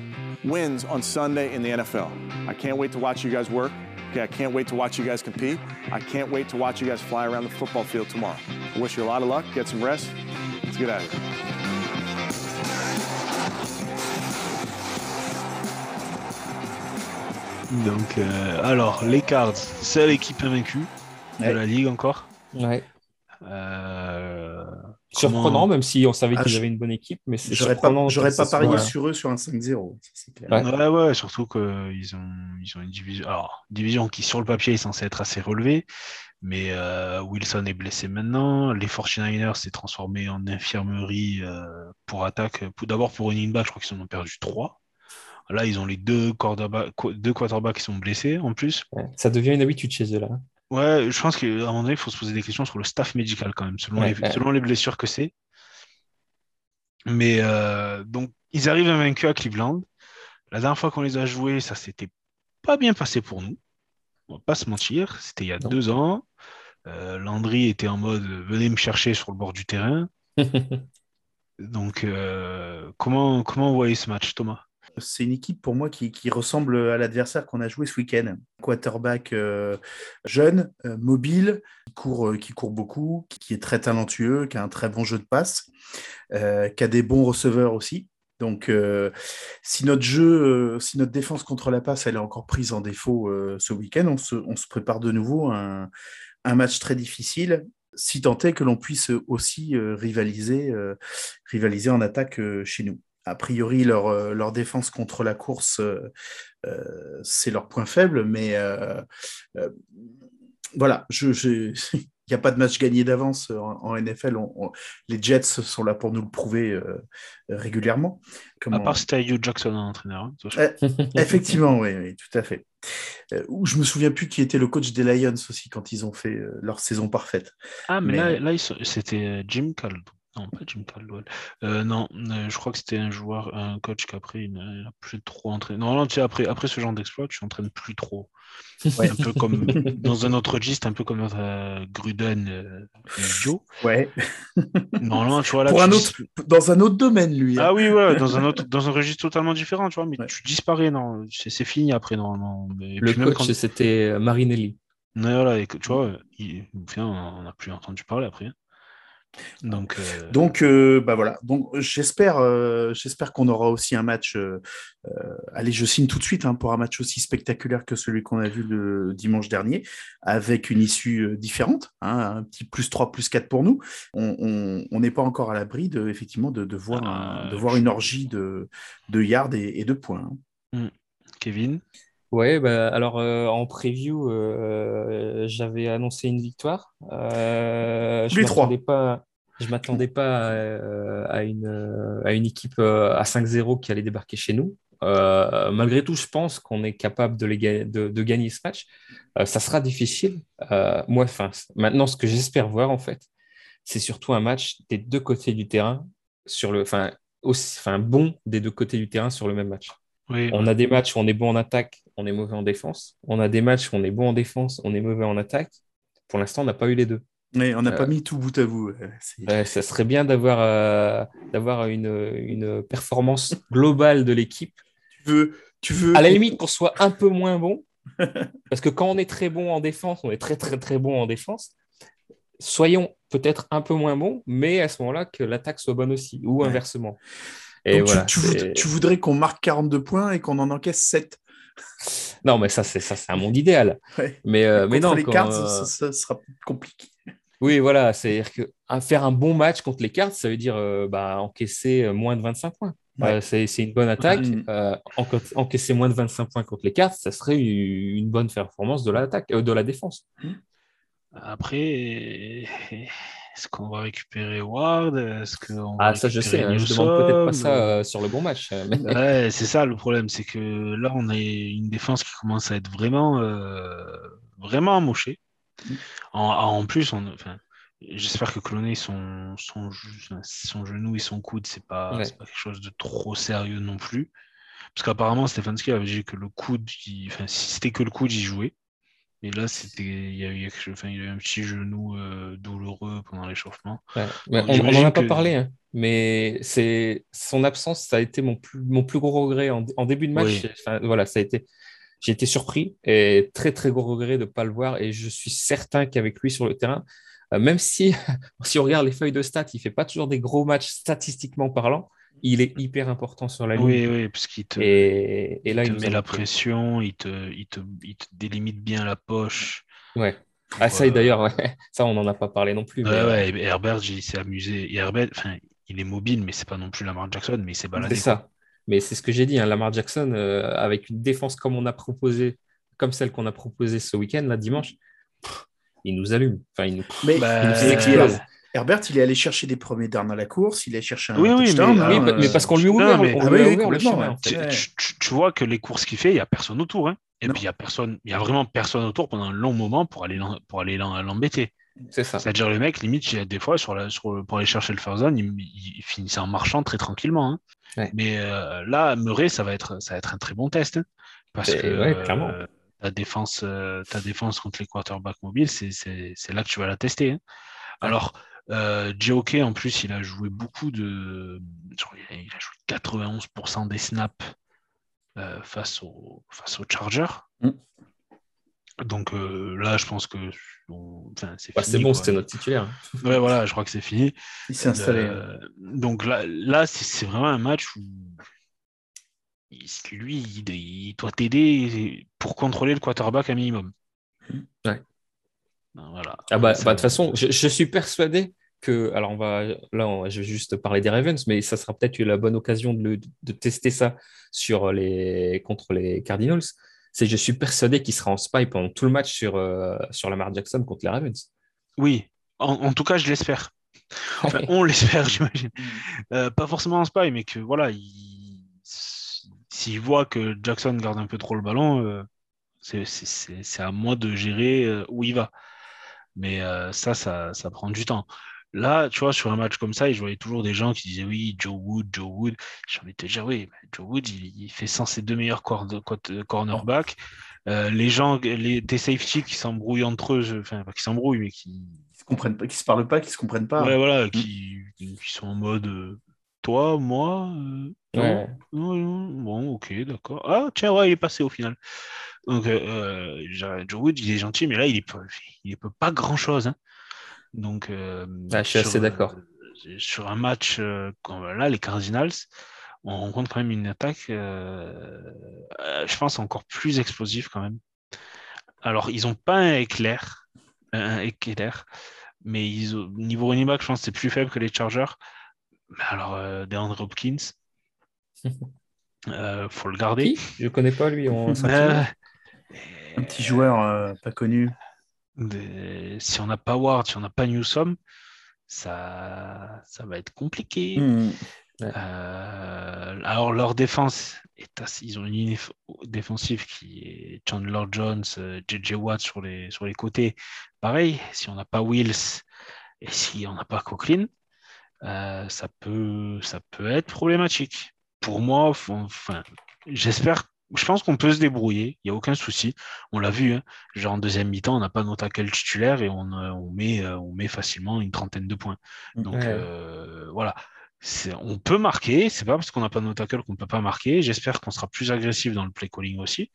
wins on Sunday in the NFL. I can't wait to watch you guys work. Okay, I can't wait to watch you guys compete. I can't wait to watch you guys fly around the football field tomorrow. I wish you a lot of luck. Get some rest. Donc, euh, alors, les Cards, seule équipe invaincue de Ouais. la ligue encore. Ouais. Euh, Surprenant, comment- même si on savait Ah, qu'ils avaient une bonne équipe, mais c'est J'aurais pas, parié soit- sur eux sur un 5-0. ça, c'est clair. Ouais. Ouais, ouais, surtout qu'ils ont, ils ont une division, alors, division qui, sur le papier, est censée être assez relevée. Mais euh, Wilson est blessé maintenant. Les 49ers s'est transformé en infirmerie euh, pour attaque. D'abord pour running back, je crois qu'ils en ont perdu trois. Là, ils ont les deux, deux quarterbacks qui sont blessés en plus. Ouais, Ça devient une habitude chez eux là. Ouais, je pense qu'à un moment donné, il faut se poser des questions sur le staff médical quand même, selon, Ouais, les, ouais. selon les blessures que c'est. Mais euh, donc, ils arrivent invaincus à Cleveland. La dernière fois qu'on les a joués, ça s'était pas bien passé pour nous. On va pas se mentir. C'était il y a Non. deux ans. Euh, Landry était en mode venez me chercher sur le bord du terrain. Donc, euh, comment, comment vous voyez ce match, Thomas? C'est une équipe pour moi qui, ressemble à l'adversaire qu'on a joué ce week-end. Quarterback euh, jeune, euh, mobile, qui court, euh, qui court beaucoup, qui est très talentueux, qui a un très bon jeu de passe, qui a des bons receveurs aussi. Donc, si notre jeu, si notre défense contre la passe, elle est encore prise en défaut ce week-end, on se, prépare de nouveau un, un match très difficile si tant est que l'on puisse aussi rivaliser, rivaliser en attaque chez nous. A priori, leur, euh, leur, défense contre la course, euh, euh, c'est leur point faible, mais voilà, je, n'y a pas de match gagné d'avance en, NFL. les Jets sont là pour nous le prouver régulièrement. À part si Hugh Jackson en entraîneur. Hein, effectivement, oui, tout à fait. Ou je me souviens plus qui était le coach des Lions aussi quand ils ont fait leur saison parfaite. Ah, mais, là, là c'était Jim Caldwell. Non, pas Jim Caldwell. Euh, non, euh, je crois que c'était un joueur, un coach qui après il n'a plus trop entraîné. Non, non, tu sais, après, après ce genre d'exploit, tu n'entraînes plus trop. Ouais. un peu comme dans un autre registre, un peu comme notre euh, Gruden euh, Joe. Ouais. Non, tu vois là. Pour un autre, dans un autre domaine, lui. Hein. Ah oui, ouais, dans un autre, dans un registre totalement différent, tu vois, mais tu disparais, non, c'est fini après, non, non. Le coach, c'était Marinelli. voilà, et, tu vois, il, on n'a plus entendu parler après. Donc, euh, donc euh, bah voilà. Donc, j'espère, euh, j'espère qu'on aura aussi un match. allez, je signe tout de suite hein, pour un match aussi spectaculaire que celui qu'on a vu le dimanche dernier, avec une issue différente, hein, un petit plus 3, plus 4 pour nous. On n'est pas encore à l'abri de, effectivement, de, voir, de voir une orgie de, de yards et, de points. Hein. Hmm. Kevin? Ouais, bah, alors en preview, j'avais annoncé une victoire. je ne m'attendais pas, je m'attendais pas à, une, à une équipe à 5-0 qui allait débarquer chez nous. malgré tout, je pense qu'on est capable de, les, de, de, gagner ce match. ça sera difficile. moi, maintenant, ce que j'espère voir, en fait, c'est surtout un match des deux côtés du terrain, sur le, bon des deux côtés du terrain sur le même match. On a des matchs où on est bon en attaque, on est mauvais en défense. On a des matchs où on est bon en défense, on est mauvais en attaque. Pour l'instant, on n'a pas eu les deux. Mais on n'a pas euh, mis tout bout à bout. ça serait bien d'avoir euh, une, performance globale de l'équipe. Tu veux, tu veux. À la limite, qu'on soit un peu moins bon. parce que quand on est très bon en défense, on est très très très bon en défense. Soyons peut-être un peu moins bons, mais à ce moment-là, que l'attaque soit bonne aussi, ou inversement. Et tu, voudrais, qu'on marque 42 points et qu'on en encaisse 7 non, mais ça, c'est ça, c'est un monde idéal. Mais, euh, mais non, les cartes, euh, ça, sera compliqué. Oui, voilà, c'est-à-dire que faire un bon match contre les cartes, ça veut dire euh, bah, encaisser moins de 25 points. c'est, une bonne attaque. Mm. encaisser moins de 25 points contre les cartes, ça serait une bonne performance de l'attaque, de la défense. Mm. Après, est-ce qu'on va récupérer Ward? Est-ce ah, ça, je sais. Hein, je demande peut-être pas ça euh, sur le bon match. Euh, ouais, c'est ça le problème. C'est que là, on a une défense qui commence à être vraiment, euh, vraiment amochée. Mm. En, plus, on, j'espère que Cloné, son, son, son, genou et son coude, c'est pas, pas quelque chose de trop sérieux non plus. Parce qu'apparemment, Stefanski avait dit que le coude, enfin, si c'était que le coude, il jouait. Et là, c'était, il y a eu, enfin, il y a un petit genou euh, douloureux pendant l'échauffement. on n'en a pas parlé, hein, mais c'est son absence, ça a été mon plus, mon plus gros regret en, début de match. voilà, ça a été, j'ai été surpris et très très gros regret de ne pas le voir. Et je suis certain qu'avec lui sur le terrain, euh, même si si on regarde les feuilles de stats, il fait pas toujours des gros matchs statistiquement parlant il est hyper important sur la ligne. Oui, oui, parce qu'il te, et, là, il met la pression, il te, il, te, il te délimite bien la poche. Ouais. Ah, ça, d'ailleurs, ça, on n'en a pas parlé non plus. Ouais, ouais, Herbert, il s'est amusé. Herbert, enfin, il est mobile, mais c'est pas non plus Lamar Jackson, mais il s'est baladé. C'est ça. Mais c'est ce que j'ai dit, hein, Lamar Jackson, euh, avec une défense comme on a proposé, comme celle qu'on a proposée ce week-end, là, dimanche, il nous allume. Enfin, il nous, mais, il nous explose. Herbert, il est allé chercher des premiers downs à la course, il a cherché un oui. Oui, mais, mais, parce qu'on lui ouvre, mais... on lui ouvert le chemin. Tu, vois que les courses qu'il fait, il n'y a personne autour. Hein. Et puis, il n'y a, personne, il y a vraiment personne autour pendant un long moment pour aller, pour aller l'embêter. C'est ça. C'est-à-dire, le mec, limite, des fois, sur la, sur, pour aller chercher le zone, il, il finissait en marchant très tranquillement. Hein. Mais euh, là, Murray, ça va, être, ça va être un très bon test. Hein. parce que euh, ta, défense, euh, ta défense contre les quarterbacks mobiles, c'est là que tu vas la tester. Hein. Alors, euh, en plus, il a joué beaucoup de. Il a joué 91% des snaps euh, face aux face au Chargers. Mm. Donc euh, là, je pense que enfin, c'est Bah, bon, c'était notre titulaire. Ouais, voilà, je crois que c'est fini. Il s'est installé. Euh, donc là, là c'est vraiment un match où il- lui, il, il doit t'aider pour contrôler le quarterback un minimum. Ouais. Ben, Voilà. Ah bah, bah, de toute façon, je, je suis persuadé que. Alors, on va, là, on- je vais juste parler des Ravens, mais ça sera peut-être la bonne occasion de, le- de tester ça sur les, contre les Cardinals. C'est que je suis persuadé qu'il sera en spy pendant tout le match sur, euh, sur Lamar Jackson contre les Ravens. Oui, en, en tout cas, je l'espère. Enfin, on l'espère, j'imagine. Mm. Euh, pas forcément en spy, mais que voilà, il- s'il voit que Jackson garde un peu trop le ballon, euh, c'est à moi de gérer euh, où il va. Mais euh, ça, ça, ça prend du temps. Là, tu vois, sur un match comme ça, je voyais toujours des gens qui disaient oui, Joe Wood, Joe Wood. J'ai envie de te dire, oui, mais Joe Wood, il, il fait sans ses deux meilleurs cor- cor- cornerbacks. Euh, les gens, les, des safety qui s'embrouillent entre eux, enfin, pas qui s'embrouillent, mais qui, Qui se comprennent pas, qui se parlent pas, qui se comprennent pas. Ouais, voilà, qui, qui sont en mode euh, toi, moi, euh, non, Ouais. non, non, bon, ok, d'accord. Ah, tiens, ouais, il est passé au final. Donc, euh, euh, Joe Wood, il est gentil, mais là, il il peut pas grand-chose. hein. Donc, euh, Ah, je suis sur, assez d'accord. euh, sur un match comme là, les Cardinals, on rencontre quand même une attaque, je pense, encore plus explosive quand même. Alors, ils n'ont pas un éclair, un éclair, mais ils ont, niveau running back, je pense que c'est plus faible que les Chargers. Mais alors, DeAndre Hopkins, euh, faut le garder. Qui? Je connais pas lui. On... Euh, Un petit joueur euh, pas connu. des- si on n'a pas Ward, si on n'a pas Newsom, ça, ça va être compliqué. Mm. Euh, alors, leur défense, est assez- ils ont une ligne défensive qui est Chandler Jones, euh, JJ Watt sur les, sur les côtés. Pareil, si on n'a pas Wills et si on n'a pas euh, ça, peut, ça peut être problématique. Pour moi, enfin, j'espère, je pense qu'on peut se débrouiller, il n'y a aucun souci. On l'a vu, hein. genre en deuxième mi-temps, on n'a pas nos tackles titulaires et on, euh, on, met, euh, on met facilement une trentaine de points. Donc Ouais. euh, voilà. On peut marquer, c'est pas parce qu'on n'a pas nos tackles qu'on ne peut pas marquer. J'espère qu'on sera plus agressif dans le play calling aussi,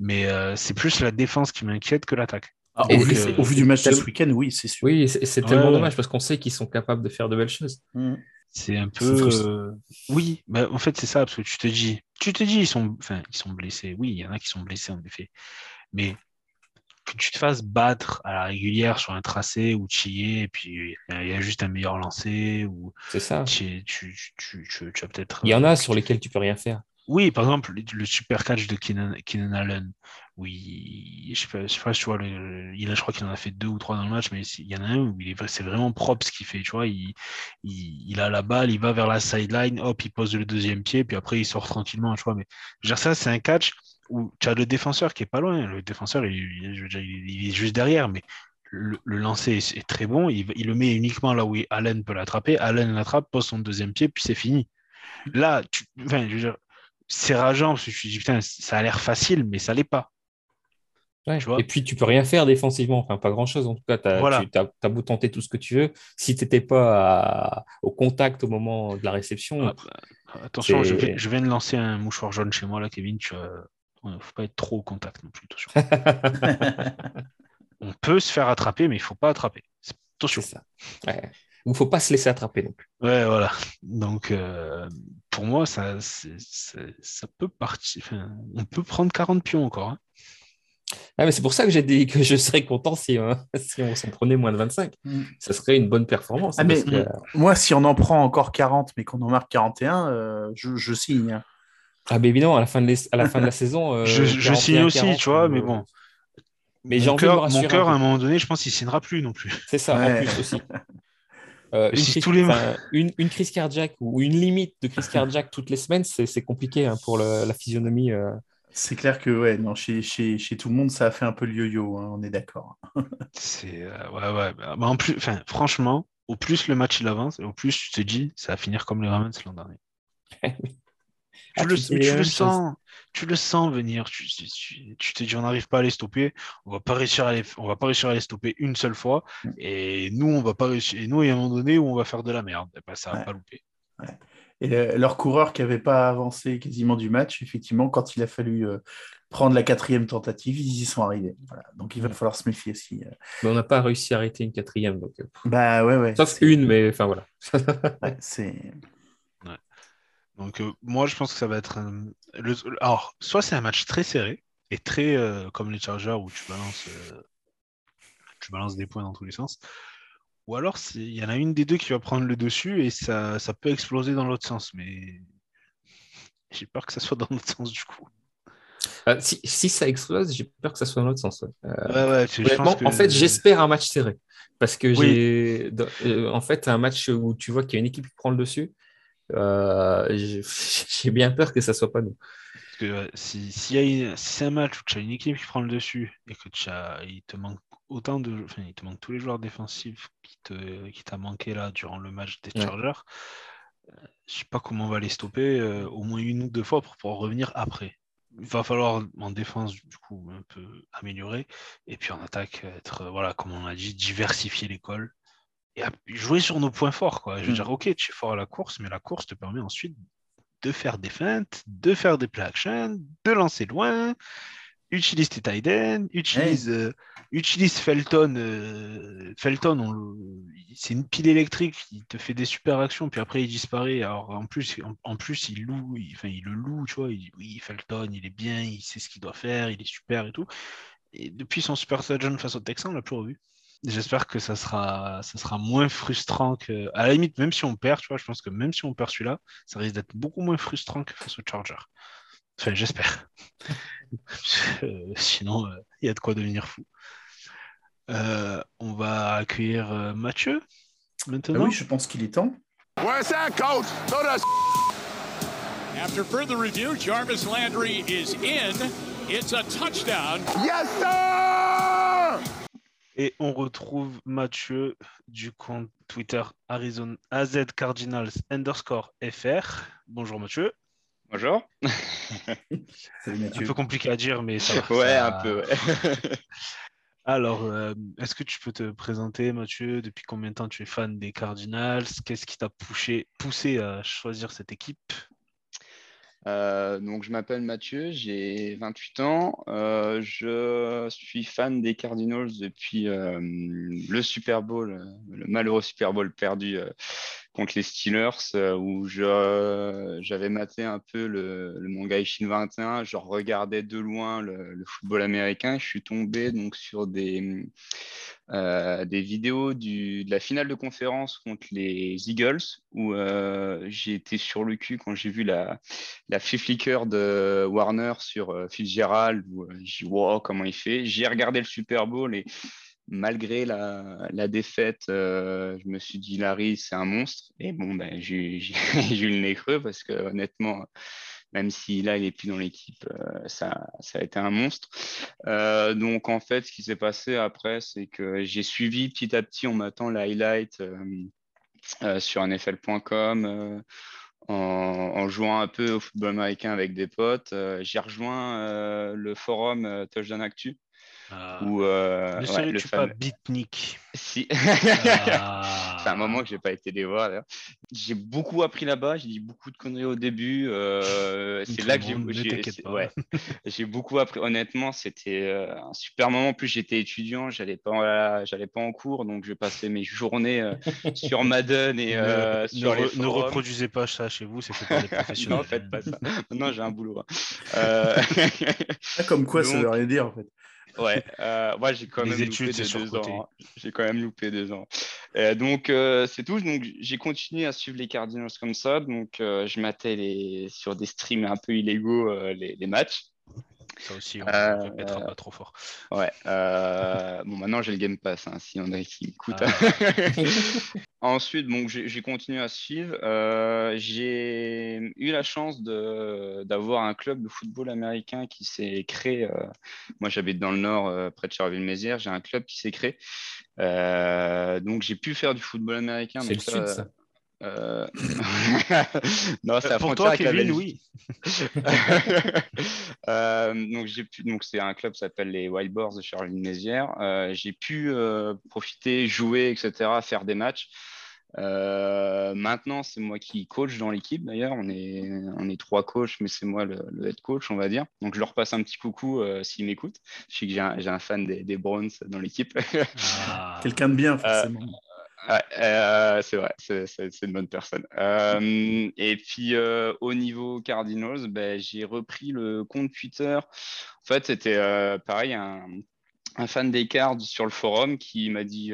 mais euh, c'est plus la défense qui m'inquiète que l'attaque. Ah, au, vu, et- au vu du match de ce week-end, oui, c'est sûr. Oui, c'est tellement ouais. dommage parce qu'on sait qu'ils sont capables de faire de belles choses. Mm. C'est un peu. euh, Oui, bah, en fait, c'est ça, parce que tu te dis, tu te dis, ils sont, enfin, ils sont blessés. Oui, il y en a qui sont blessés, en effet. Mais que tu te fasses battre à la régulière sur un tracé y es, et puis il y a juste un meilleur lancé, ou C'est ça. tu, tu, tu, tu, tu as peut-être. Il y en a sur lesquels tu peux rien faire. Oui, par exemple, le, super catch de Keenan, Allen, où il, je je sais pas, tu vois, il a, je crois qu'il en a fait deux ou trois dans le match, mais il y en a un où c'est vraiment propre ce qu'il fait, tu vois, il, a la balle, il va vers la sideline, hop, il pose le deuxième pied, puis après il sort tranquillement, tu vois, mais dire, ça, c'est un catch où tu as le défenseur qui est pas loin, le défenseur, il, je veux est juste derrière, mais le, lancer est, très bon, il, le met uniquement là où Allen peut l'attraper, Allen l'attrape, pose son deuxième pied, puis c'est fini. Là, tu, enfin, je veux dire, c'est rageant parce que je me dis putain, ça a l'air facile, mais ça l'est pas. Ouais. Tu vois Et puis, tu peux rien faire défensivement. Enfin, pas grand-chose. En tout cas, tu as, beau tenter tout ce que tu veux. Si tu n'étais pas à- au contact au moment de la réception, Ah, bah, attention, je, viens de lancer un mouchoir jaune chez moi là, Kevin. Tu euh, ouais, faut pas être trop au contact non plus. On peut se faire attraper, mais il faut pas attraper. Attention. Ouais. Il ne faut pas se laisser attraper non plus. Ouais, voilà. Donc, euh, pour moi, ça, ça peut partir. enfin, on peut prendre 40 pions encore. hein. Ah, mais c'est pour ça que j'ai dit que je serais content si, euh, si on s'en prenait moins de 25. Mm. Ça serait une bonne performance. Ah, mais- parce que- Moi, si on en prend encore 40, mais qu'on en marque 41, euh, je, je signe. hein. Ah, mais évidemment, à la fin de, l'es- à la, fin de la saison. euh, je, je 41, signe aussi, 40, tu vois, euh, mais bon. Mais j'ai mon envie de me cœur, à un moment donné, je pense qu'il signera plus non plus. C'est ça, Ouais. en plus aussi. Euh, une, Si crise, tous les- enfin, une, une crise cardiaque ou une limite de crise cardiaque toutes les semaines, c'est c'est compliqué hein, pour le- la physionomie. euh. C'est clair que ouais, non, chez, chez, chez tout le monde, ça a fait un peu le yo-yo, hein, on est d'accord. C'est euh, ouais ouais. Bah, bah, en plus, franchement, au plus le match il avance, au plus tu te dis, ça va finir comme les Ravens l'an dernier. Ah, Tu, le, tu tu sens, tu le sens venir. Tu, tu- tu- tu te dis, on n'arrive pas à les stopper. On va pas réussir à les, on va pas réussir à les stopper une seule fois. Mm. Et nous, on va pas réussir. Et nous, il y a un moment donné où on va faire de la merde. Et ben, ça va Ouais. pas louper. Et euh, leur coureur qui n'avait pas avancé quasiment du match, effectivement, quand il a fallu euh, prendre la quatrième tentative, ils y sont arrivés. Voilà. Donc il va falloir se méfier aussi. euh. Mais on n'a pas réussi à arrêter une quatrième. Donc, Bah ouais, ouais. Sauf c'est- une, mais enfin voilà. ouais, c'est. Donc, euh, moi, je pense que ça va être un. le- Alors, soit c'est un match très serré et très euh, comme les Chargers où tu balances, euh, tu balances des points dans tous les sens. Ou alors, il y en a une des deux qui va prendre le dessus et ça, ça peut exploser dans l'autre sens. Mais j'ai peur que ça soit dans l'autre sens du coup. Euh, si, si ça explose, j'ai peur que ça soit dans l'autre sens. ouais. Euh, Ouais, ouais, que- En fait, j'espère un match serré. Parce que Oui. j'ai. En fait, un match où tu vois qu'il y a une équipe qui prend le dessus, euh, j'ai bien peur que ça soit pas nous. Parce que ouais, si, une- si c'est un match où tu as une équipe qui prend le dessus et que tu as, il te manque autant de, enfin, il te manque tous les joueurs défensifs qui te, qui t'a manqué là durant le match des Ouais. Chargers, euh, je sais pas comment on va les stopper euh, au moins une ou deux fois pour pouvoir revenir après. Il va falloir en défense du coup un peu améliorer et puis en attaque être euh, voilà comme on a dit diversifier l'école et ap- jouer sur nos points forts quoi. Je veux Mm. dire ok tu es fort à la course mais la course te permet ensuite de faire des feintes, de faire des play action, de lancer loin, utilise tes tight ends, utilise, euh, utilise Felton. euh, Felton, c'est une pile électrique, il te fait des super actions, puis après il disparaît. Alors en plus, en, en plus il loue, il, enfin, il le loue, tu vois. Il dit oui, Felton, il est bien, il sait ce qu'il doit faire, il est super et tout. Et depuis son Super Saiyan face au Texan, on l'a plus revu. J'espère que ça sera, ça sera moins frustrant que. À la limite, même si on perd, tu vois, je pense que même si on perd celui-là, ça risque d'être beaucoup moins frustrant que face au Charger. Enfin, j'espère. Euh, Sinon, euh, il y a de quoi devenir fou. Euh, on va accueillir euh, Mathieu Ah maintenant. oui, je pense qu'il est temps. Where's that, coach? Throw that After further review, Jarvis Landry is in. It's a touchdown. Yes, sir! Et on retrouve Mathieu du compte Twitter Arizona AZ Cardinals underscore FR. Bonjour Mathieu. Bonjour. Salut Un peu compliqué à dire, mais ça va. Ouais, ça- un peu, ouais. Alors, euh, est-ce que tu peux te présenter, Mathieu? Depuis combien de temps tu es fan des Cardinals? Qu'est-ce qui t'a poussé, poussé à choisir cette équipe? Euh, donc, je m'appelle Mathieu, j'ai 28 ans. Euh, je suis fan des Cardinals depuis euh, le Super Bowl, euh, le malheureux Super Bowl perdu euh, contre les Steelers, euh, où j'avais maté un peu le, le manga Ishin 21. Je regardais de loin le, football américain. Je suis tombé donc sur des, euh, vidéos de la finale de conférence contre les Eagles, où euh, j'ai été sur le cul quand j'ai vu la la flicker de Warner sur euh, Fitzgerald, où euh, j'ai dit wow, comment il fait? J'ai regardé le Super Bowl et malgré la, la défaite, euh, je me suis dit Larry, c'est un monstre. Et bon, ben, j'ai eu le nez creux parce que honnêtement, même si là, il n'est plus dans l'équipe, euh, ça, ça a été un monstre. Euh, donc, en fait, ce qui s'est passé après, c'est que j'ai suivi petit à petit, on m'attend la highlight sur nfl.com. en, en jouant un peu au football américain avec des potes. J'ai rejoint le forum Touchdown Actu. Où, euh, Ne ouais, serais-tu le pas fameux- beatnik Si. Ah. C'est un moment que j'ai pas été les voir. d'ailleurs. J'ai beaucoup appris là-bas. J'ai dit beaucoup de conneries au début. euh, c'est là le que j'ai, pas. ouais. j'ai beaucoup appris. Honnêtement, c'était euh, un super moment. En plus, j'étais étudiant. J'allais pas, j'allais pas en cours, donc je passais mes journées euh, sur Madden et euh, ne, sur ne les re- ne reproduisez pas ça chez vous, c'est fait par des professionnels. non, faites pas ça. Non, j'ai un boulot. hein. Euh, Ah, comme quoi, ça donc- veut rien dire en fait. Ouais, euh, moi j'ai quand même loupé deux ans. J'ai quand même loupé deux ans. Euh, donc euh, c'est tout. Donc j'ai continué à suivre les Cardinals comme ça. Donc euh, je matais les sur des streams un peu illégaux euh, les, les matchs. Ça aussi, on Euh, ne répétera pas trop fort. Ouais. euh, bon maintenant j'ai le Game Pass. Hein, si on a qui écoute. Ah. Ensuite, bon, j'ai continué à suivre. Euh, j'ai eu la chance de- d'avoir un club de football américain qui s'est créé. euh, moi, j'habite dans le nord, euh, près de Charleville-Mézières. J'ai un club qui s'est créé. Euh, donc, j'ai pu faire du football américain. C'est le sud, ça. Euh, non, c'est Euh, la pour frontière toi, avec la Kevin, Belgique. oui. Euh, donc j'ai pu donc c'est un club qui s'appelle les Wild Boars de Charleville-Mézières. Euh, j'ai pu euh, profiter, jouer, etc., faire des matchs. Euh, maintenant, c'est moi qui coach dans l'équipe d'ailleurs. On est, on est trois coachs, mais c'est moi le, head coach, on va dire. Donc, je leur passe un petit coucou euh, s'ils m'écoutent. Je sais que j'ai un, fan des, des Browns dans l'équipe. Ah. Quelqu'un de bien, forcément. C'est vrai, c'est une bonne personne. et puis au niveau Cardinals, ben, j'ai repris le compte Twitter. En fait, c'était pareil, un, un, fan des cards sur le forum qui m'a dit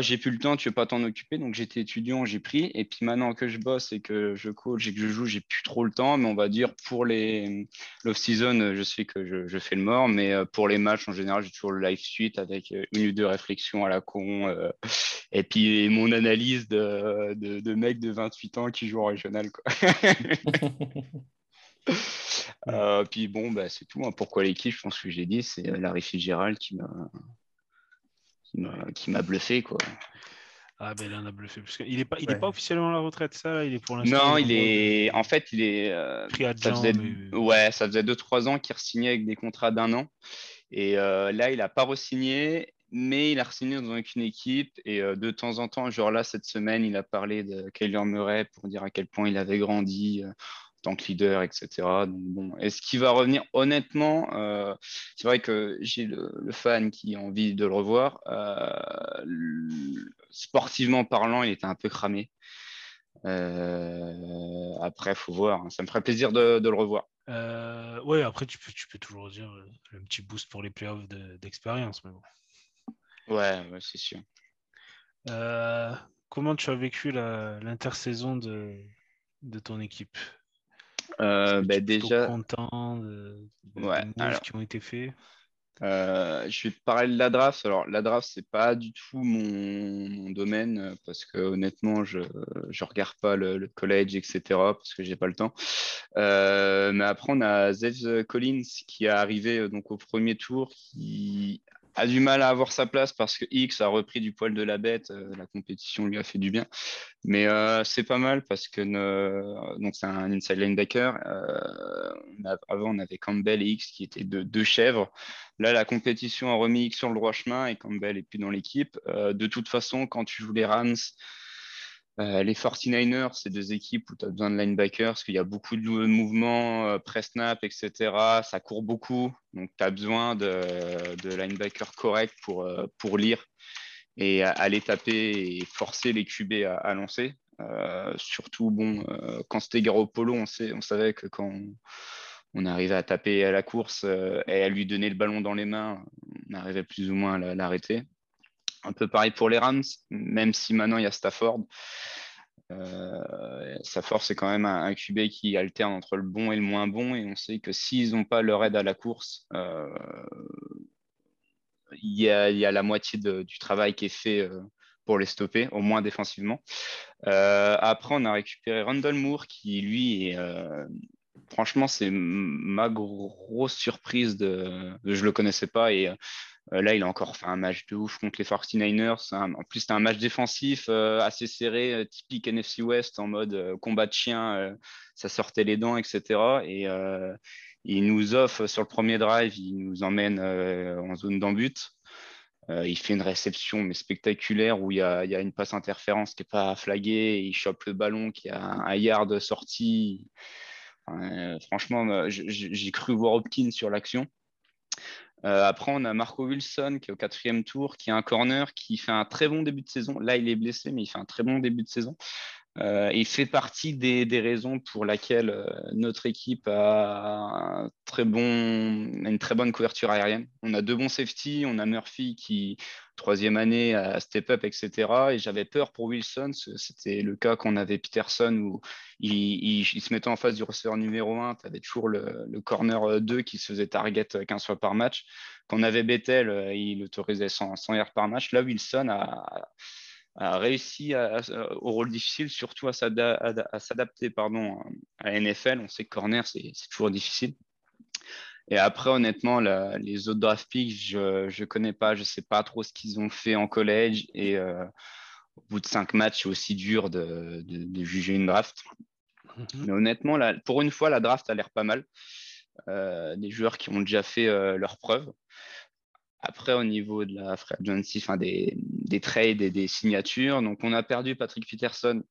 j'ai plus le temps, tu veux pas t'en occuper. Donc j'étais étudiant, j'ai pris. Et puis maintenant que je bosse et que je coach et que je joue, j'ai plus trop le temps. Mais on va dire pour les l'off-season, je sais que je, fais le mort. Mais euh, pour les matchs, en général, j'ai toujours le live suite avec euh, une ou deux réflexions à la con. Euh, et puis mon analyse de, de, de mec de 28 ans qui joue en régional. Quoi. puis bon, bah, c'est tout. Hein. Pourquoi l'équipe? Je pense que j'ai dit, c'est Larry Fitzgerald qui m'a qui m'a bluffé quoi. Ah ben il en a bluffé parce qu'il est pas il est pas officiellement à la retraite ça il est pour l'instant. Non il est en fait il est euh, ça faisait... ouais ça faisait 2-3 ans qu'il re-signait avec des contrats d'un an et euh, là il a pas re-signé mais il a re-signé dans une équipe et euh, de temps en temps genre là cette semaine il a parlé de Kyler Murray pour dire à quel point il avait grandi tant que leader, etc. Donc, bon, est-ce qu'il va revenir Honnêtement, euh, c'est vrai que j'ai le, fan qui a envie de le revoir. Euh, sportivement parlant, il était un peu cramé. Euh, après, il faut voir. Hein. Ça me ferait plaisir de, le revoir. oui, après, tu peux, tu peux toujours dire le petit boost pour les playoffs d'expérience. mais bon. Ouais, c'est sûr. comment tu as vécu l'intersaison de, de ton équipe? Euh, bah, déjà. content de, ouais, qui ont été faits. Euh, je vais te parler de la draft. Alors, la draft, c'est pas du tout mon, domaine parce que honnêtement, je ne regarde pas le, college, etc. parce que j'ai pas le temps. Euh, mais après, on a Zev Collins qui est arrivé donc au premier tour, qui a du mal à avoir sa place parce que X a repris du poil de la bête. Euh, la compétition lui a fait du bien. Mais euh, c'est pas mal parce que donc c'est un inside linebacker. Euh, avant, on avait Campbell et X qui étaient deux, chèvres. Là, la compétition a remis X sur le droit chemin et Campbell est plus dans l'équipe. de toute façon, quand tu joues les Rams, euh, les 49ers, c'est deux équipes où tu as besoin de linebackers parce qu'il y a beaucoup de mouvements, euh, press-snap, etc. Ça court beaucoup. Donc, tu as besoin de, linebackers corrects pour, euh, lire et aller taper et forcer les QB à, lancer. surtout, bon, quand c'était Garoppolo, on, on savait que quand on, arrivait à taper à la course et à lui donner le ballon dans les mains, on arrivait plus ou moins à l'arrêter. Un peu pareil pour les Rams, même si maintenant il y a Stafford. Euh, Stafford, c'est quand même un, QB qui alterne entre le bon et le moins bon. Et on sait que s'ils n'ont pas leur aide à la course, euh, il, y a, la moitié du travail qui est fait euh, pour les stopper, au moins défensivement. après, on a récupéré Randall Moore, qui lui franchement, c'est ma grosse surprise de, je le connaissais pas et là, il a encore fait un match de ouf contre les 49ers. en plus, c'était un match défensif euh, assez serré, euh, typique NFC West, en mode combat de chien, ça sortait les dents, etc. Et il nous offre sur le premier drive, il nous emmène en zone d'embut. il fait une réception mais spectaculaire où il y a, une passe interférence qui n'est pas flaguée, il chope le ballon qui a un, yard sorti. franchement, j'ai cru voir Hopkins sur l'action. Euh, après, on a Marco Wilson qui est au quatrième tour, qui est un corner, qui fait un très bon début de saison. Là, il est blessé, mais il fait un très bon début de saison. Euh, il fait partie des, raisons pour lesquelles euh, notre équipe a, une très bonne couverture aérienne. On a deux bons safety, on a Murphy qui, troisième année, a step up, etc. Et j'avais peur pour Wilson, c'était le cas qu'on avait Peterson où il, se mettait en face du receveur numéro 1, tu avais toujours le, corner 2 qui se faisait target 15 fois par match. Quand on avait Bethel, il autorisait 100, 100 yards par match. Là, Wilson a a réussi au rôle difficile, surtout à, s'adapter pardon, à NFL. On sait que corner, c'est toujours difficile. Et après, honnêtement, les autres draft picks, je ne connais pas, je ne sais pas trop ce qu'ils ont fait en collège. Et euh, au bout de cinq matchs, c'est aussi dur de, juger une draft. Mhm. Mais honnêtement, pour une fois, la draft a l'air pas mal. Euh, des joueurs qui ont déjà fait euh, leurs preuves. Après, au niveau de la free agency, enfin des, des trades et des signatures. Donc, on a perdu Patrick Peterson.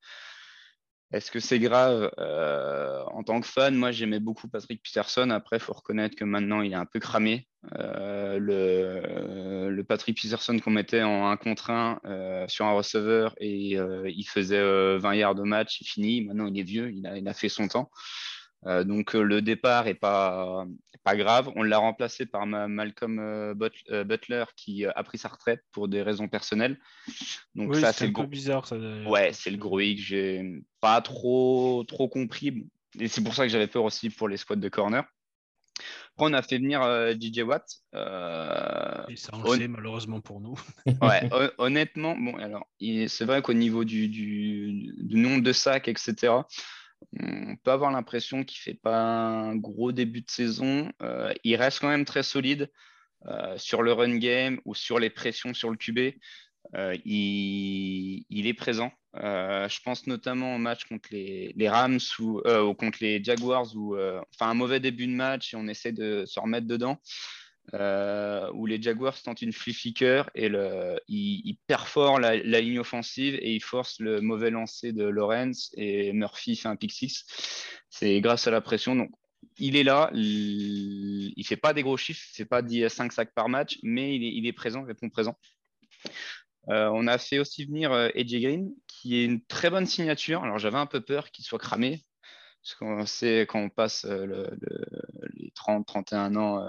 Est-ce que c'est grave? Euh, En tant que fan, moi j'aimais beaucoup Patrick Peterson. Après, il faut reconnaître que maintenant il est un peu cramé. Euh, le, Patrick Peterson qu'on mettait en 1 contre 1 sur un receveur et il faisait 20 yards de match, il finit. Maintenant il est vieux, il a fait son temps. Donc le départ est pas, pas grave. On l'a remplacé par Malcolm euh, euh, Butler qui euh, a pris sa retraite pour des raisons personnelles. Donc ça c'est un peu bizarre. Ça, ouais, c'est le gros que j'ai pas trop trop compris et c'est pour ça que j'avais peur aussi pour les squads de corner. Après, on a fait venir DJ Watt. et ça, on le sait, malheureusement pour nous. ouais, honnêtement, bon, alors, c'est vrai qu'au niveau du, du, du, nombre de sacs, etc., on peut avoir l'impression qu'il ne fait pas un gros début de saison. Euh, il reste quand même très solide euh, sur le run game ou sur les pressions sur le QB. Euh, il, est présent. je pense notamment au match contre les, Rams ou contre les Jaguars où enfin un mauvais début de match et on essaie de se remettre dedans. Euh, où les Jaguars tentent une flea flicker et ils, perforent la, ligne offensive et ils forcent le mauvais lancer de Lawrence et Murphy fait un pick six. C'est grâce à la pression. Donc, il est là, il ne fait pas des gros chiffres, c'est pas 10 5 sacs par match, mais il est, il présent, il répond présent. Euh, on a fait aussi venir euh, Green, qui est une très bonne signature. Alors j'avais un peu peur qu'il soit cramé, parce qu'on sait quand on passe euh, les 30-31 ans,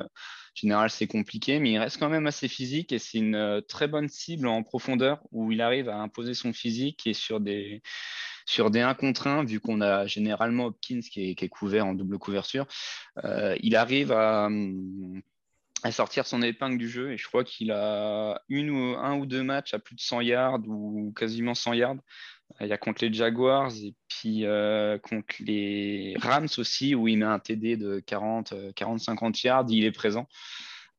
général, c'est compliqué, mais il reste quand même assez physique et c'est une euh, très bonne cible en profondeur où il arrive à imposer son physique et sur des, sur des 1 contre 1, vu qu'on a généralement Hopkins qui est, couvert en double couverture, euh, il arrive à, à, sortir son épingle du jeu et je crois qu'il a un ou deux matchs à plus de 100 yards ou quasiment 100 yards. Il y a contre les Jaguars et puis euh, contre les Rams aussi, où il met un TD de 40, 40-50 yards, il est présent.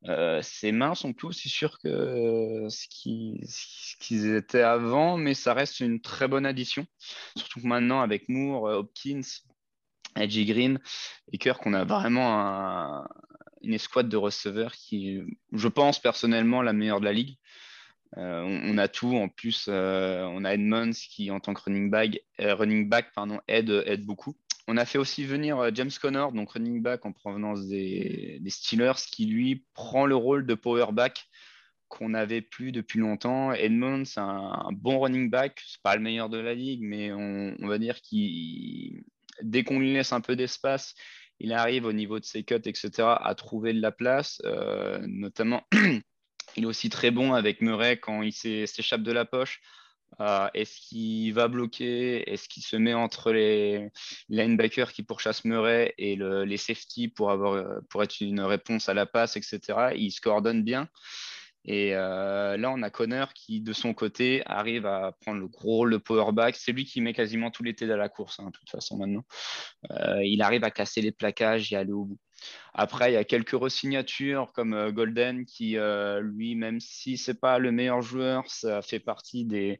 Euh, ses mains sont plus aussi sûres que ce qu'ils étaient avant, mais ça reste une très bonne addition. Surtout que maintenant, avec Moore, Hopkins, Edgy Green et Kirk, on a vraiment une escouade de receveurs qui, je pense personnellement, la meilleure de la ligue. Euh, on, a tout. En plus, euh, on a Edmonds qui, en tant que running back, euh, running back pardon, aide, aide beaucoup. On a fait aussi venir James Connor, donc running back en provenance des, Steelers, qui lui prend le rôle de power back qu'on n'avait plus depuis longtemps. Edmonds, un, bon running back. C'est pas le meilleur de la ligue, mais on, va dire qu'il, dès qu'on lui laisse un peu d'espace, il arrive au niveau de ses cuts, etc., à trouver de la place, notamment Il est aussi très bon avec Murray quand il s'échappe de la poche. Euh, est-ce qu'il va bloquer? Est-ce qu'il se met entre les linebackers qui pourchassent Murray et les safety pour, avoir, pour être une réponse à la passe, etc. Il se coordonne bien. Et euh, là, on a Connor qui, de son côté, arrive à prendre le gros rôle de powerback. C'est lui qui met quasiment tout l'été dans la course, hein, de toute façon, maintenant. Euh, il arrive à casser les plaquages et aller au bout. Après, il y a quelques resignatures comme euh, Golden qui, lui, même si c'est pas le meilleur joueur, ça fait partie des,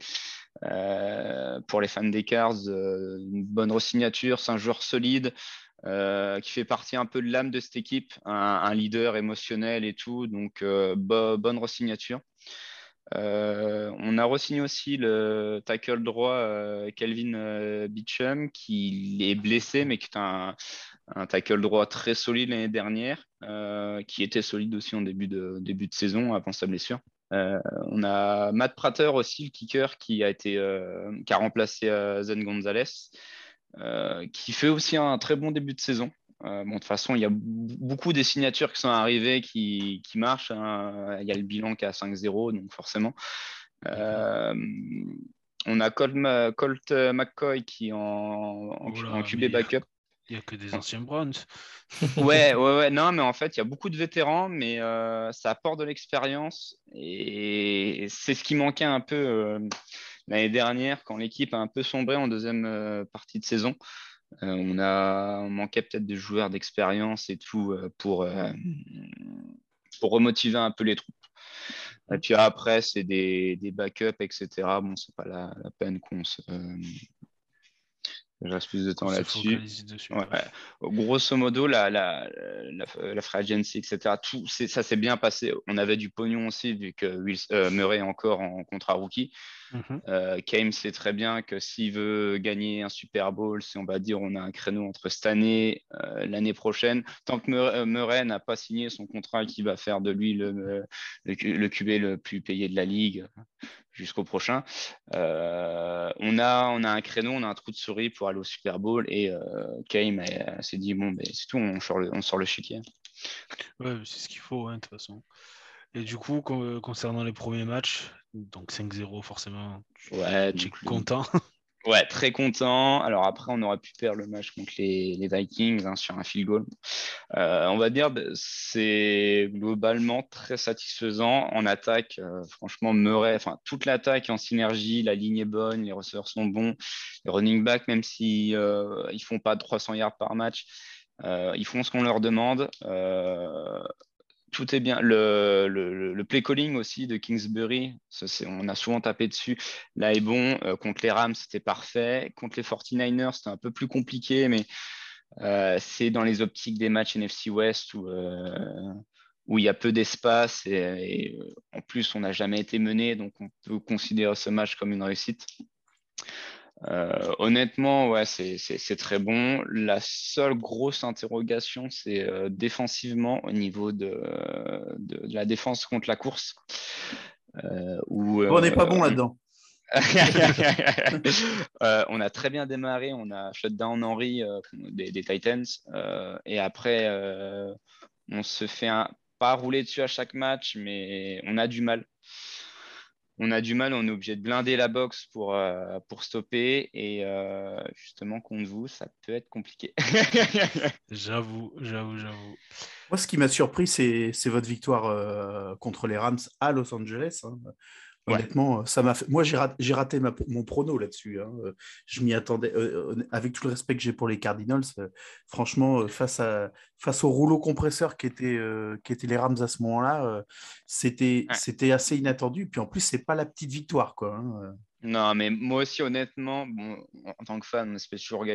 pour les fans des Cars, une bonne resignature. C'est un joueur solide qui fait partie un peu de l'âme de cette équipe, un, leader émotionnel et tout. Donc, bonne resignature. on a re-signé aussi le tackle droit Kelvin Beecham qui est blessé mais qui est un, tackle droit très solide l'année dernière, euh, qui était solide aussi en début de, début de saison avant sa blessure. Euh, on a Matt Prater aussi, le kicker, qui a, été, euh, qui a remplacé Zen Gonzalez, qui fait aussi un très bon début de saison. bon, de toute façon, il y a beaucoup des signatures qui sont arrivées qui, qui marchent. Hein. Il y a le bilan qui est à 5-0, donc forcément. on a Colt, Colt, McCoy qui est en, en, en QB backup. Il n'y a que des anciens Browns. ouais, ouais, ouais. Non, mais en fait, il y a beaucoup de vétérans, mais euh, ça apporte de l'expérience. Et c'est ce qui manquait un peu euh, l'année dernière, quand l'équipe a un peu sombré en deuxième euh, partie de saison. on, a, manquait peut-être des joueurs d'expérience et tout pour, pour remotiver un peu les troupes. Et puis après, c'est des, des backups, etc. Bon, c'est pas la peine qu'on se je reste plus de temps là-dessus. Ouais. Grosso modo, la, la, la, la free agency, etc., tout, ça s'est bien passé. On avait du pognon aussi, vu que Wills, euh, Murray est encore en contrat rookie. Mhm. Euh, Kame sait très bien que s'il veut gagner un Super Bowl, si on va dire on a un créneau entre cette année euh, l'année prochaine, tant que Murray, Murray n'a pas signé son contrat qui va faire de lui le, le, le QB le plus payé de la ligue jusqu'au prochain, euh, on, a, on a un créneau, on a un trou de souris pour aller au Super Bowl et euh, Kame euh, s'est dit bon, ben, c'est tout, on sort le, on sort le chéquier. Ouais, c'est ce qu'il faut, hein, de toute façon. Et du coup, con- concernant les premiers matchs, donc 5-0 forcément, tu Ouais, tu es content. Ouais, très content. Alors après, on aurait pu perdre le match contre les, Vikings hein, sur un field goal. Euh, on va dire, bah, c'est globalement très satisfaisant en attaque. euh, franchement, Murray, enfin toute l'attaque en synergie, la ligne est bonne, les receveurs sont bons, les running backs, même si euh, ils font pas 300 yards par match, euh, ils font ce qu'on leur demande. Tout est bien. Le, play calling aussi de Kingsbury, on a souvent tapé dessus. Là est bon. Euh, contre les Rams, c'était parfait. Contre les 49ers, c'était un peu plus compliqué, mais euh, c'est dans les optiques des matchs NFC West où, euh, où il y a peu d'espace et, en plus, on n'a jamais été mené, donc on peut considérer ce match comme une réussite. Euh, honnêtement, ouais, c'est très bon. La seule grosse interrogation, c'est euh, défensivement au niveau de, de, de la défense contre la course. euh, où, On n'est pas bon là-dedans. On a très bien démarré, on a shutdown Henry des, des Titans et après on se fait un, pas rouler dessus à chaque match, mais on a du mal. On a du mal, on est obligé de blinder la box pour, euh, pour stopper et euh, justement contre vous, ça peut être compliqué. J'avoue, j'avoue, j'avoue. Moi, ce qui m'a surpris, c'est c'est votre victoire euh, contre les Rams à Los Angeles. hein. Ouais. Honnêtement, ça m'a fait. Moi, j'ai raté, j'ai raté ma- mon prono là-dessus. hein. Euh, Je m'y attendais. euh, euh, avec tout le respect que j'ai pour les Cardinals, euh, franchement, euh, face, à, face au rouleau compresseur qui était, euh, qui était les Rams à ce moment-là, euh, c'était Ouais. c'était assez inattendu. Puis en plus, c'est pas la petite victoire, quoi. hein. Non, mais moi aussi, honnêtement, bon, en tant que fan, espère toujours.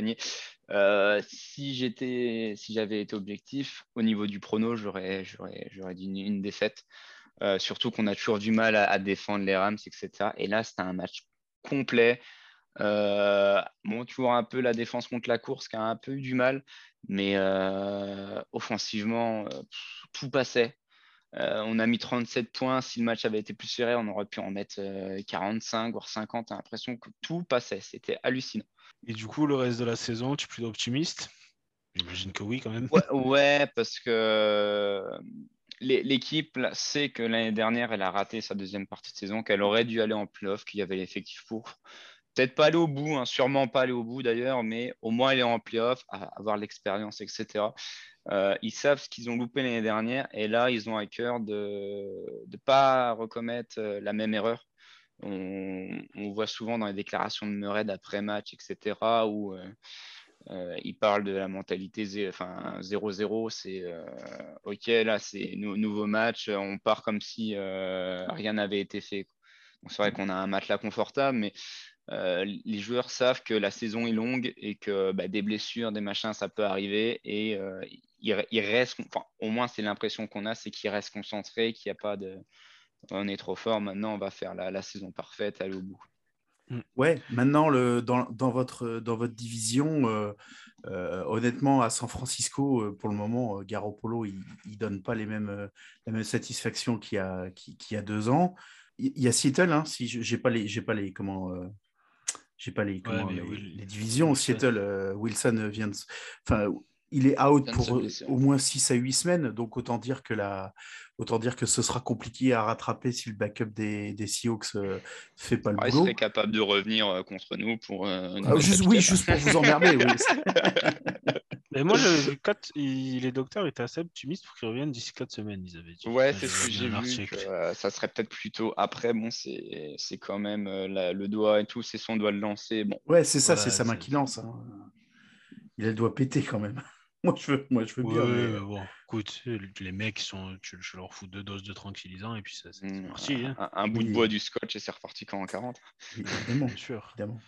Euh, si j'étais, si j'avais été objectif, au niveau du prono, j'aurais, j'aurais, j'aurais dit une, une défaite. Euh, surtout qu'on a toujours du mal à, à défendre les Rams, etc. Et là, c'était un match complet. Euh, bon, toujours un peu la défense contre la course qui a un peu eu du mal, mais euh, offensivement, euh, pff, tout passait. On a mis 37 points. Si le match avait été plus serré, on aurait pu en mettre euh, 45, voire 50. J'ai l'impression que tout passait. C'était hallucinant. Et du coup, le reste de la saison, tu es plutôt optimiste? J'imagine que oui, quand même. Ouais, ouais, parce que l'équipe sait que l'année dernière, elle a raté sa deuxième partie de saison, qu'elle aurait dû aller en playoff, qu'il y avait l'effectif pour. Peut-être pas aller au bout, hein, sûrement pas aller au bout d'ailleurs, mais au moins aller en playoff, avoir l'expérience, etc. Euh, ils savent ce qu'ils ont loupé l'année dernière et là, ils ont à cœur de ne pas recommettre euh, la même erreur. On, voit souvent dans les déclarations de Murray d'après-match, etc., où euh, euh, il parle de la mentalité zé- enfin, 0-0. C'est euh, OK, là, c'est nou- nouveau match, on part comme si euh, rien n'avait été fait. C'est vrai qu'on a un matelas confortable, mais euh, les joueurs savent que la saison est longue et que bah, des blessures, des machins, ça peut arriver. Et euh, ils restent, enfin, au moins, c'est l'impression qu'on a, c'est qu'ils restent concentrés, qu'il n'y a pas de. On est trop fort, maintenant on va faire la, la saison parfaite, aller au bout. Ouais, maintenant, le, dans, dans, votre, dans votre division, euh, euh, honnêtement, à San Francisco, euh, pour le moment, Garoppolo, il ne donne pas les mêmes, la même satisfaction qu'il y, a, qu'il qu'il y a deux ans. Il y a Seattle, hein, si je n'ai pas les, j'ai pas les, comment, euh, j'ai pas les, comment, les, divisions. Seattle, Wilson vient de, il est out pour au moins 6 à 8 semaines, donc autant dire que la, autant dire que ce sera compliqué à rattraper si le backup des, des Seahawks ne fait pas le Ouais, il boulot. serait capable de revenir euh, contre nous pour. euh, Ah, juste, oui, juste pour vous emmerder. oui. Mais moi, quatre- il- les docteurs étaient assez optimistes pour qu'ils reviennent d'ici 4 semaines, ils avaient dit. Ouais, c'est ce que j'ai vu. que, euh, ça serait peut-être plutôt après. Bon, c'est c'est quand même euh, la- le doigt et tout, c'est son doigt de lancer. Bon, Ouais, c'est ça, Ouais, c'est sa main qui lance. hein. Il a le doigt pété quand même. Moi, je veux, moi, je veux Ouais, bien. mais- mais bon, écoute, les mecs, sont, tu, tu leur fous deux doses de tranquillisants et puis ça, c'est hmm, parti. Hein. un, bout de Oui. bois du scotch et c'est reparti quand en 40. Évidemment, Bien sûr. évidemment.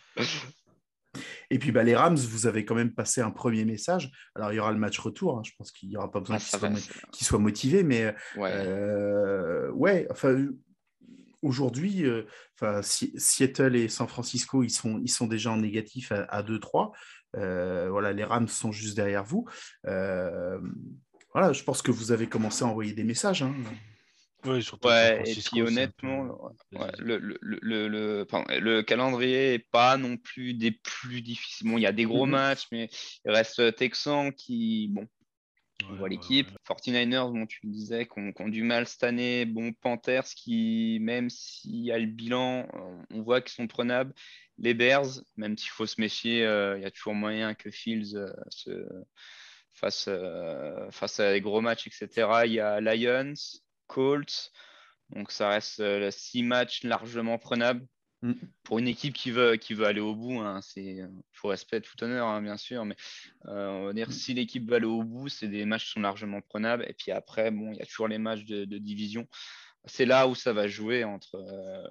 Et puis bah, les Rams, vous avez quand même passé un premier message. Alors il y aura le match retour. hein. Je pense qu'il n'y aura pas besoin Ah, qu'ils soient, motivés, mais Ouais. euh, ouais, enfin, aujourd'hui, euh, enfin, Si- Seattle et San Francisco, ils sont, ils sont déjà en négatif à, à 2-3. Euh, voilà, les Rams sont juste derrière vous. Euh, voilà, je pense que vous avez commencé à envoyer des messages. hein. Oui, surtout Ouais, San et puis honnêtement, peu- ouais, le, le, le, le, le- pardon, le calendrier est pas non plus des plus difficiles. Bon, il y a des gros matchs, mais il reste Texan qui, bon, on Ouais, voit ouais, l'équipe. 49ers, bon, tu le disais, qui ont, qui ont du mal cette année. Bon, Panthers, qui, même s'il y a le bilan, euh, on voit qu'ils sont prenables. Les Bears, même s'il faut se méfier, euh, il y a toujours moyen que Fields euh, se fasse, euh, face à des gros matchs, etc. Il y a Lions, Colts. Donc ça reste six matchs largement prenables Mm. pour une équipe qui veut, qui veut aller au bout. Hein, c'est tout respect, tout honneur, hein, bien sûr. Mais euh, on va dire si l'équipe veut aller au bout, c'est des matchs qui sont largement prenables. Et puis après, bon, il y a toujours les matchs de, de division. C'est là où ça va jouer entre. euh,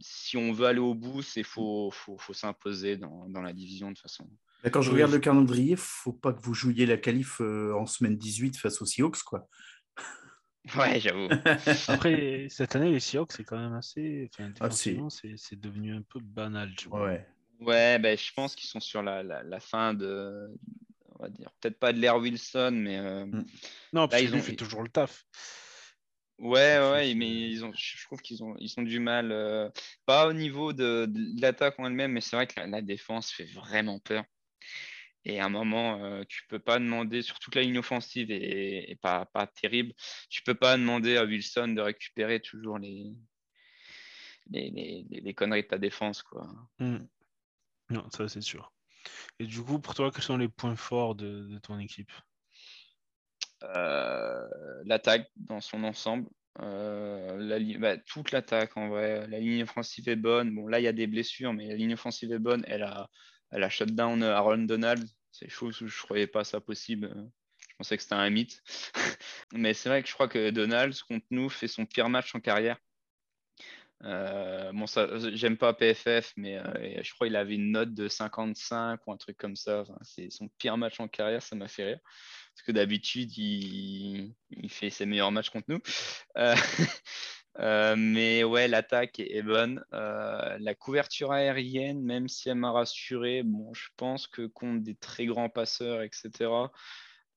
si on veut aller au bout, c'est faut, faut, faut s'imposer dans, dans la division de façon. Quand je regarde le calendrier, faut pas que vous jouiez la qualif euh, en semaine 18 face aux Seahawks, quoi. Ouais, j'avoue. Après, cette année, les Seahawks, c'est quand même assez. Enfin, Ah, c'est- devenu un peu banal, tu vois. Ouais. Ouais, ben, je pense qu'ils sont sur la, la, la fin de. On va dire, peut-être pas de l'ère Wilson, mais. euh, Non, parce ils que lui ont- fait toujours le taf. Ouais, ouais, mais ils ont, je trouve qu'ils ont, ils ont du mal. euh, pas au niveau de, de l'attaque en elle-même, mais c'est vrai que la, la défense fait vraiment peur. Et à un moment, euh, tu peux pas demander, surtout que la ligne offensive est, est pas, pas terrible, tu peux pas demander à Wilson de récupérer toujours les, les, les, les- conneries de ta défense, quoi. Hmm. Non, ça, c'est sûr. Et du coup, pour toi, quels sont les points forts de, de ton équipe? L'attaque dans son ensemble. Euh, bah, toute l'attaque en vrai. La ligne offensive est bonne. Bon, là, il y a des blessures, mais la ligne offensive est bonne. Elle a, elle a shut down euh, Aaron Donald. C'est chose où je croyais pas ça possible. Je pensais que c'était un mythe. mais c'est vrai que je crois que Donald, contre nous, fait son pire match en carrière. Euh, bon, ça, j'aime pas PFF, mais euh, je crois qu'il avait une note de 55 ou un truc comme ça. C'est son pire match en carrière, ça m'a fait rire. Parce que d'habitude, il, il fait ses meilleurs matchs contre nous. Euh, euh, mais ouais, l'attaque est, bonne. Euh, la couverture aérienne, même si elle m'a rassuré, bon, je pense que contre des très grands passeurs, etc.,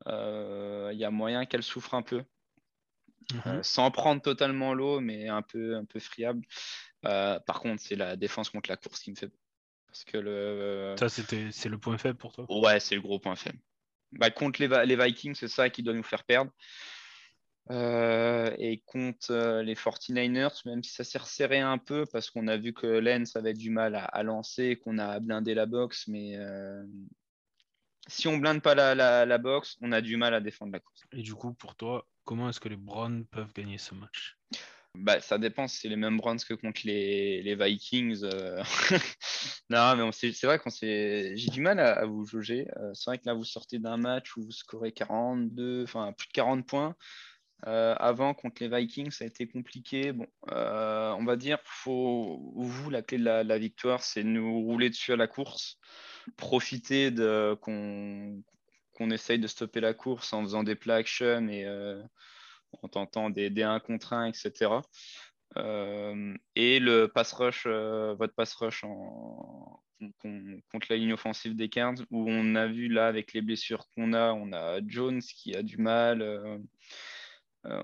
euh, il y a moyen qu'elle souffre un peu. Euh, sans prendre totalement l'eau, mais un peu, un peu friable. Par contre, c'est la défense contre la course qui me fait. Parce que le. Ça, c'est le point faible pour toi? Ouais, c'est le gros point faible. Bah, contre les, Vikings, c'est ça qui doit nous faire perdre. Euh, et contre euh, les 49ers, même si ça s'est resserré un peu, parce qu'on a vu que Lens avait du mal à, lancer, qu'on a blindé la boxe, mais euh, si on blinde pas la, la, la boxe, on a du mal à défendre la course. Et du coup, pour toi, comment est-ce que les Browns peuvent gagner ce match? Bah, ça dépend c'est les mêmes Browns que contre les, les Vikings. euh. non, mais c'est vrai qu'on. J'ai du mal à, vous jauger. Euh, c'est vrai que là, vous sortez d'un match où vous scorez 42, enfin plus de 40 points. Euh, avant, contre les Vikings, ça a été compliqué. Bon, on va dire, faut, vous, la clé de la, la victoire, c'est nous rouler dessus à la course, profiter de qu'on essaye de stopper la course en faisant des play action et en tentant des, des 1 contre 1, etc. Euh, et le pass rush, euh, votre pass rush contre la ligne offensive des Cards, où on a vu là avec les blessures qu'on a, on a Jones qui a du mal. euh,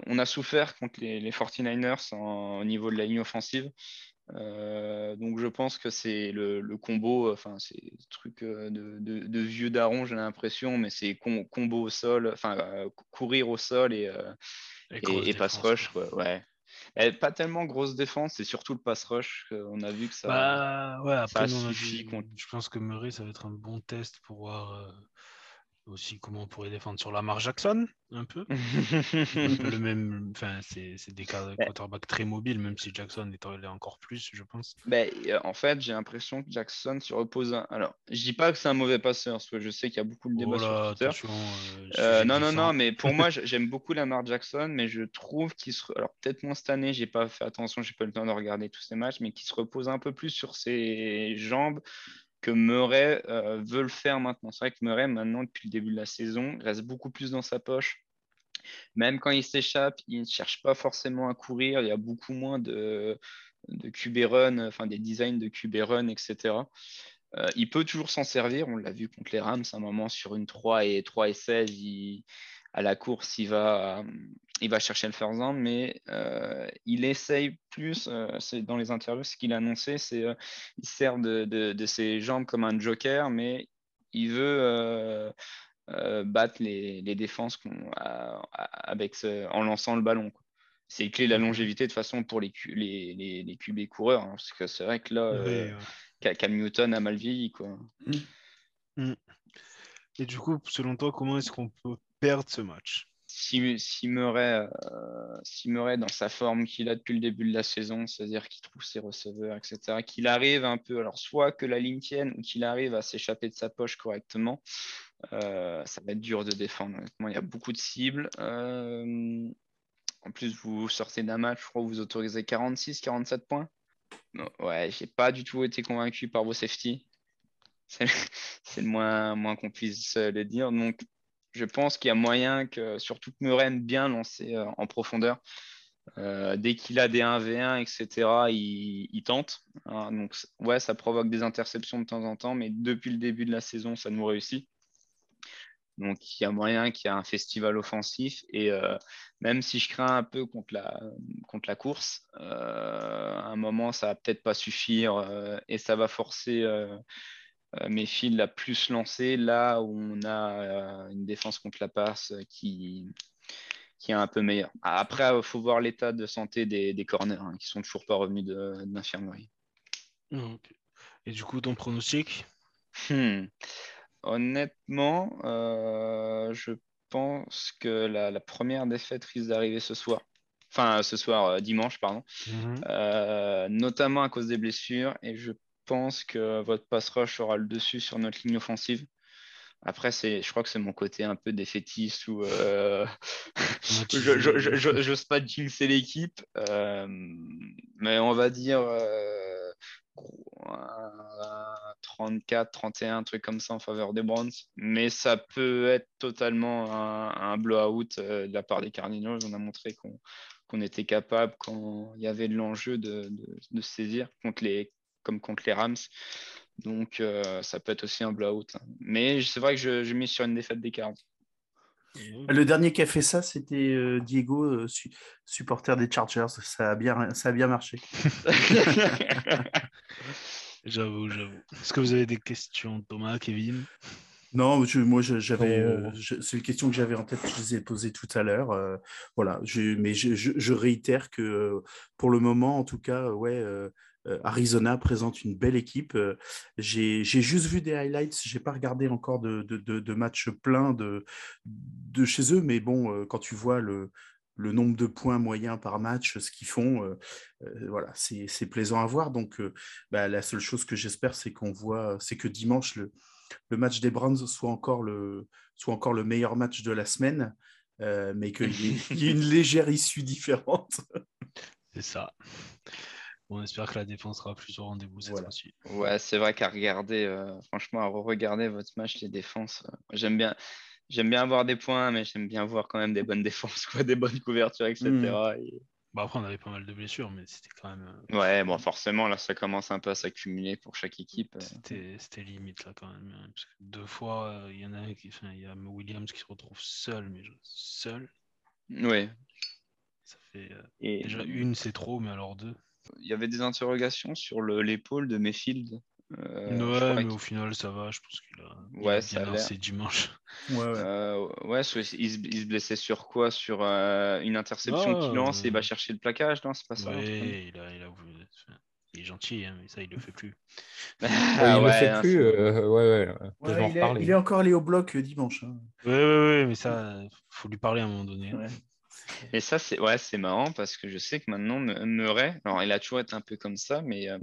on a souffert contre les, les 49ers en- au niveau de la ligne offensive. Donc je pense que c'est le, combo, enfin c'est le truc de, vieux daron, j'ai l'impression, mais c'est com- combo au sol, enfin cou- courir au sol et, Et et, pass rush. Quoi, ouais. Eh, pas tellement grosse défense, c'est surtout le pass rush qu'on a vu que ça. Bah ouais, ça après, nous, on a suffit dit- contre- je pense que Murray, ça va être un bon test pour voir euh, aussi comment on pourrait défendre sur Lamar Jackson, un peu. un peu le même, enfin, c'est des cas- quarterbacks très mobiles, même si Jackson est encore plus, je pense. Ben, euh, en fait, j'ai l'impression que Jackson se repose. un- Alors, je dis pas que c'est un mauvais passeur, parce que je sais qu'il y a beaucoup de débats Oh là, sur Twitter. euh, Euh, non, non, non, mais pour moi, j'aime beaucoup Lamar Jackson, mais je trouve qu'il se. Alors, peut-être moins cette année, j'ai pas fait attention, j'ai pas eu le temps de regarder tous ces matchs, mais qu'il se repose un peu plus sur ses jambes que Murray euh, veut le faire maintenant. C'est vrai que Murray, maintenant, depuis le début de la saison, reste beaucoup plus dans sa poche. Même quand il s'échappe, il ne cherche pas forcément à courir. Il y a beaucoup moins de, de QB run, enfin des designs de QB run, etc. Euh, il peut toujours s'en servir. On l'a vu contre les Rams, à un moment sur une 3 et 3 et 16, à la course, il va, il va chercher le first down, mais euh, il essaye plus, euh, c'est dans les interviews, ce qu'il a annoncé, c'est il sert de, de, ses jambes comme un joker, mais il veut battre les, les défenses avec en lançant le ballon. C'est clé de la longévité de façon pour les, les, les, les QB coureurs, hein, parce que c'est vrai que là, Cam Newton a mal vieilli. Quoi. Mm. Mm. Et du coup, selon toi, comment est-ce qu'on peut perdre ce match? Si, euh, dans sa forme qu'il a depuis le début de la saison, c'est-à-dire qu'il trouve ses receveurs, etc., qu'il arrive un peu, alors soit que la ligne tienne ou qu'il arrive à s'échapper de sa poche correctement, euh, ça va être dur de défendre. Il y a beaucoup de cibles. Euh, en plus, vous sortez d'un match, je crois, vous autorisez 46, 47 points. Ouais, j'ai pas du tout été convaincu par vos safety. C'est le moins, moins qu'on puisse le dire. Donc, je pense qu'il y a moyen que, surtout que Murren bien lancé euh, en profondeur. Euh, dès qu'il a des 1v1, etc., il, tente. Hein. donc, ouais, ça provoque des interceptions de temps en temps, mais depuis le début de la saison, ça nous réussit. Donc, il y a moyen qu'il y ait un festival offensif. Et euh, même si je crains un peu contre la, contre la course, à un moment, ça va peut-être pas suffire et ça va forcer mes fils à plus lancer là où on a une défense contre la passe qui, qui est un peu meilleure. Après, il faut voir l'état de santé des, des corners qui hein, qui sont toujours pas revenus de, l'infirmerie. Et du coup, ton pronostic? Hmm. Honnêtement, euh, je pense que la, première défaite risque d'arriver ce soir. Enfin, ce soir, euh, dimanche, pardon. Mhm. Euh, notamment à cause des blessures. Et je pense que votre pass rush aura le dessus sur notre ligne offensive. Après, je crois que c'est mon côté un peu défaitiste ou je n'ose pas jinxer l'équipe, mais on va dire 34, 31, un truc comme ça en faveur des Browns. Mais ça peut être totalement un, blowout euh, de la part des Cardinals. On a montré qu'on était capable, quand il y avait de l'enjeu, de, de, saisir contre les, comme contre les Rams. Donc euh, ça peut être aussi un blowout. Hein. Mais c'est vrai que je, je mise sur une défaite des Cards. Le dernier qui a fait ça, c'était euh, Diego, supporter des Chargers. Ça a bien, ça a bien marché. J'avoue, j'avoue. Est-ce que vous avez des questions, Thomas, Kevin? Non, moi j'avais, euh, c'est une question que j'avais en tête, je les ai posées tout à l'heure. Euh, voilà, mais je, réitère que euh, pour le moment, en tout cas, ouais, Arizona présente une belle équipe. j'ai juste vu des highlights, j'ai pas regardé encore de, de, de matchs pleins de, de chez eux, mais bon, quand tu vois le, le nombre de points moyens par match, ce qu'ils font, euh, euh, voilà, c'est plaisant à voir. Donc, euh, bah, la seule chose que j'espère, c'est qu'on voit, c'est que dimanche, le, le, match des Browns soit encore le, soit encore le meilleur match de la semaine, mais qu'il y, ait une légère issue différente. c'est ça. On espère que la défense sera plus au rendez-vous cette fois-ci. Ouais, c'est vrai qu'à regarder, franchement, à re-regarder votre match, les défenses, j'aime bien j'aime bien avoir des points, mais j'aime bien voir quand même des bonnes défenses, quoi, des bonnes couvertures, etc. Hmm. Bah après, on avait pas mal de blessures, mais c'était quand même. Euh, ouais, bon, forcément, là, ça commence un peu à s'accumuler pour chaque équipe. Euh. C'était limite, là, quand même. Hein, parce que deux fois, euh, il y en a qui. Enfin, il y a Williams qui se retrouve seul, mais seul. Ouais. Ça fait. Déjà, une, c'est trop, mais alors deux. Il y avait des interrogations sur l'épaule de Mayfield. Euh, ouais, mais au final, ça va. Je pense qu'il a, ouais, il a bien dimanche. Ouais, ouais. Euh, ouais il, se, blessait sur quoi? Sur euh, une interception qu'il lance et il va chercher le plaquage, non? C'est pas ça Ouais, il, a, il, a, il, est gentil, hein, mais ça, il le fait plus. ah, il le fait plus. ouais, ouais, il, est, il, est, encore allé au bloc dimanche. Hein. Ouais, ouais, ouais, mais ça, faut lui parler à un moment donné. Et ça, c'est ouais, c'est marrant parce que je sais que maintenant, Murray, alors il a toujours été un peu comme ça, mais euh,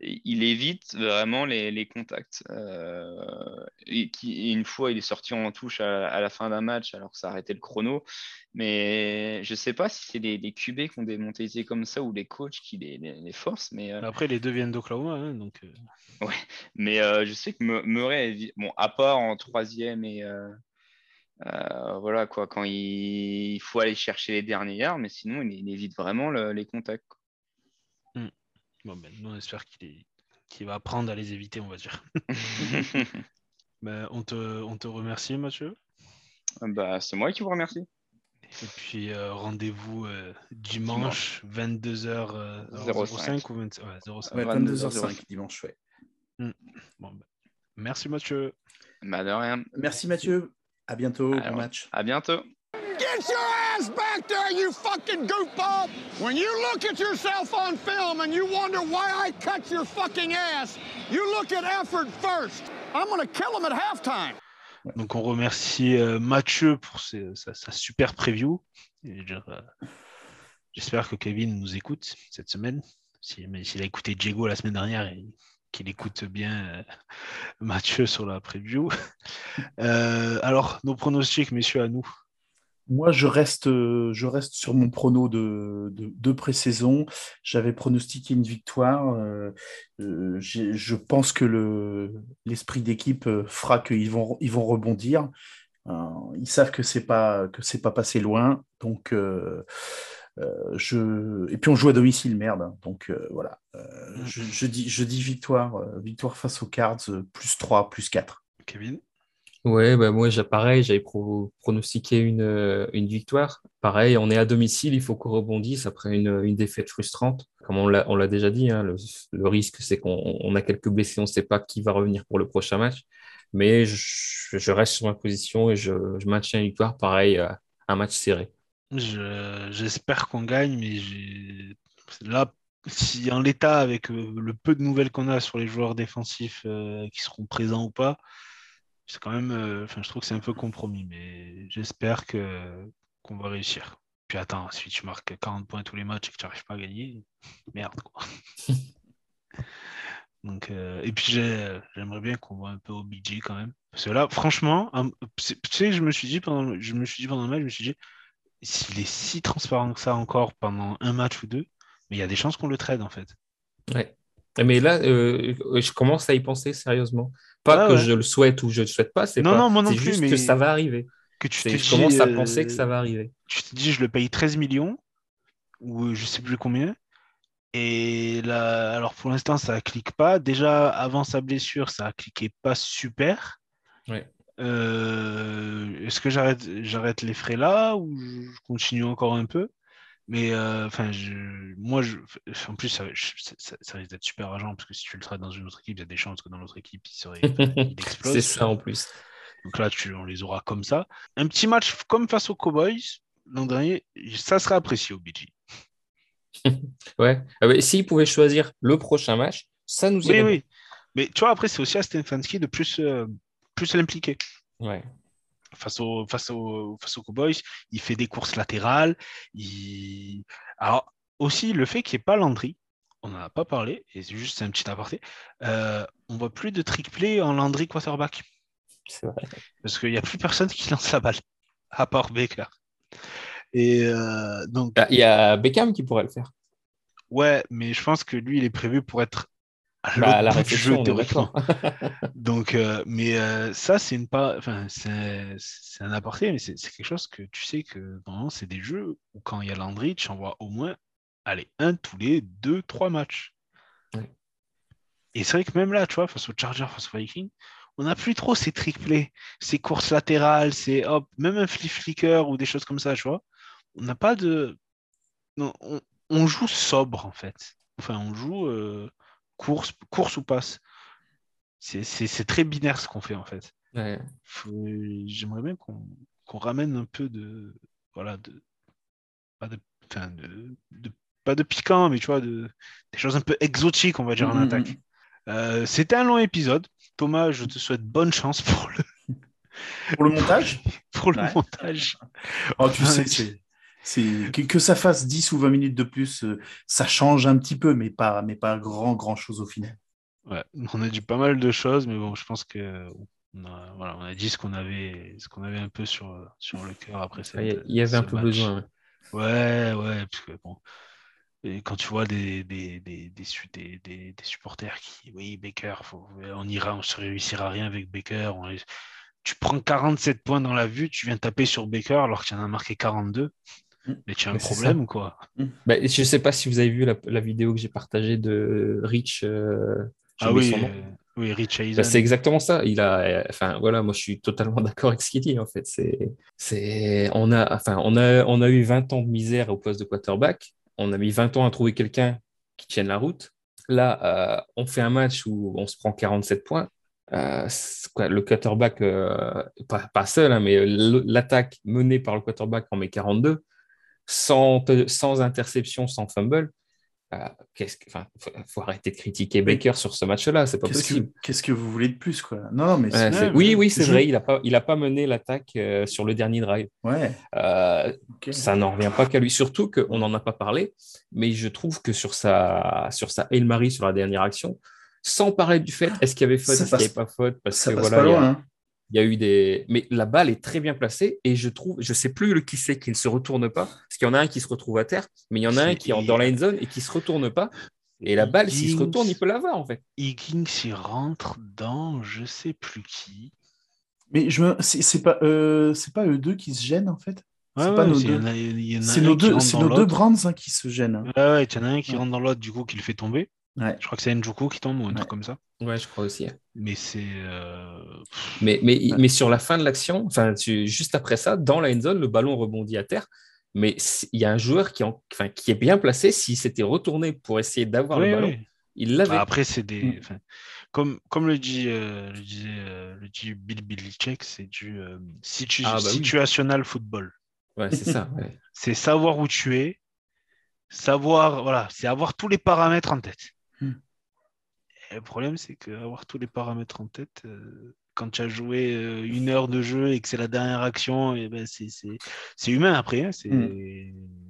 il évite vraiment les, les contacts. Euh, et qui, une fois, il est sorti en touche à, la fin d'un match alors que ça arrêtait le chrono. Mais je ne sais pas si c'est les, les QB qui ont des mentalités comme ça ou les coachs qui les, les, forcent. Mais, euh, Après, les deux viennent d'Oklahoma. Hein, donc... Ouais, mais je sais que Murray, bon, à part en troisième et euh, voilà quoi, quand il... faut aller chercher les derniers yards, mais sinon il, évite vraiment les contacts. Hmm. Bon, ben, on espère qu'il va apprendre à les éviter, on va dire. ben, on, te, on te remercie, Mathieu. Bah, c'est moi qui vous remercie. Et puis euh, rendez-vous euh, dimanche, 22h05 ou 20... ouais, 22h05 dimanche, ouais. Hmm. Bon, ben, merci Mathieu. Bah, de rien. Merci Mathieu. À bientôt, bon match. À bientôt. Get your ass back there, you fucking goofball! When you look at yourself on film and you wonder why I cut your fucking ass, you look at effort first. I'm gonna kill him at halftime. Donc on remercie euh, Mathieu pour ses, sa, sa, super preview. Euh, j'espère que Kevin nous écoute cette semaine. S'il a écouté Diego la semaine dernière, il, qu'il écoute bien euh, Mathieu sur la preview. Euh, alors, nos pronostics, messieurs, à nous. Moi, je reste, je reste sur mon prono de, de, pré-saison. J'avais pronostiqué une victoire. Euh, je pense que le, l'esprit d'équipe fera qu'ils vont, ils vont rebondir. ils savent que c'est pas pas passé loin, donc euh, je... Et puis on joue à domicile, merde. Hein. Donc euh, voilà. Euh, mm. je, dis, je dis victoire, victoire face aux Cards, plus 3, plus 4. Kevin? Ouais, bah moi, pareil, j'avais pronostiqué une, une, victoire. Pareil, on est à domicile, il faut qu'on rebondisse après une, une, défaite frustrante. Comme on l'a déjà dit, hein, le, risque, c'est qu'on a quelques blessés, on ne sait pas qui va revenir pour le prochain match. Mais je, je reste sur ma position et je, je maintiens une victoire, pareil, un match serré. J'espère qu'on gagne, mais là, si en l'état, avec euh, le peu de nouvelles qu'on a sur les joueurs défensifs euh, qui seront présents ou pas, c'est quand même, euh, enfin, je trouve que c'est un peu compromis, mais j'espère que qu'on va réussir. Puis attends, si tu marques 40 points tous les matchs et que tu n'arrives pas à gagner, merde quoi. Donc, et puis j'aimerais bien qu'on voit un peu au BG quand même. Parce que là, franchement, tu sais, je me suis dit pendant, je me suis dit pendant le match, je me suis dit, s'il est si transparent que ça encore pendant un match ou deux, mais il y a des chances qu'on le trade en fait. Ouais. Mais là, euh, je commence à y penser sérieusement. Pas que je le souhaite ou je ne le souhaite pas, c'est non, non, moi non plus, juste mais que ça va arriver. Que tu te je commence à penser que ça va arriver. Tu te dis, je le paye 13 millions ou je sais plus combien. Et là, alors pour l'instant, ça clique pas. Déjà, avant sa blessure, ça a cliqué pas super. Ouais. Euh, est-ce que j'arrête, j'arrête les frais là ou je continue encore un peu? Mais euh, enfin, moi, je, en plus, ça, risque d'être super agent parce que si tu le traites dans une autre équipe, il y a des chances que dans l'autre équipe, il, serait, explose. C'est ça en plus. Donc là, tu, on les aura comme ça. Un petit match comme face aux Cowboys l'an dernier, ça serait apprécié au BG. ouais. Ah S'ils pouvaient choisir le prochain match, ça nous irait. Oui, oui. Mais tu vois, après, c'est aussi à Stefanski de plus. Euh, plus l'impliquer. Ouais. Face, au, face, au, face aux Cowboys, il fait des courses latérales. Il... Alors, aussi, le fait qu'il n'y ait pas Landry, on n'en a pas parlé, et c'est juste un petit aparté, euh, on voit plus de trick play en Landry quarterback. C'est vrai. Parce qu'il n'y a plus personne qui lance la balle, à part Baker. Et euh, donc. Bah, il y a Beckham qui pourrait le faire. Ouais, mais je pense que lui, il est prévu pour être bah, la réflexion, Donc, euh, mais euh, ça, c'est une pas, enfin, c'est un apporté, mais c'est quelque chose que tu sais que c'est des jeux où quand il y a Landry, tu envoies au moins, allez, un tous les deux, trois matchs. Et c'est vrai que même là, tu vois, face au Charger, face au Viking, on n'a plus trop ces trick plays, ces courses latérales, c'est hop, même un flip flicker ou des choses comme ça, tu vois. On n'a pas de, non, on, joue sobre en fait. Enfin, on joue. Euh, course, course ou passe. C'est très binaire ce qu'on fait en fait. J'aimerais bien qu'on ramène un peu de. Voilà, de. Pas de, de, pas de piquant, mais tu vois, de, des choses un peu exotiques, on va dire, en mm, mm, attaque. Mm. Euh, c'était un long épisode. Thomas, je te souhaite bonne chance pour le, pour le montage? Pour le montage. Oh, tu sais, C'est que, que ça fasse 10 ou 20 minutes de plus, euh, ça change un petit peu, mais pas, mais pas grand, grand chose au final. Ouais, on a dit pas mal de choses, mais bon, je pense que on a, voilà, on a dit ce qu'on avait, ce qu'on avait un peu sur, sur le cœur après cette, Il y- avait un peu match. besoin. ouais. Ouais, ouais, parce que bon, et quand tu vois des, des, des, des, des, des- des supporters qui, oui, Baker, faut, on ira, on ne réussira rien avec Baker. on- tu prends 47 points dans la vue, tu viens taper sur Baker alors qu'il en a marqué 42. Mais tu as un Mais problème ou quoi? Bah, je ne sais pas si vous avez vu la, la vidéo que j'ai partagée de Rich. euh, Ah oui, son nom. euh, oui, Rich Bah, c'est exactement ça. Il a, euh, enfin voilà, moi je suis totalement d'accord avec ce qu'il dit en fait. C'est, c'est, on a, enfin on a, on a eu 20 ans de misère au poste de quarterback. On a mis 20 ans à trouver quelqu'un qui tienne la route. Là, euh, on fait un match où on se prend 47 points. Euh, quoi, le quarterback, euh, pas, pas seul, hein, mais l'attaque menée par le quarterback en met 42, sans, sans interception, sans fumble. Euh, qu'est-ce que, enfin, faut, faut arrêter de critiquer Baker sur ce match-là, c'est pas Qu'est-ce possible. que, qu'est-ce que vous voulez de plus, quoi? Non, mais Ouais, c'est- oui, oui, c'est je- vrai, il n'a pas, il a pas mené l'attaque euh, sur le dernier drive. ouais. Euh, ça n'en revient pas qu'à lui, surtout qu'on n'en a pas parlé, mais je trouve que sur sa, sur sa Hail Mary, sur la dernière action, sans parler du fait, est-ce qu'il y avait faute, est-ce qu'il n'y avait pas faute, parce Ça que passe voilà, pas a- loin. Il y a eu des. Mais la balle est très bien placée et je trouve, je sais plus le qui c'est qui ne se retourne pas, parce qu'il y en a un qui se retrouve à terre, mais il y en a un qui est dans la end zone et qui se retourne pas. Et la balle, s'il se retourne, il peut l'avoir en fait. Higgins, il rentre dans je sais plus qui. Mais je me... c'est pas, euh, c'est pas eux deux qui se gênent, en fait Ouais, C'est ouais, pas nos deux. C'est nos deux. Brands hein, qui se gênent. hein. Ouais, ouais, il y en a un qui Ouais. rentre dans l'autre, du coup, qui le fait tomber. Ouais. Je crois que c'est Njoku qui tombe ou un Ouais. truc comme ça. Ouais, je crois aussi. Mais c'est. euh, Mais, mais, Ouais. mais sur la fin de l'action, enfin, juste après ça, dans la end zone, le ballon rebondit à terre. Mais il y a un joueur qui, en- enfin, qui est bien placé. S'il s'était retourné pour essayer d'avoir oui, le ballon, oui. il l'avait. Bah, après, c'est des. Mm. enfin, Comme, comme le dit, euh, le disait, euh, le dit Bill Belichick, c'est du euh, situ- Ah, bah oui. situational football. Ouais, c'est ça. C'est savoir où tu es, savoir, voilà, c'est avoir tous les paramètres en tête. Et le problème, c'est qu'avoir tous les paramètres en tête, euh, quand tu as joué euh, une heure de jeu et que c'est la dernière action, et ben c'est, humain après. hein, c'est, Hmm.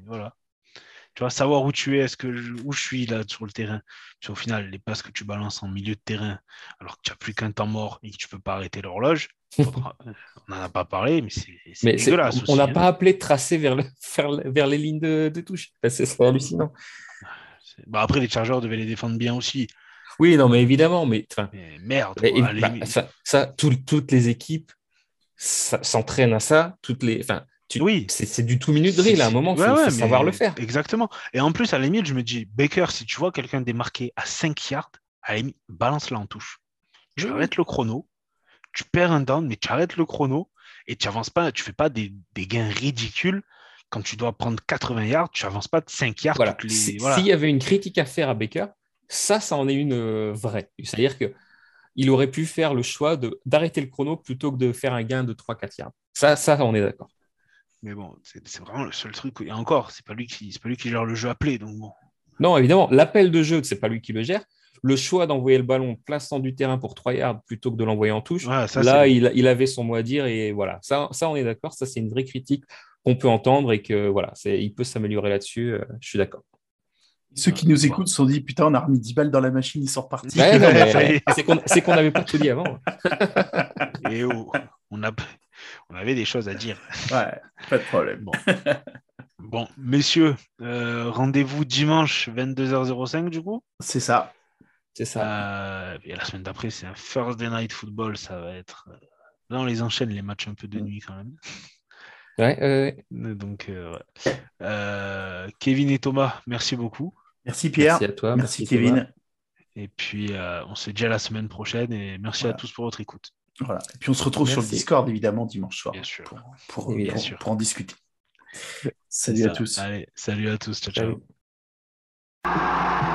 voilà. Tu vois, savoir où tu es, est-ce que je- où je suis là sur le terrain. Puis au final, les passes que tu balances en milieu de terrain, alors que tu n'as plus qu'un temps mort et que tu peux pas arrêter l'horloge, on n'en a pas parlé, mais c'est, dégueulasse on n'a hein. pas appelé tracer vers, le- vers, le- vers les lignes de, de touche. Enfin, c'est hallucinant. Bah, après, les Chargers devaient les défendre bien aussi. Oui, non, mais évidemment. Mais, Mais merde. quoi, bah, ça, ça, tout- toutes les équipes s'entraînent à ça. Toutes les, enfin, tu- Oui. c'est du tout minute drill. À un moment, il faut, Ouais, ouais, faut savoir le faire. Exactement. Et en plus, à la limite, je me dis, Baker, si tu vois quelqu'un démarquer à 5 yards, à la limite, balance-la en touche. Tu Oui. arrêtes le chrono, tu perds un down, mais tu arrêtes le chrono et tu avances pas, tu fais pas des, des gains ridicules. Quand tu dois prendre 80 yards, tu avances pas de 5 yards. Les- voilà. S'il y avait une critique à faire à Baker, ça, ça en est une euh, vraie. C'est-à-dire que il aurait pu faire le choix d'arrêter le chrono plutôt que de faire un gain de 3-4 yards. Ça, ça, on est d'accord. Mais bon, c'est vraiment le seul truc. Et encore, c'est pas lui qui, pas lui qui gère le jeu appelé. Donc bon. Non, évidemment, l'appel de jeu, c'est pas lui qui le gère. Le choix d'envoyer le ballon plaçant du terrain pour 3 yards plutôt que de l'envoyer en touche, Ouais, ça, là, il, il avait son mot à dire et voilà. Ça, ça on est d'accord. Ça, c'est une vraie critique qu'on peut entendre et que voilà, il peut s'améliorer là-dessus. euh, je suis d'accord. Ceux qui nous écoutent se sont dit Putain, on a remis 10 balles dans la machine, ils sont repartis. Ouais, c'est qu'on qu'on n'avait pas tout dit avant. Et oh, on, a, on avait des choses à dire. Ouais, pas de problème. Bon, bon messieurs, euh, rendez-vous dimanche 22h05 du coup? C'est ça. C'est ça. Euh, et la semaine d'après, c'est un Thursday Night Football. Ça va être. euh, Là, on les enchaîne, les matchs un peu de nuit quand même. Ouais, ouais. Donc, euh, ouais. Euh, Kevin et Thomas, merci beaucoup. Merci Pierre. Merci à toi. Merci. Kevin. Et puis, euh, on se dit à la semaine prochaine. Et merci Voilà. à tous pour votre écoute. Voilà. Et puis on se retrouve sur le. Discord évidemment dimanche soir Bien sûr. pour, pour, Bien pour- sûr. pour en discuter. Salut à tous. Allez, salut à tous. Ciao, ciao.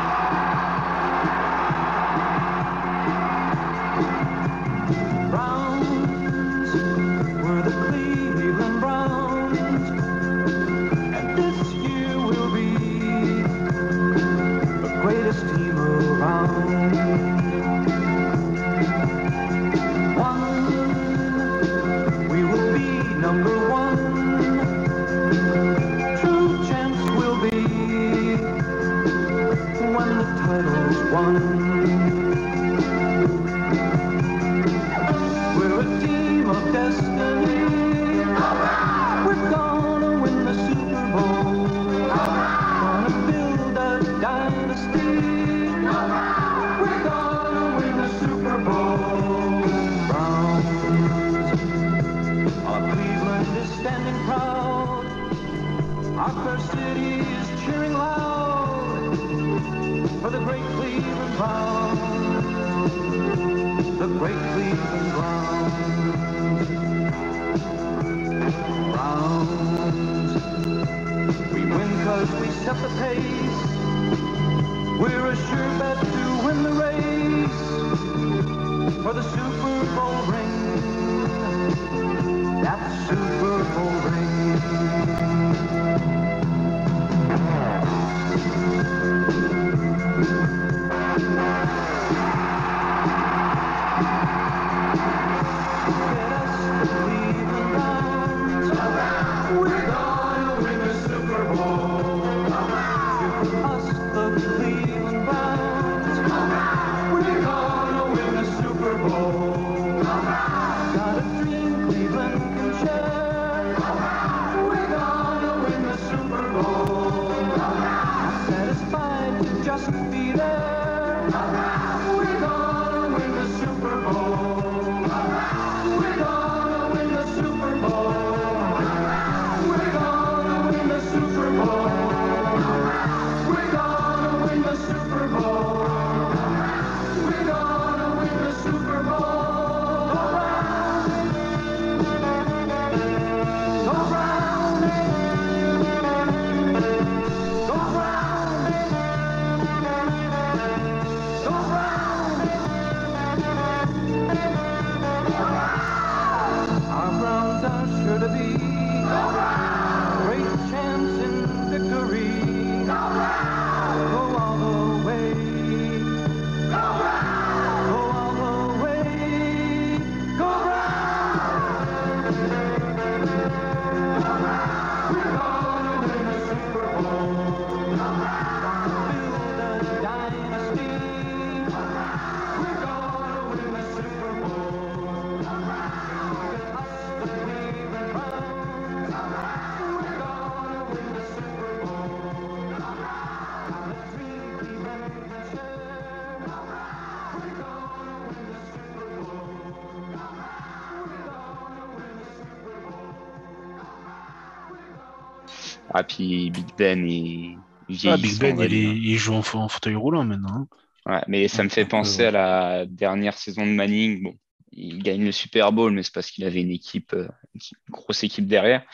Puis Big Ben est Ah, Big Ben, il, dire. est- il joue en, fa- en fauteuil roulant maintenant. hein. Ouais, mais ça me fait penser à la dernière saison de Manning. Bon, il gagne le Super Bowl, mais c'est parce qu'il avait une équipe, euh, une grosse équipe derrière.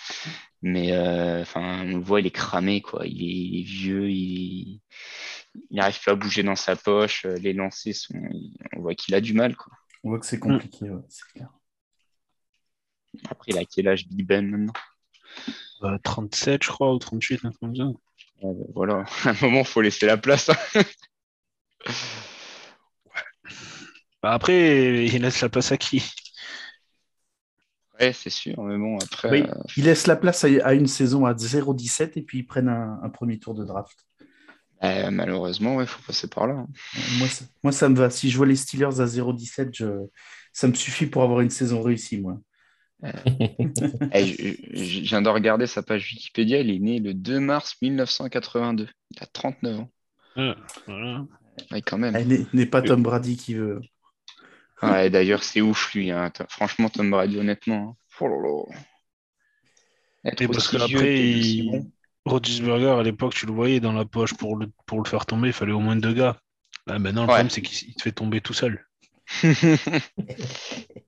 Mais euh, enfin, on le voit, il est cramé, quoi. Il est, il est vieux, il n'arrive plus à bouger dans sa poche. euh, Les lancers sont, on voit qu'il a du mal, quoi. On voit que c'est compliqué, ouais, c'est clair. Après, il a quel âge Big Ben maintenant? Euh, 37, je crois, ou 38, un truc comme ça. Ouais, ben voilà, à un moment, faut laisser la place. hein. Bah, après, il laisse la place à qui? Ouais, c'est sûr, mais bon, après. Oui, euh, il laisse la place à, à une saison à 0,17 et puis ils prennent un, un premier tour de draft. euh, malheureusement, ouais, faut passer par là. hein. Moi ça, moi, ça me va. Si je vois les Steelers à 0,17, je... ça me suffit pour avoir une saison réussie, moi. Eh, je, viens de regarder sa page Wikipédia, il est né le 2 mars 1982. Il a 39 ans. Ouais, voilà. Ouais, quand même. Elle n'est- pas Tom Brady qui veut. Ouais, d'ailleurs, c'est ouf, lui. hein. Franchement, Tom Brady, honnêtement. hein. Oh là là. Être Et parce il... bon. Rodgisberger, à l'époque, tu le voyais dans la poche pour le, pour le faire tomber, il fallait au moins deux gars. Là, maintenant, le Ouais. problème, c'est qu'il il te fait tomber tout seul.